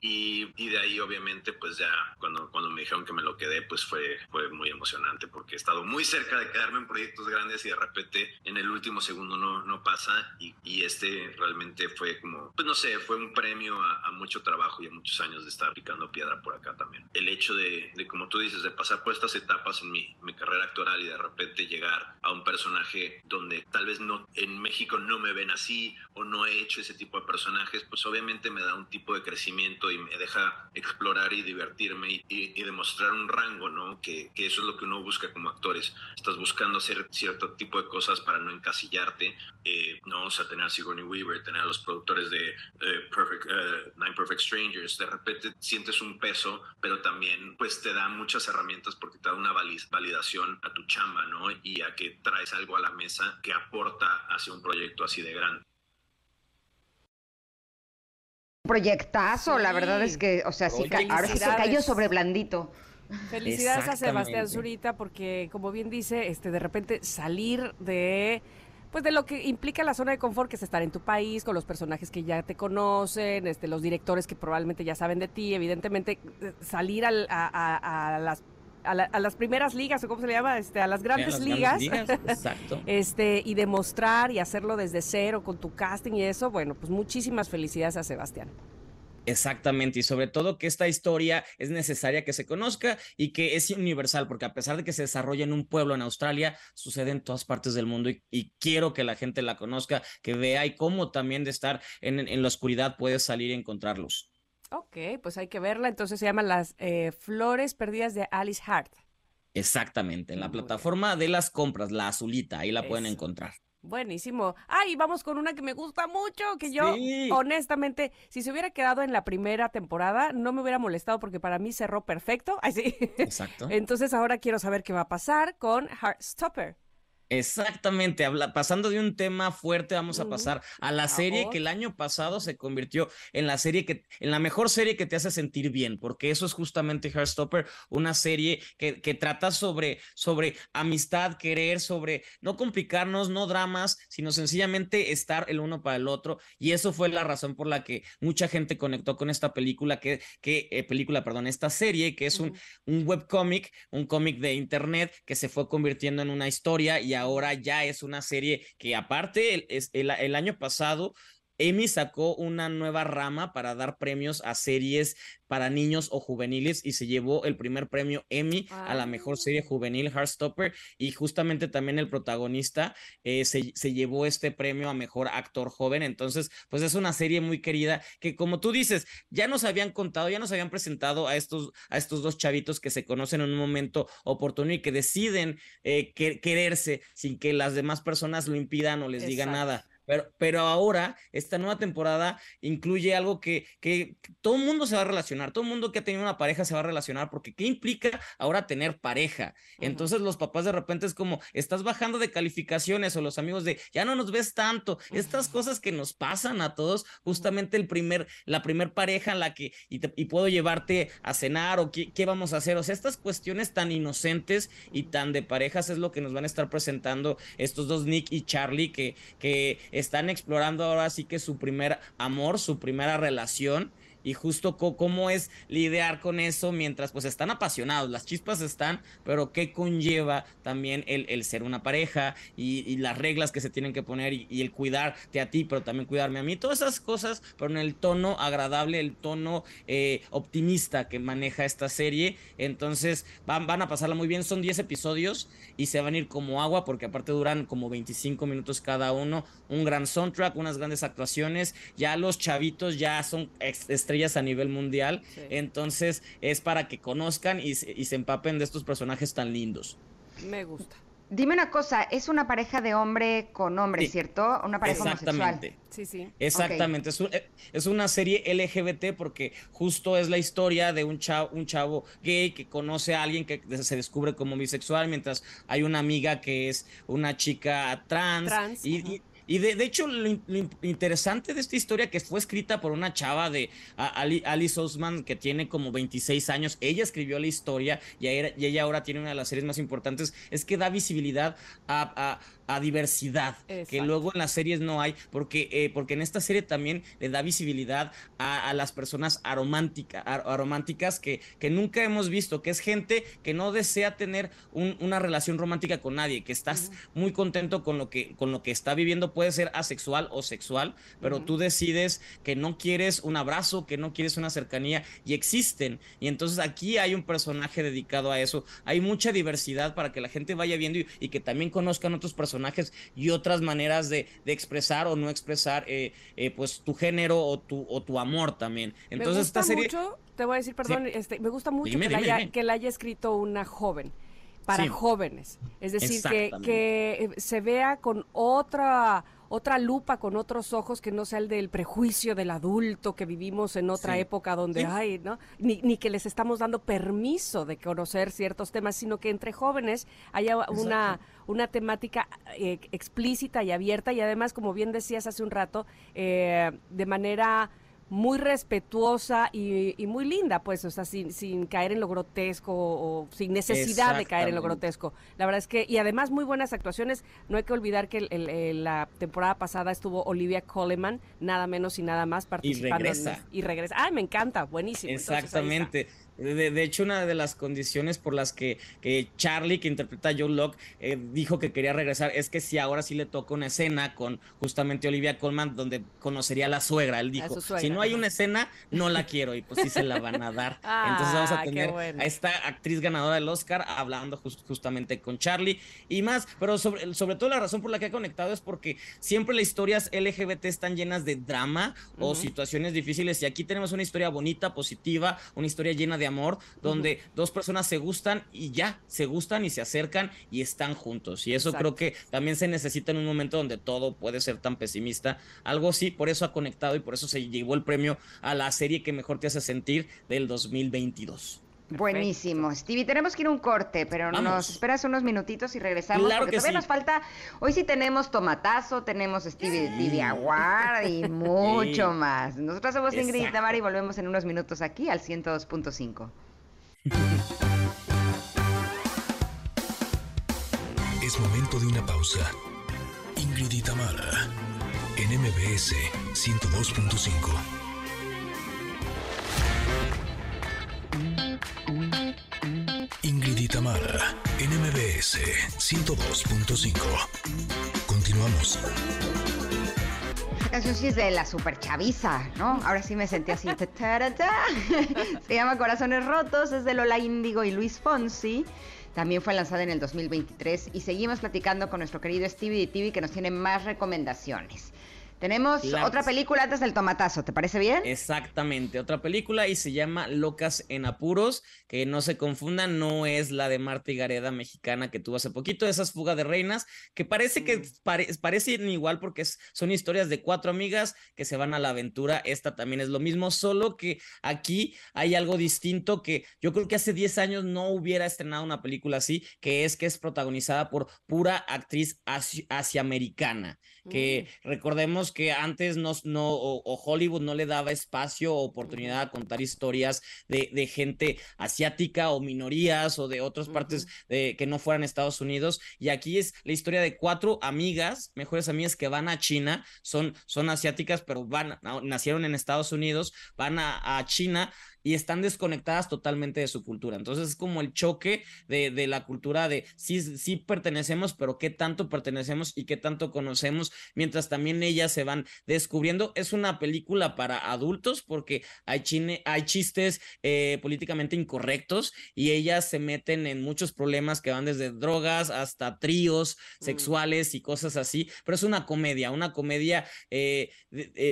[SPEAKER 12] Y, y, de ahí obviamente pues ya cuando, cuando me dijeron que me lo quedé pues fue, fue muy emocionante porque he estado muy cerca de quedarme en proyectos grandes y de repente en el último segundo no, no pasa. Y, y este realmente fue como, pues no sé, fue un premio a, a, mucho trabajo y a muchos años de estar picando piedra por acá también. El hecho de, de como tú dices, de pasar por estas etapas en mi, mi, carrera actoral y de repente llegar a un personaje donde tal vez no en México no me ven así o no he hecho ese tipo de personajes, pues obviamente me da un tipo de crecimiento y me deja explorar y divertirme y, demostrar un rango, ¿no? Que, que, eso es lo que uno busca como actores. Estás buscando hacer cierto tipo de cosas para no encasillarte, eh, ¿no? O sea, tener a Sigourney Weaver, tener a los productores de eh, Perfect, uh, Nine Perfect Strangers, de repente sientes un peso, pero también pues te da muchas herramientas porque te da una validación a tu chamba, ¿no? Y a que traes algo a la mesa que aporta hacia un proyecto así de grande.
[SPEAKER 2] Proyectazo, la verdad es que, o sea, sí, ahora sí se cayó sobre blandito.
[SPEAKER 1] Felicidades a Sebastián Zurita porque, como bien dice, este, de repente salir de pues de lo que implica la zona de confort, que es estar en tu país, con los personajes que ya te conocen, este, los directores que probablemente ya saben de ti, evidentemente eh, salir a, a, las a, las primeras ligas, o cómo se le llama, este, a las grandes ligas. *laughs* exacto. este, y demostrar y hacerlo desde cero con tu casting y eso, bueno, pues muchísimas felicidades a Sebastián.
[SPEAKER 11] Exactamente, y sobre todo que esta historia es necesaria que se conozca y que es universal, porque a pesar de que se desarrolla en un pueblo en Australia, sucede en todas partes del mundo y, quiero que la gente la conozca, que vea y cómo también de estar en, la oscuridad puedes salir y encontrarlos.
[SPEAKER 1] Ok, pues hay que verla, entonces se llama Las eh, Flores Perdidas de Alice Hart.
[SPEAKER 11] Exactamente, en la plataforma de las compras, la azulita, ahí la pueden encontrar.
[SPEAKER 1] Buenísimo. Ay, vamos con una que me gusta mucho, que yo, honestamente, si se hubiera quedado en la primera temporada, no me hubiera molestado porque para mí cerró perfecto. *laughs* Ay, sí.
[SPEAKER 11] Exacto.
[SPEAKER 1] Entonces ahora quiero saber qué va a pasar con Heartstopper.
[SPEAKER 11] Exactamente, habla, pasando de un tema fuerte, vamos a pasar a la serie que el año pasado se convirtió en la serie que, en la mejor serie que te hace sentir bien, porque eso es justamente Heartstopper, una serie que, que trata sobre, sobre amistad, querer, sobre no complicarnos, no dramas, sino sencillamente estar el uno para el otro. Y eso fue la razón por la que mucha gente conectó con esta película, que, que eh, película, perdón, esta serie, que es un, un webcómic, un cómic de internet que se fue convirtiendo en una historia y ahora ya es una serie que aparte el, el año pasado Emmy sacó una nueva rama para dar premios a series para niños o juveniles y se llevó el primer premio Emmy a la mejor serie juvenil Heartstopper y justamente también el protagonista eh, se, se, llevó este premio a mejor actor joven. Entonces, pues es una serie muy querida que como tú dices, ya nos habían contado, ya nos habían presentado a estos, a estos dos chavitos que se conocen en un momento oportuno y que deciden eh, quererse sin que las demás personas lo impidan o les digan nada. Pero, ahora, esta nueva temporada incluye algo que, que, todo el mundo se va a relacionar, todo el mundo que ha tenido una pareja se va a relacionar, porque ¿qué implica ahora tener pareja? Entonces los papás de repente es como, estás bajando de calificaciones o los amigos de, ya no nos ves tanto, estas cosas que nos pasan a todos, justamente el primer, la primer pareja en la que, y, puedo llevarte a cenar o qué, qué vamos a hacer, o sea, estas cuestiones tan inocentes y tan de parejas es lo que nos van a estar presentando estos dos Nick y Charlie que, que están explorando ahora sí que su primer amor, su primera relación y justo cómo es lidiar con eso mientras pues están apasionados, las chispas están, pero qué conlleva también el, el ser una pareja y, las reglas que se tienen que poner y, el cuidarte a ti, pero también cuidarme a mí, todas esas cosas, pero en el tono agradable, el tono eh, optimista que maneja esta serie, entonces van, van a pasarla muy bien, son 10 episodios y se van a ir como agua porque aparte duran como 25 minutos cada uno, un gran soundtrack, unas grandes actuaciones, ya los chavitos ya son estrellas a nivel mundial. Entonces es para que conozcan y se, empapen de estos personajes tan lindos.
[SPEAKER 1] Me gusta.
[SPEAKER 2] Dime una cosa, es una pareja de hombre con hombre, ¿cierto? Una pareja
[SPEAKER 11] Exactamente.
[SPEAKER 1] Sí, sí.
[SPEAKER 11] Exactamente. Eh, es, una serie LGBT porque justo es la historia de un chavo, un chavo gay que conoce a alguien que se descubre como bisexual, mientras hay una amiga que es una chica trans. y, y de, hecho, lo, interesante de esta historia que fue escrita por una chava de Alice Osman que tiene como 26 años, ella escribió la historia y ella, ahora tiene una de las series más importantes, es que da visibilidad a a diversidad, que luego en las series no hay, porque, eh, porque en esta serie también le da visibilidad a, las personas arománticas que, que nunca hemos visto, que es gente que no desea tener una relación romántica con nadie, que estás muy contento con lo que, con lo que está viviendo, puede ser asexual o sexual, pero tú decides que no quieres un abrazo, que no quieres una cercanía, y existen. Y entonces aquí hay un personaje dedicado a eso. Hay mucha diversidad para que la gente vaya viendo y, y que también conozcan otros personajes y otras maneras de, expresar o no expresar eh, eh, pues tu género o tu, o tu amor también. Entonces me gusta esta serie...
[SPEAKER 1] Mucho, te voy a decir, perdón, este, me gusta mucho que, la haya, que la haya escrito una joven para jóvenes. Es decir, que, que se vea con otra otra lupa con otros ojos que no sea el del prejuicio del adulto que vivimos en otra época donde hay, ¿no? Ni, ni, que les estamos dando permiso de conocer ciertos temas, sino que entre jóvenes haya una, una temática eh, explícita y abierta. Y además, como bien decías hace un rato, eh, de manera muy respetuosa y, muy linda, pues, o sea, sin, sin caer en lo grotesco o, sin necesidad de caer en lo grotesco. La verdad es que, y además muy buenas actuaciones, no hay que olvidar que la temporada pasada estuvo Olivia Coleman, nada menos y nada más participando.
[SPEAKER 11] Y regresa.
[SPEAKER 1] y regresa. Ay, me encanta, buenísimo.
[SPEAKER 11] Exactamente. De, hecho, una de las condiciones por las que, que Charlie, que interpreta a Joe Locke, eh, dijo que quería regresar es que si ahora sí le toca una escena con justamente Olivia Colman donde conocería a la suegra. Él dijo, si no hay una escena, no la quiero y pues sí se la van a dar. *laughs* Entonces vamos a ah, tener a esta actriz ganadora del Oscar hablando justamente con Charlie y más, pero sobre, sobre todo la razón por la que ha conectado es porque siempre las historias LGBT están llenas de drama o situaciones difíciles y aquí tenemos una historia bonita, positiva, una historia llena de amor, donde dos personas se gustan y ya, se gustan y se acercan y están juntos. Y eso creo que también se necesita en un momento donde todo puede ser tan pesimista. Algo sí, por eso ha conectado y por eso se llevó el premio a la serie que mejor te hace sentir del 2022.
[SPEAKER 2] Buenísimo. Stevie, tenemos que ir a un corte, pero nos esperas unos minutitos y regresamos. porque todavía nos falta. Hoy sí tenemos tomatazo, tenemos Stevie, Stevie Aguard y *laughs* mucho más. Nosotros somos Ingrid y Tamara y volvemos en unos minutos aquí al 102.5. *laughs*
[SPEAKER 3] Es momento de una pausa. Ingrid y Tamara en MBS 102.5. Tamara en MBS 102.5. Continuamos.
[SPEAKER 2] Esta canción sí es de la super chaviza, ¿no? Ahora sí me sentí así. *laughs* Se llama Corazones Rotos, es de Lola Índigo y Luis Fonsi. También fue lanzada en el 2023 y seguimos platicando con nuestro querido Stevie de TV que nos tiene más recomendaciones. Tenemos otra película antes del tomatazo, ¿te parece bien?
[SPEAKER 11] Exactamente, otra película y se llama Locas en Apuros, que no se confundan, no es la de Marta y Gareda mexicana que tuvo hace poquito, esas fuga de reinas, que parece que mm. parecen igual porque son historias de cuatro amigas que se van a la aventura, esta también es lo mismo, solo que aquí hay algo distinto que yo creo que hace 10 años no hubiera estrenado una película así, que es que es protagonizada por pura actriz asiamericana, que mm. recordemos que antes no, no o, Hollywood no le daba espacio o oportunidad a contar historias de, de gente asiática o minorías o de otras partes de, que no fueran Estados Unidos. Y aquí es la historia de cuatro amigas, mejores amigas que van a China, son, son asiáticas, pero van, nacieron en Estados Unidos, van a, a China y están desconectadas totalmente de su cultura. Entonces es como el choque de, de, la cultura de sí, sí pertenecemos, pero qué tanto pertenecemos y qué tanto conocemos, mientras también ellas se van descubriendo. Es una película para adultos porque hay, chine, hay chistes eh, políticamente incorrectos y ellas se meten en muchos problemas que van desde drogas hasta tríos mm. sexuales y cosas así, pero es una comedia, una comedia, eh,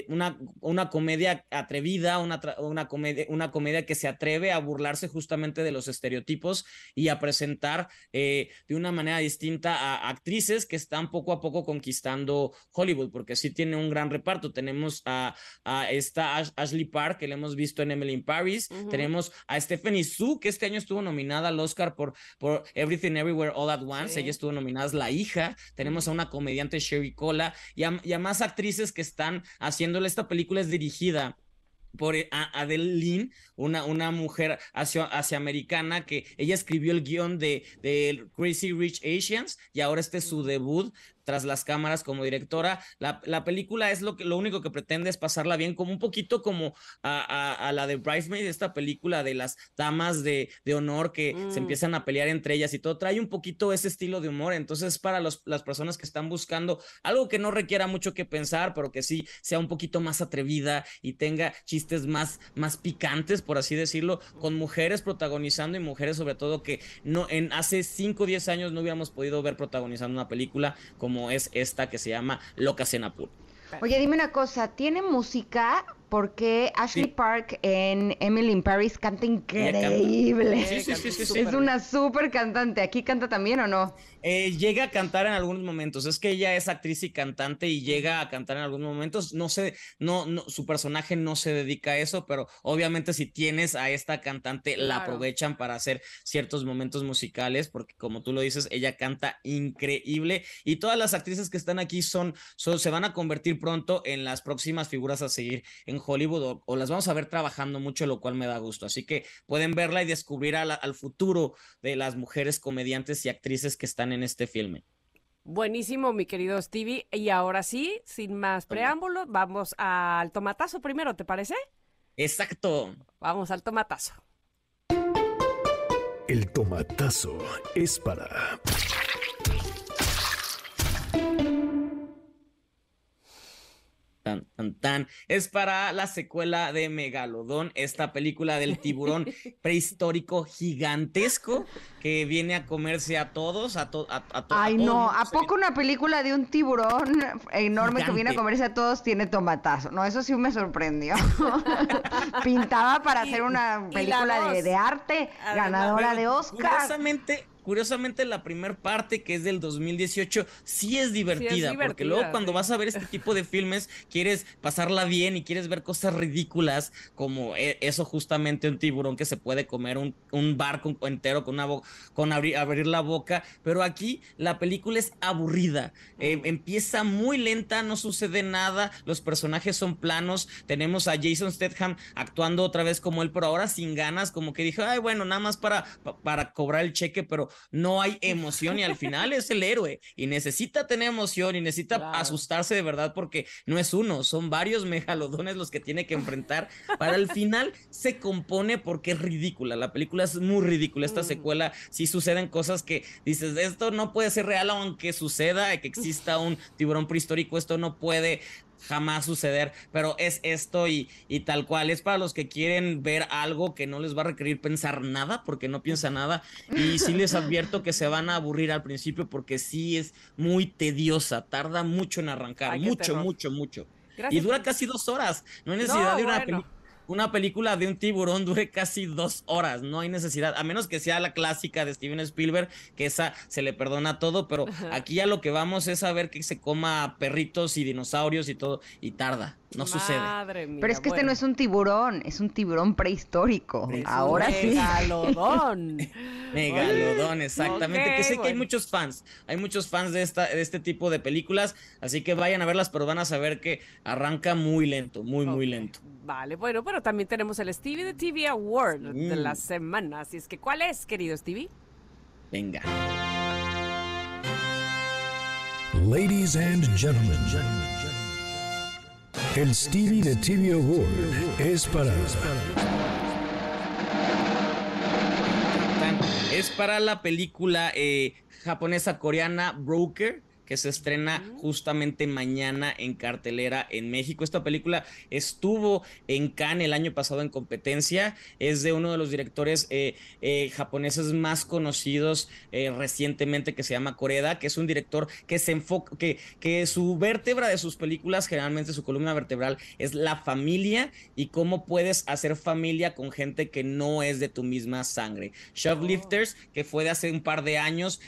[SPEAKER 11] una, una comedia atrevida, una, una comedia, una comedia que se atreve a burlarse justamente de los estereotipos y a presentar eh, de una manera distinta a actrices que están poco a poco conquistando Hollywood, porque sí tiene un gran reparto. Tenemos a, a esta Ashley Park, que le hemos visto en Emily in Paris. Tenemos a Stephanie Su, que este año estuvo nominada al Oscar por, por Everything Everywhere All at Once. Ella estuvo nominada la hija. Tenemos a una comediante Sherry Cola y y a más actrices que están haciéndole esta película es dirigida por eh, Adele Lynn, una, una mujer asiamericana que ella escribió el guion de, de Crazy Rich Asians y ahora este es su debut tras las cámaras como directora. La, la, película es lo, que, lo único que pretende es pasarla bien, como un poquito como a, a, la de Bridesmaid, esta película de las damas de, de honor que se mm. empiezan a pelear entre ellas y todo. Trae un poquito ese estilo de humor. Entonces, para los, las personas que están buscando algo que no requiera mucho que pensar, pero que sí sea un poquito más atrevida y tenga chistes más, más picantes, por así decirlo, con mujeres protagonizando y mujeres sobre todo que no en hace 5 o 10 años no hubiéramos podido ver protagonizando una película como es esta que se llama Locas en
[SPEAKER 2] Oye, dime una cosa, ¿tiene música porque Ashley Park en Emily in Paris canta increíble. Sí, sí, sí, es una súper cantante. ¿Aquí canta también o no?
[SPEAKER 11] Eh, llega a cantar en algunos momentos. Es que ella es actriz y cantante y llega a cantar en algunos momentos. No sé, no, no, su personaje no se dedica a eso, pero obviamente si tienes a esta cantante, la aprovechan para hacer ciertos momentos musicales, porque como tú lo dices, ella canta increíble y todas las actrices que están aquí son, son se van a convertir pronto en las próximas figuras a seguir en Hollywood o, las vamos a ver trabajando mucho, lo cual me da gusto. Así que pueden verla y descubrir al futuro de las mujeres comediantes y actrices que están en este filme.
[SPEAKER 1] Buenísimo, mi querido Stevie. Y ahora sí, sin más preámbulos, vamos al tomatazo primero, ¿te parece?
[SPEAKER 11] Exacto.
[SPEAKER 1] Vamos al tomatazo.
[SPEAKER 3] El tomatazo es para...
[SPEAKER 11] Tan, tan, tan. Es para la secuela de Megalodón, esta película del tiburón *laughs* prehistórico gigantesco que viene a comerse a todos, a, todos.
[SPEAKER 2] Ay, no, ¿a poco una película de un tiburón enorme que viene a comerse a todos tiene tomatazo? No, eso sí me sorprendió. *laughs* Pintaba para hacer una película de, de, arte, ganadora de Oscar.
[SPEAKER 11] Curiosamente, Curiosamente, la primera parte, que es del 2018, sí es divertida, porque luego cuando vas a ver este tipo de filmes, quieres pasarla bien y quieres ver cosas ridículas, como e, eso justamente un tiburón que se puede comer un, un barco entero con, una con abrir, la boca, pero aquí la película es aburrida, eh, empieza muy lenta, no sucede nada, los personajes son planos, tenemos a Jason Statham actuando otra vez como él, pero ahora sin ganas, como que dijo, ay, bueno, nada más para, para cobrar el cheque, pero no hay emoción y al final es el héroe y necesita tener emoción y necesita asustarse de verdad porque no es uno, son varios megalodones los que tiene que enfrentar. Para el final se compone porque es ridícula, la película es muy ridícula, esta mm. secuela sí suceden cosas que dices, esto no puede ser real aunque suceda, que exista un tiburón prehistórico, esto no puede jamás suceder, pero es esto y, y, tal cual. Es para los que quieren ver algo que no les va a requerir pensar nada, porque no piensa nada. Y sí les advierto que se van a aburrir al principio porque sí es muy tediosa, tarda mucho en arrancar, mucho, mucho, mucho, Y dura casi dos horas. No hay necesidad de una película una película de un tiburón dure casi dos horas, no hay necesidad, a menos que sea la clásica de Steven Spielberg, que esa se le perdona todo, pero aquí ya lo que vamos es a ver que se coma perritos y dinosaurios y todo, y tarda. No sucede.
[SPEAKER 2] Pero es que este no es un tiburón, es un tiburón prehistórico. Ahora sí.
[SPEAKER 1] Megalodón. *laughs*
[SPEAKER 11] Megalodón, exactamente. que sé que hay muchos fans. Hay muchos fans de, esta, de este tipo de películas. Así que vayan a verlas, pero van a saber que arranca muy lento, muy, muy lento.
[SPEAKER 1] Vale, bueno, pero también tenemos el Stevie de TV Award de la mm. semana. Así es que, ¿cuál es, querido Stevie?
[SPEAKER 11] Venga.
[SPEAKER 3] Ladies and gentlemen. El Stevie de TV Award es para...
[SPEAKER 11] Es para la película eh, japonesa coreana Broker que se estrena justamente mañana en cartelera en México. Esta película estuvo en Cannes el año pasado en competencia. Es de uno de los directores eh, eh, japoneses más conocidos eh, recientemente que se llama Koreda, que es un director que se enfoca, que, que su vértebra de sus películas, generalmente su columna vertebral, es la familia y cómo puedes hacer familia con gente que no es de tu misma sangre. Shoplifters, oh. que fue de hace un par de años,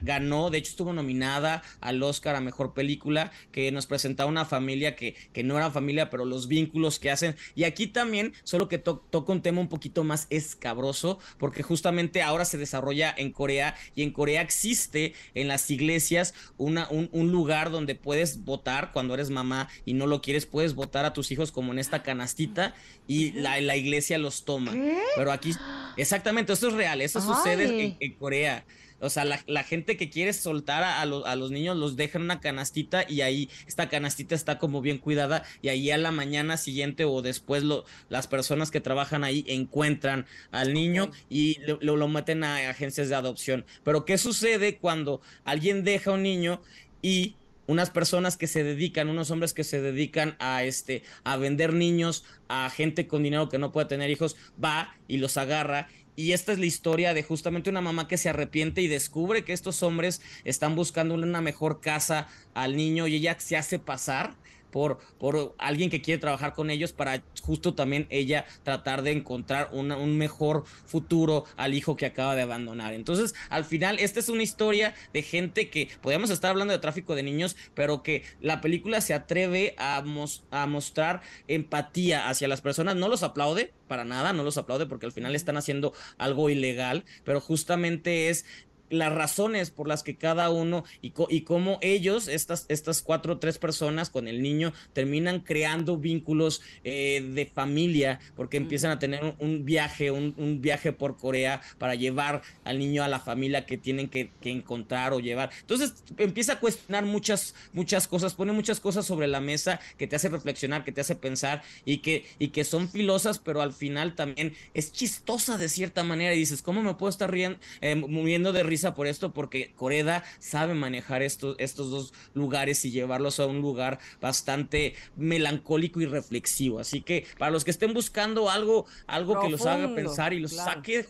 [SPEAKER 11] ganó, de hecho estuvo nominada al Oscar a Mejor Película, que nos presentaba una familia que, que no era familia, pero los vínculos que hacen. Y aquí también, solo que toca un tema un poquito más escabroso, porque justamente ahora se desarrolla en Corea y en Corea existe en las iglesias una, un, lugar donde puedes votar cuando eres mamá y no lo quieres, puedes votar a tus hijos como en esta canastita y la, la iglesia los toma. Pero aquí, exactamente, esto es real, eso sucede en Corea. O sea, la, gente que quiere soltar a, los niños los deja en una canastita y ahí esta canastita está como bien cuidada y ahí a la mañana siguiente o después lo, las personas que trabajan ahí encuentran al niño y lo, lo meten a agencias de adopción. Pero ¿qué sucede cuando alguien deja a un niño y unas personas que se dedican, unos hombres que se dedican a este a vender niños a gente con dinero que no puede tener hijos, va y los agarra y esta es la historia de justamente una mamá que se arrepiente y descubre que estos hombres están buscando una mejor casa al niño y ella se hace pasar por, por alguien que quiere trabajar con ellos para justo también ella tratar de encontrar un mejor futuro al hijo que acaba de abandonar. Entonces, al final, esta es una historia de gente que podríamos estar hablando de tráfico de niños, pero que la película se atreve a, a mostrar empatía hacia las personas, no los aplaude, para nada, no los aplaude porque al final están haciendo algo ilegal, pero justamente es las razones por las que cada uno y, y cómo ellos, estas, estas cuatro o tres personas con el niño, terminan creando vínculos eh, de familia, porque empiezan a tener un, viaje, un, viaje por Corea para llevar al niño a la familia que tienen que, encontrar o llevar. Entonces empieza a cuestionar muchas, muchas cosas, pone muchas cosas sobre la mesa que te hace reflexionar, que te hace pensar y que, y que son filosas, pero al final también es chistosa de cierta manera. Y dices, ¿cómo me puedo estar riendo, eh, moviendo de risa por esto? Porque Coreda sabe manejar estos, estos dos lugares y llevarlos a un lugar bastante melancólico y reflexivo. Así que para los que estén buscando algo, algo que los haga pensar y los saque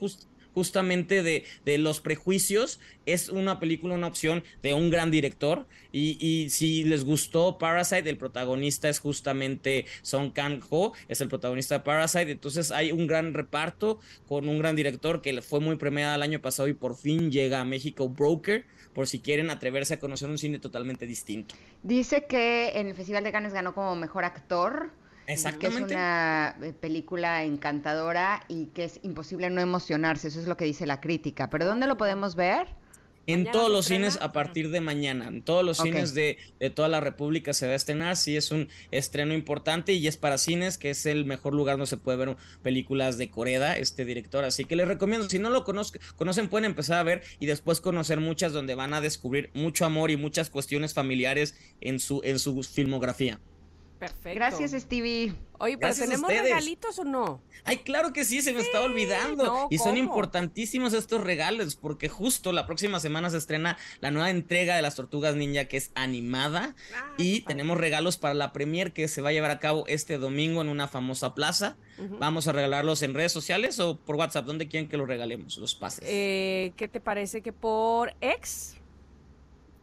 [SPEAKER 11] justamente de, de, los prejuicios. Es una película, una opción de un gran director. Y, y, si les gustó Parasite, el protagonista es justamente Song Kang-ho, es el protagonista de Parasite. Entonces hay un gran reparto con un gran director que fue muy premiada el año pasado y por fin llega a México Broker por si quieren atreverse a conocer un cine totalmente distinto.
[SPEAKER 2] Dice que en el Festival de Cannes ganó como mejor actor.
[SPEAKER 11] Exactamente.
[SPEAKER 2] Que es una eh, película encantadora y que es imposible no emocionarse, eso es lo que dice la crítica. ¿Pero dónde lo podemos ver?
[SPEAKER 11] En todos los cines a partir de mañana. En todos los cines de, toda la República se va a estrenar. Sí, es un estreno importante y es para cines, que es el mejor lugar donde se puede ver películas de Coreda, este director. Así que les recomiendo, si no lo conocen, pueden empezar a ver y después conocer muchas donde van a descubrir mucho amor y muchas cuestiones familiares en su, en su filmografía.
[SPEAKER 2] Perfecto. Gracias, Stevie.
[SPEAKER 1] Oye, ¿pero tenemos regalitos o no?
[SPEAKER 11] Ay, claro que sí, se me está olvidando. y son importantísimos estos regalos, porque justo la próxima semana se estrena la nueva entrega de las Tortugas Ninja, que es animada. Ah, y tenemos regalos para la premier que se va a llevar a cabo este domingo en una famosa plaza. Vamos a regalarlos en redes sociales o por WhatsApp. ¿Dónde quieren que los regalemos, los pases?
[SPEAKER 1] Eh, ¿Qué te parece que por ex?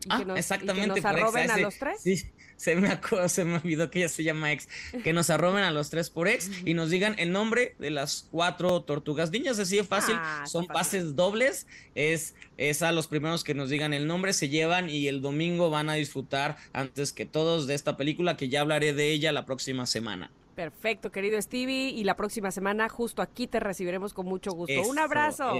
[SPEAKER 11] Ah, exactamente.
[SPEAKER 1] que nos arroben a los tres.
[SPEAKER 11] Sí, se me, se me olvidó que ella se llama ex, que nos arroben a los tres por ex y nos digan el nombre de las cuatro tortugas niñas, así de fácil, ah, son pases dobles, es, es a los primeros que nos digan el nombre, se llevan y el domingo van a disfrutar antes que todos de esta película que ya hablaré de ella la próxima semana.
[SPEAKER 1] Perfecto, querido Stevie, y la próxima semana justo aquí te recibiremos con mucho gusto. Un abrazo.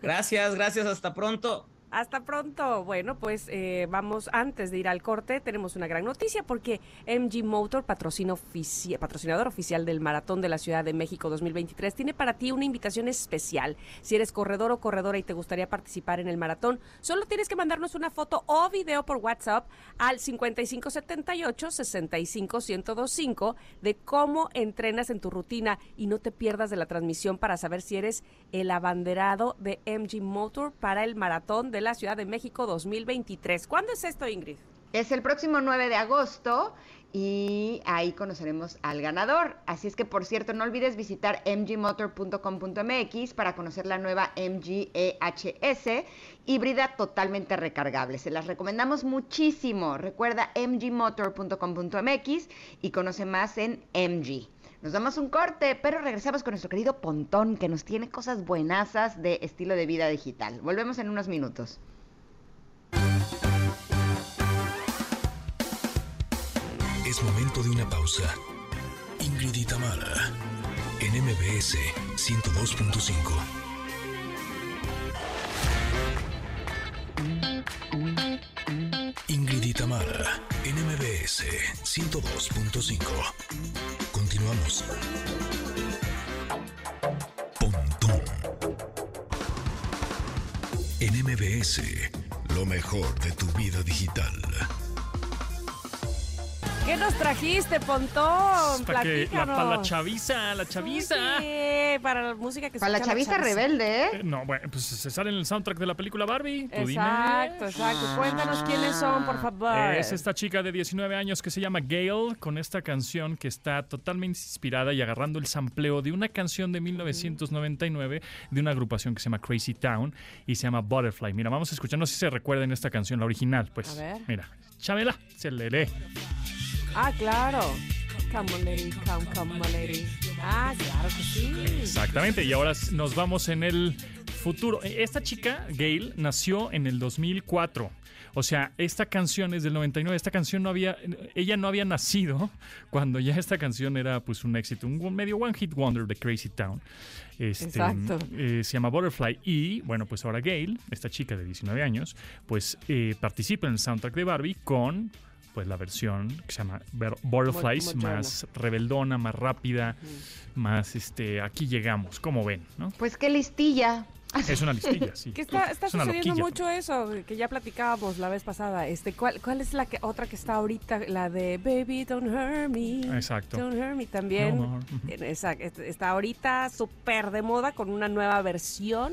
[SPEAKER 11] Gracias, gracias, hasta pronto.
[SPEAKER 1] Hasta pronto. Bueno, pues eh, vamos antes de ir al corte. Tenemos una gran noticia porque MG Motor, patrocinador oficial del Maratón de la Ciudad de México 2023, tiene para ti una invitación especial. Si eres corredor o corredora y te gustaría participar en el maratón, solo tienes que mandarnos una foto o video por WhatsApp al 5578 65125 de cómo entrenas en tu rutina y no te pierdas de la transmisión para saber si eres el abanderado de MG Motor para el maratón de la Ciudad de México 2023. ¿Cuándo es esto, Ingrid?
[SPEAKER 2] Es el próximo 9 de agosto y ahí conoceremos al ganador. Así es que, por cierto, no olvides visitar mgmotor.com.mx para conocer la nueva MG EHS híbrida totalmente recargable. Se las recomendamos muchísimo. Recuerda mgmotor.com.mx y conoce más en MG. Nos damos un corte, pero regresamos con nuestro querido Pontón, que nos tiene cosas buenasas de estilo de vida digital. Volvemos en unos minutos.
[SPEAKER 3] Es momento de una pausa. Ingrid Mara, en MBS 102.5. Ingrid Mara, en MBS 102.5. Continuamos. Pontón. En MBS, lo mejor de tu vida digital.
[SPEAKER 1] ¿Qué nos trajiste, Pontón?
[SPEAKER 13] Para, la, chaviza, la chaviza.
[SPEAKER 1] Sí, para la música que
[SPEAKER 2] Para la chaviza, rebelde, ¿eh? ¿eh?
[SPEAKER 13] No, bueno, pues se sale en el soundtrack de la película Barbie.
[SPEAKER 1] exacto, exacto. Cuéntanos quiénes son, por favor.
[SPEAKER 13] Es esta chica de 19 años que se llama Gail, con esta canción que está totalmente inspirada y agarrando el sampleo de una canción de 1999 de una agrupación que se llama Crazy Town y se llama Butterfly. Mira, vamos a escuchar, no sé si se recuerdan esta canción, la original, pues. A ver. Mira, Chabela, se le lee.
[SPEAKER 1] Ah, claro. Come on, lady, come, come on, lady. Ah, claro que sí.
[SPEAKER 13] Exactamente, y ahora nos vamos en el futuro. Esta chica, Gail, nació en el 2004. O sea, esta canción es del 99. Esta canción no había, ella no había nacido cuando ya esta canción era pues un éxito, un medio one hit wonder de Crazy Town. Este,
[SPEAKER 1] Exacto.
[SPEAKER 13] eh, se llama Butterfly y bueno, pues ahora Gail, esta chica de 19 años, pues eh, participa en el soundtrack de Barbie con pues la versión que se llama Butterflies, más rebeldona, más rápida, más este, aquí llegamos, como ven, ¿no?
[SPEAKER 2] Pues qué listilla.
[SPEAKER 13] Es una listilla, sí. *laughs*
[SPEAKER 1] Que está, está
[SPEAKER 13] Es
[SPEAKER 1] sucediendo
[SPEAKER 13] loquilla.
[SPEAKER 1] mucho eso, que ya platicábamos la vez pasada. Este, ¿cuál, ¿Cuál es la que otra que está ahorita? La de Baby Don't Hurt Me.
[SPEAKER 13] Exacto.
[SPEAKER 1] Don't Hurt Me también.
[SPEAKER 13] No, no,
[SPEAKER 1] est- está ahorita súper de moda con una nueva versión.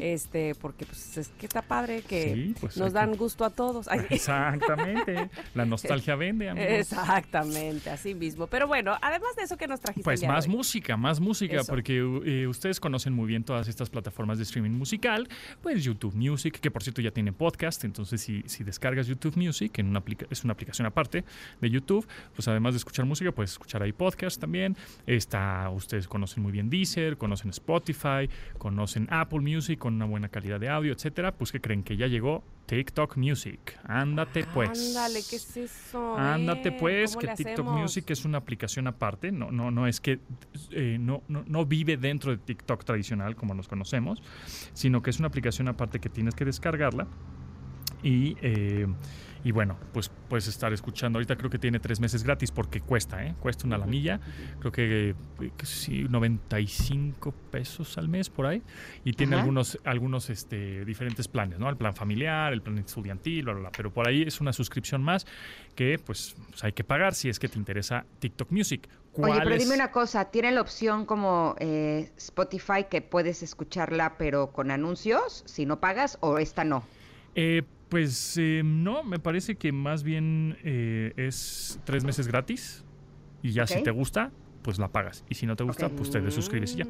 [SPEAKER 1] Este, porque pues es que está padre que
[SPEAKER 13] Sí, pues,
[SPEAKER 1] nos
[SPEAKER 13] que-
[SPEAKER 1] dan gusto a todos. Ay. *laughs*
[SPEAKER 13] Exactamente. La nostalgia vende, amigos.
[SPEAKER 1] Exactamente, así mismo. Pero bueno, además de eso que nos trajiste.
[SPEAKER 13] Pues más música, más música,
[SPEAKER 1] Eso.
[SPEAKER 13] porque eh, ustedes conocen muy bien todas estas plataformas de streaming musical, pues YouTube Music, que por cierto ya tiene podcast, entonces si, si descargas YouTube Music, en una es una aplicación aparte de YouTube, pues además de escuchar música, puedes escuchar ahí podcast también. Está, ustedes conocen muy bien Deezer, conocen Spotify, conocen Apple Music con una buena calidad de audio, etcétera. Pues que creen que ya llegó TikTok Music. Ándate pues.
[SPEAKER 1] Ándale, ¿qué es eso?
[SPEAKER 13] Ándate
[SPEAKER 1] eh?
[SPEAKER 13] pues,
[SPEAKER 1] ¿Cómo
[SPEAKER 13] que TikTok
[SPEAKER 1] hacemos?
[SPEAKER 13] Music es una aplicación aparte, no, no, no es que eh, no, no, no vive dentro de TikTok tradicional como nos conocemos, sino que es una aplicación aparte que tienes que descargarla y, eh, y bueno, pues puedes estar escuchando. Ahorita creo que tiene tres meses gratis porque cuesta, ¿eh? Cuesta una lanilla. Creo que, eh, que sí, 95 pesos al mes por ahí. Y tiene
[SPEAKER 2] Ajá.
[SPEAKER 13] algunos, algunos este, diferentes planes, ¿no? El plan familiar, el plan estudiantil, bla, bla, bla. Pero por ahí es una suscripción más que pues, pues, hay que pagar si es que te interesa TikTok Music.
[SPEAKER 2] Oye,
[SPEAKER 13] ¿Cuál
[SPEAKER 2] pero dime una cosa, ¿tiene la opción como eh, Spotify que puedes escucharla pero con anuncios si no pagas o esta no?
[SPEAKER 13] Eh, pues eh, no, me parece que más bien eh, es tres meses gratis y ya si te gusta, pues la pagas. Y si no te gusta, pues te desuscribes y ya.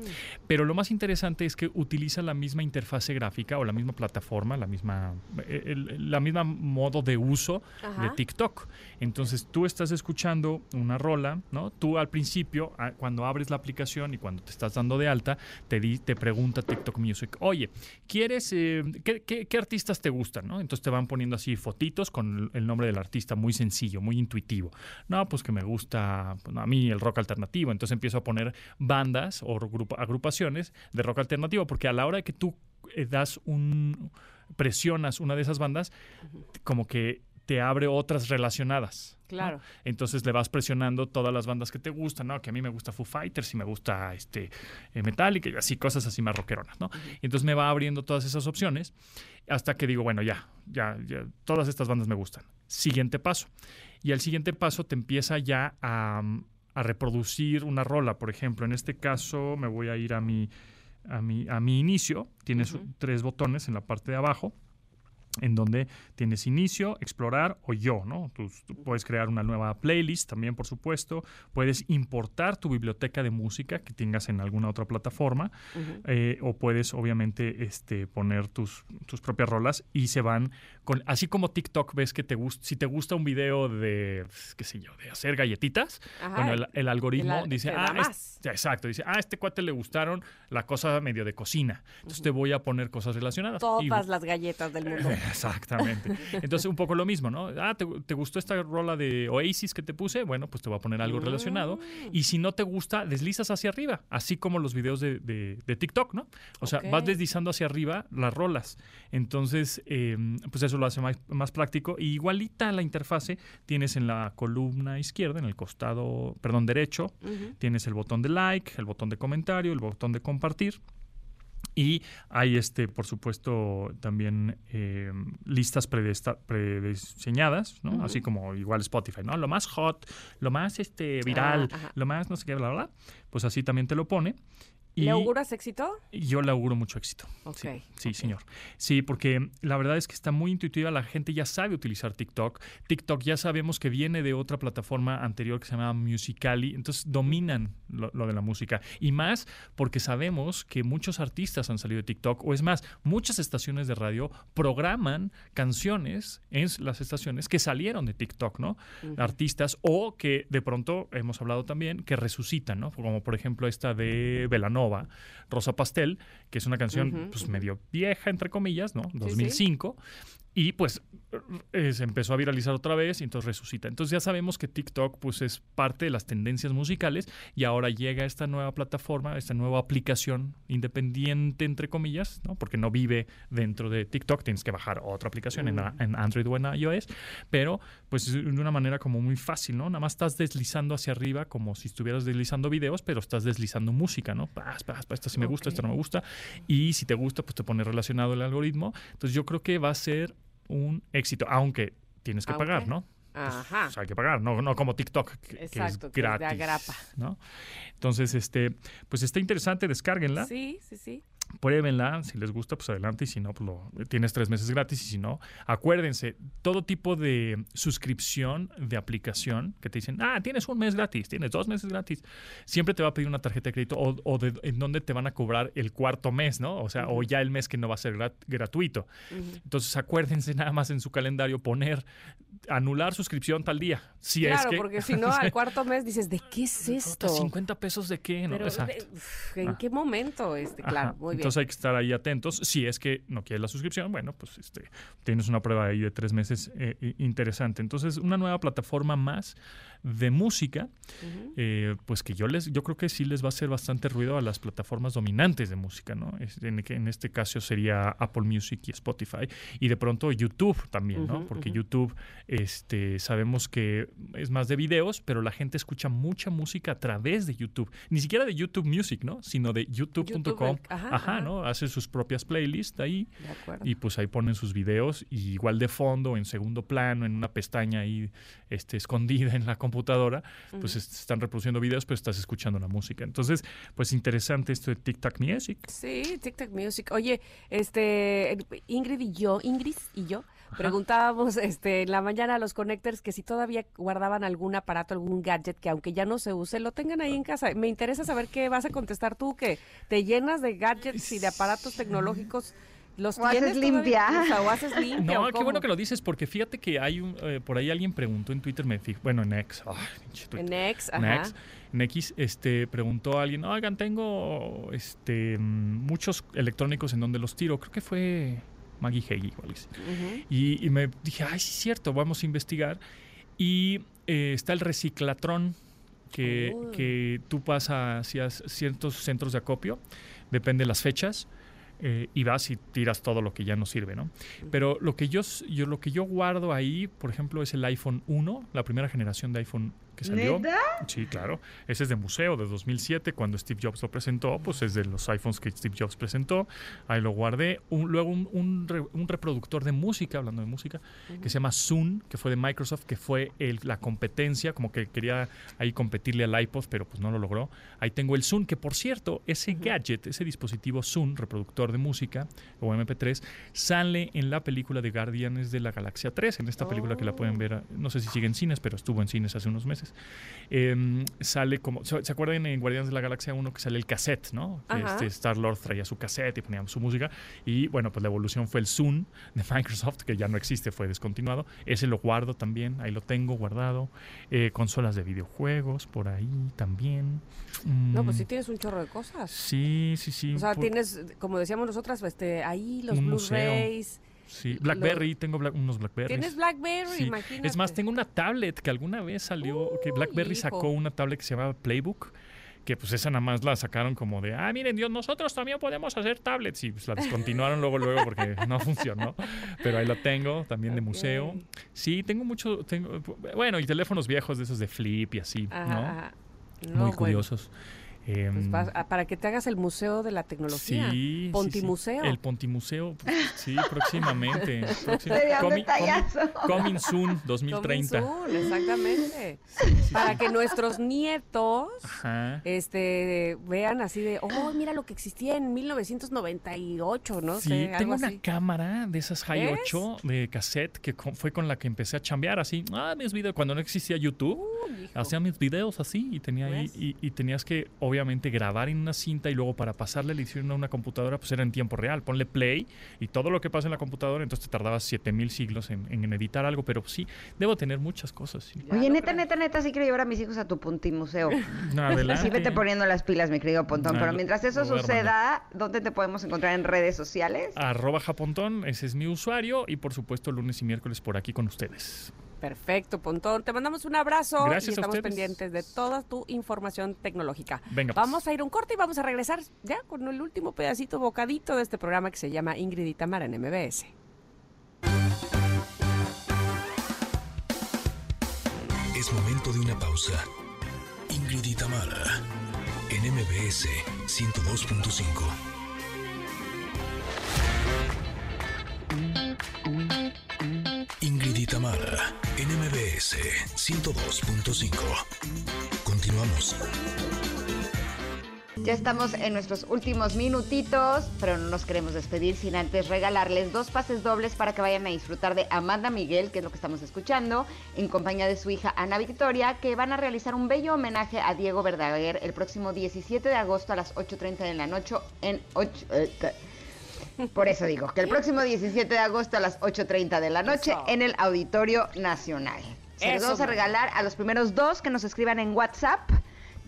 [SPEAKER 13] Pero lo más interesante es que utiliza la misma interfase gráfica o la misma plataforma, la misma, eh, el- la misma modo de uso de. TikTok. Entonces tú estás escuchando una rola, ¿no? Tú al principio, cuando abres la aplicación y cuando te estás dando de alta, te, di- te pregunta TikTok Music, oye, ¿quieres, eh, qué, qué- qué artistas te gustan, no? Entonces te van poniendo así fotitos con el- el nombre del artista, muy sencillo, muy intuitivo. No, pues que me gusta pues, a mí el rock alternativo. Entonces empiezo a poner bandas o agrupaciones de rock alternativo, porque a la hora que tú eh, das un presionas una de esas bandas, como que te abre otras relacionadas. ¿no?
[SPEAKER 1] Claro.
[SPEAKER 13] Entonces le vas presionando todas las bandas que te gustan, ¿no? Que a mí me gusta Foo Fighters y me gusta este eh, Metallica y así cosas así más rockeronas, ¿no? Y entonces me va abriendo todas esas opciones hasta que digo, bueno, ya, ya, ya, todas estas bandas me gustan. Siguiente paso. Y al siguiente paso te empieza ya a, a reproducir una rola. Por ejemplo, en este caso me voy a ir a mi, a mi, a mi inicio. Tienes tres botones en la parte de abajo en donde tienes inicio, explorar o yo, ¿no? Tú, tú puedes crear una nueva playlist también, por supuesto. Puedes importar tu biblioteca de música que tengas en alguna otra plataforma. eh, o puedes, obviamente, este, poner tus, tus propias rolas y se van con. Así como TikTok ves que te gusta, si te gusta un video de, qué sé yo, de hacer galletitas,
[SPEAKER 1] Ajá,
[SPEAKER 13] bueno, el, el algoritmo
[SPEAKER 1] el al-
[SPEAKER 13] dice, ah, es-
[SPEAKER 1] más".
[SPEAKER 13] ya, exacto, dice, ah, a este cuate le gustaron la cosa medio de cocina. Entonces te voy a poner cosas relacionadas. Y-
[SPEAKER 1] Todas las galletas del mundo. *laughs*
[SPEAKER 13] Exactamente. Entonces, un poco lo mismo, ¿no? Ah, ¿te, te gustó esta rola de Oasis que te puse? Bueno, pues te voy a poner algo relacionado.
[SPEAKER 1] Mm.
[SPEAKER 13] Y si no te gusta, deslizas hacia arriba, así como los videos de, de- de TikTok, ¿no? O sea, vas deslizando hacia arriba las rolas. Entonces, eh, pues eso lo hace más, más práctico. Y igualita la interfase tienes en la columna izquierda, en el costado, perdón, derecho, tienes el botón de like, el botón de comentario, el botón de compartir. Y hay, este, por supuesto, también eh, listas prediseñadas, ¿no? Así como igual Spotify, ¿no? Lo más hot, lo más este, viral,
[SPEAKER 1] Ah, ajá.
[SPEAKER 13] lo más no sé qué, bla, bla, bla. Pues así también te lo pone. Y
[SPEAKER 1] ¿Le auguras éxito?
[SPEAKER 13] yo le auguro mucho éxito.
[SPEAKER 1] Ok,
[SPEAKER 13] Sí, sí, señor. Sí, porque la verdad es que está muy intuitiva. La gente ya sabe utilizar TikTok. TikTok ya sabemos que viene de otra plataforma anterior que se llama Musicali. Entonces dominan lo, lo de la música. Y más porque sabemos que muchos artistas han salido de TikTok. O es más, muchas estaciones de radio programan canciones en las estaciones que salieron de TikTok, ¿no? Artistas o que de pronto hemos hablado también que resucitan, ¿no? Como por ejemplo esta de Velanova Nova, Rosa Pastel, que es una canción pues medio vieja, entre comillas, ¿no? 2005. Y pues eh, se empezó a viralizar otra vez y entonces resucita. Entonces ya sabemos que TikTok pues es parte de las tendencias musicales y ahora llega esta nueva plataforma, esta nueva aplicación independiente entre comillas, ¿no? porque no vive dentro de TikTok, tienes que bajar otra aplicación en,
[SPEAKER 1] Mm.
[SPEAKER 13] en Android o en iOS, pero pues de una manera como muy fácil, ¿no? Nada más estás deslizando hacia arriba como si estuvieras deslizando videos, pero estás deslizando música, ¿no? Paz, paz, paz, esto sí me gusta, esto no me gusta y si te gusta pues te pone relacionado el algoritmo. Entonces yo creo que va a ser un éxito, aunque tienes que
[SPEAKER 1] Aunque,
[SPEAKER 13] pagar, ¿no?
[SPEAKER 1] Ajá.
[SPEAKER 13] Pues hay que pagar, no, no como TikTok, que, que
[SPEAKER 1] Exacto,
[SPEAKER 13] es
[SPEAKER 1] que es de
[SPEAKER 13] gratis.
[SPEAKER 1] agrapa.
[SPEAKER 13] ¿no? Entonces, este, pues está interesante, descárguenla,
[SPEAKER 1] Sí, sí, sí.
[SPEAKER 13] Pruébenla, si les gusta, pues adelante, y si no, pues lo, tienes tres meses gratis, y si no, acuérdense, todo tipo de suscripción de aplicación que te dicen, ah, tienes un mes gratis, tienes dos meses gratis, siempre te va a pedir una tarjeta de crédito o, o de, en donde te van a cobrar el cuarto mes, ¿no? O sea, o ya el mes que no va a ser grat- gratuito. Entonces, acuérdense nada más en su calendario poner anular suscripción tal día. Si
[SPEAKER 1] claro,
[SPEAKER 13] es que
[SPEAKER 1] porque si no, al cuarto mes dices, ¿de qué es *laughs* esto?
[SPEAKER 13] 50 pesos de qué, ¿no?
[SPEAKER 1] Pero,
[SPEAKER 13] Exacto.
[SPEAKER 1] ¿en
[SPEAKER 13] Ah.
[SPEAKER 1] qué momento? Este, claro,
[SPEAKER 13] Ajá.
[SPEAKER 1] muy bien.
[SPEAKER 13] Entonces hay que estar ahí atentos. Si es que no quieres la suscripción, bueno, pues este, tienes una prueba ahí de tres meses eh, interesante. Entonces, una nueva plataforma más de música, eh, pues que yo les, yo creo que sí les va a hacer bastante ruido a las plataformas dominantes de música, ¿no? Es- en, este caso sería Apple Music y Spotify. Y de pronto YouTube también, ¿no? Porque. YouTube, este, sabemos que es más de videos, pero la gente escucha mucha música a través de YouTube. Ni siquiera de YouTube Music, ¿no? Sino de youtube.com.
[SPEAKER 1] YouTube, ajá, ajá.
[SPEAKER 13] ¿no? Hace sus propias playlists ahí. Y pues ahí ponen sus videos y igual de fondo, en segundo plano, en una pestaña ahí este, escondida en la computadora, pues
[SPEAKER 1] Ujú.
[SPEAKER 13] est- están reproduciendo videos, pero estás escuchando la música. Entonces, pues interesante esto de TikTok Music.
[SPEAKER 1] Sí, TikTok Music. Oye, este, Ingrid y yo, Ingrid y yo, preguntábamos este, en la mañana a los connectors que si todavía guardaban algún aparato, algún gadget que aunque ya no se use, lo tengan ahí en casa. Me interesa saber qué vas a contestar tú, que te llenas de gadgets y de aparatos tecnológicos. ¿Los
[SPEAKER 2] O haces limpia.
[SPEAKER 1] O sea, o haces *laughs* limpia.
[SPEAKER 13] No,
[SPEAKER 1] ¿o
[SPEAKER 13] qué
[SPEAKER 1] cómo?
[SPEAKER 13] bueno que lo dices, porque fíjate que hay un, eh, por ahí alguien preguntó en Twitter, me fijo, bueno, en X, ay, pinche Twitter.
[SPEAKER 1] En X,
[SPEAKER 13] en
[SPEAKER 1] ajá.
[SPEAKER 13] X, en X, este, preguntó a alguien, oigan, tengo este, mm, muchos electrónicos en donde los tiro. Creo que fue Maggie Heggie o algo así. Y, y me dije, ay, sí es cierto, vamos a investigar. Y eh, está el reciclatrón, que,
[SPEAKER 1] Oh.
[SPEAKER 13] que tú pasas hacia ciertos centros de acopio, depende de las fechas, eh, y vas y tiras todo lo que ya no sirve, ¿no? Pero lo que yo, yo, lo que yo guardo ahí, por ejemplo, es el iPhone 1, la primera generación de iPhone que salió.
[SPEAKER 2] ¿Neta?
[SPEAKER 13] Sí, claro. Ese es de museo de 2007, cuando Steve Jobs lo presentó, pues es de los iPhones que Steve Jobs presentó. Ahí lo guardé. Un- luego un, un re- un reproductor de música, hablando de música, que se llama Zoom, que fue de Microsoft, que fue el- la competencia, como que quería ahí competirle al iPod, pero pues no lo logró. Ahí tengo el Zoom, que por cierto, ese gadget, ese dispositivo Zoom, reproductor de música o MP3, sale en la película de Guardianes de la Galaxia 3, en esta película que la pueden ver, no sé si sigue en cines, pero estuvo en cines hace unos meses. Em, sale como, ¿se acuerdan en Guardianes de la Galaxia 1 que sale el cassette, ¿no? Este Star-Lord traía su cassette y ponía su música. Y bueno, pues la evolución fue el Zoom de *laughs* Microsoft, que ya no existe, fue descontinuado. Ese lo guardo también, ahí lo tengo guardado. Eh, consolas de videojuegos, por ahí también.
[SPEAKER 1] No, pues
[SPEAKER 13] Mm,
[SPEAKER 1] sí tienes un chorro de cosas.
[SPEAKER 13] Sí, sí, sí.
[SPEAKER 1] O sea,
[SPEAKER 13] por-
[SPEAKER 1] tienes, como decíamos nosotras, este, ahí los. Blu-rays.
[SPEAKER 13] Sí,
[SPEAKER 1] lo-
[SPEAKER 13] Blackberry, tengo unos Blackberries.
[SPEAKER 1] Tienes Blackberry,
[SPEAKER 13] Sí.
[SPEAKER 1] imagínate.
[SPEAKER 13] Es más, tengo una tablet que alguna vez salió, que Blackberry
[SPEAKER 1] hijo.
[SPEAKER 13] sacó una tablet que se llama Playbook, que pues esa nada más la sacaron como de, ah, miren Dios, nosotros también podemos hacer tablets. Y pues la descontinuaron luego, luego porque *laughs* no funcionó. Pero ahí la tengo, también de museo. Sí, tengo mucho, tengo, bueno, y teléfonos viejos de esos de flip y así,
[SPEAKER 1] Ajá,
[SPEAKER 13] ¿no?
[SPEAKER 1] ajá. No,
[SPEAKER 13] Muy
[SPEAKER 1] bueno.
[SPEAKER 13] curiosos. Em,
[SPEAKER 1] Pues vas- ah, para que te hagas el museo de la tecnología.
[SPEAKER 13] Sí, sí, sí.
[SPEAKER 1] Pontimuseo.
[SPEAKER 13] El Pontimuseo, sí, próximamente. *laughs* próxima-
[SPEAKER 2] Sería un detallazo.
[SPEAKER 13] Coming soon 2030.
[SPEAKER 1] Coming soon, exactamente. Para que nuestros nietos
[SPEAKER 13] Ajá.
[SPEAKER 1] este vean así de, oh, mira lo que existía en 1998, ¿no
[SPEAKER 13] Sí,
[SPEAKER 1] sé,
[SPEAKER 13] tengo
[SPEAKER 1] algo
[SPEAKER 13] una
[SPEAKER 1] así.
[SPEAKER 13] cámara de esas High
[SPEAKER 1] ¿Ves?
[SPEAKER 13] 8 de cassette que con- fue con la que empecé a chambear así. Ah, mis videos, cuando no existía YouTube,
[SPEAKER 1] hijo.
[SPEAKER 13] hacía mis videos así y tenía ahí, y, y tenías que, obviamente, obviamente grabar en una cinta y luego para pasarle la edición a una computadora, pues era en tiempo real. Ponle play y todo lo que pasa en la computadora, entonces te tardabas 7000 siglos en, en, editar algo, pero sí, debo tener muchas cosas.
[SPEAKER 2] Oye, neta, neta, neta, sí quiero llevar a mis hijos a tu puntimuseo. Adelante. *laughs* Sí, vete poniendo las pilas, mi querido Pontón. pero mientras eso suceda, ¿dónde te podemos encontrar en redes sociales?
[SPEAKER 13] Arroba Japontón, ese es mi usuario y por supuesto lunes y miércoles por aquí con ustedes.
[SPEAKER 1] Perfecto, Pontón. Te mandamos un abrazo y estamos pendientes de toda tu información tecnológica. Venga, pues. Vamos a ir un corte y vamos a regresar ya con el último pedacito bocadito de este programa que se llama Ingrid y Tamara en MBS.
[SPEAKER 3] Es momento de una pausa. Ingrid y Tamara en MBS 102.5. Ingrid y Tamara, NMBS 102.5. Continuamos.
[SPEAKER 2] Ya estamos en nuestros últimos minutitos, pero no nos queremos despedir sin antes regalarles dos pases dobles para que vayan a disfrutar de Amanda Miguel, que es lo que estamos escuchando, en compañía de su hija Ana Victoria, que van a realizar un bello homenaje a Diego Verdaguer el próximo 17 de agosto a las 8.30 de la noche en 8... Por eso digo, que el próximo 17 de agosto a las 8.30 de la noche en el Auditorio Nacional. Se los vamos a regalar a los primeros dos que nos escriban en WhatsApp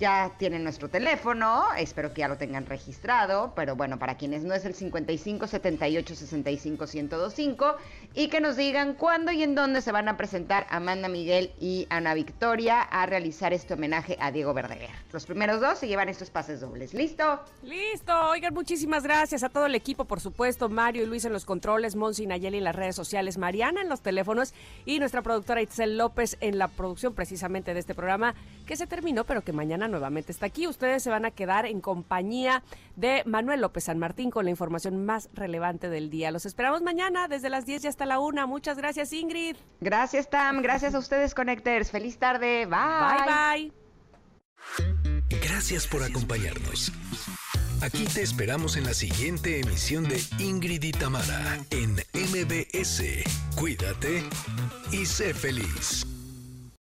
[SPEAKER 2] ya tienen nuestro teléfono, espero que ya lo tengan registrado, pero bueno, para quienes no es el 55 78 65 1025 y que nos digan cuándo y en dónde se van a presentar Amanda Miguel y Ana Victoria a realizar este homenaje a Diego Verdaguer. Los primeros dos se llevan estos pases dobles. ¿Listo?
[SPEAKER 1] Listo. Oigan, muchísimas gracias a todo el equipo, por supuesto, Mario y Luis en los controles, Monsi y Nayeli en las redes sociales, Mariana en los teléfonos y nuestra productora Itzel López en la producción precisamente de este programa que se terminó, pero que mañana nuevamente está aquí. Ustedes se van a quedar en compañía de Manuel López San Martín con la información más relevante del día. Los esperamos mañana desde las 10 y hasta la 1. Muchas gracias, Ingrid.
[SPEAKER 2] Gracias, Tam. Gracias a ustedes, Connectors. Feliz tarde. Bye.
[SPEAKER 1] Bye,
[SPEAKER 3] bye. Gracias por acompañarnos. Aquí te esperamos en la siguiente emisión de Ingrid y Tamara en MBS. Cuídate y sé feliz.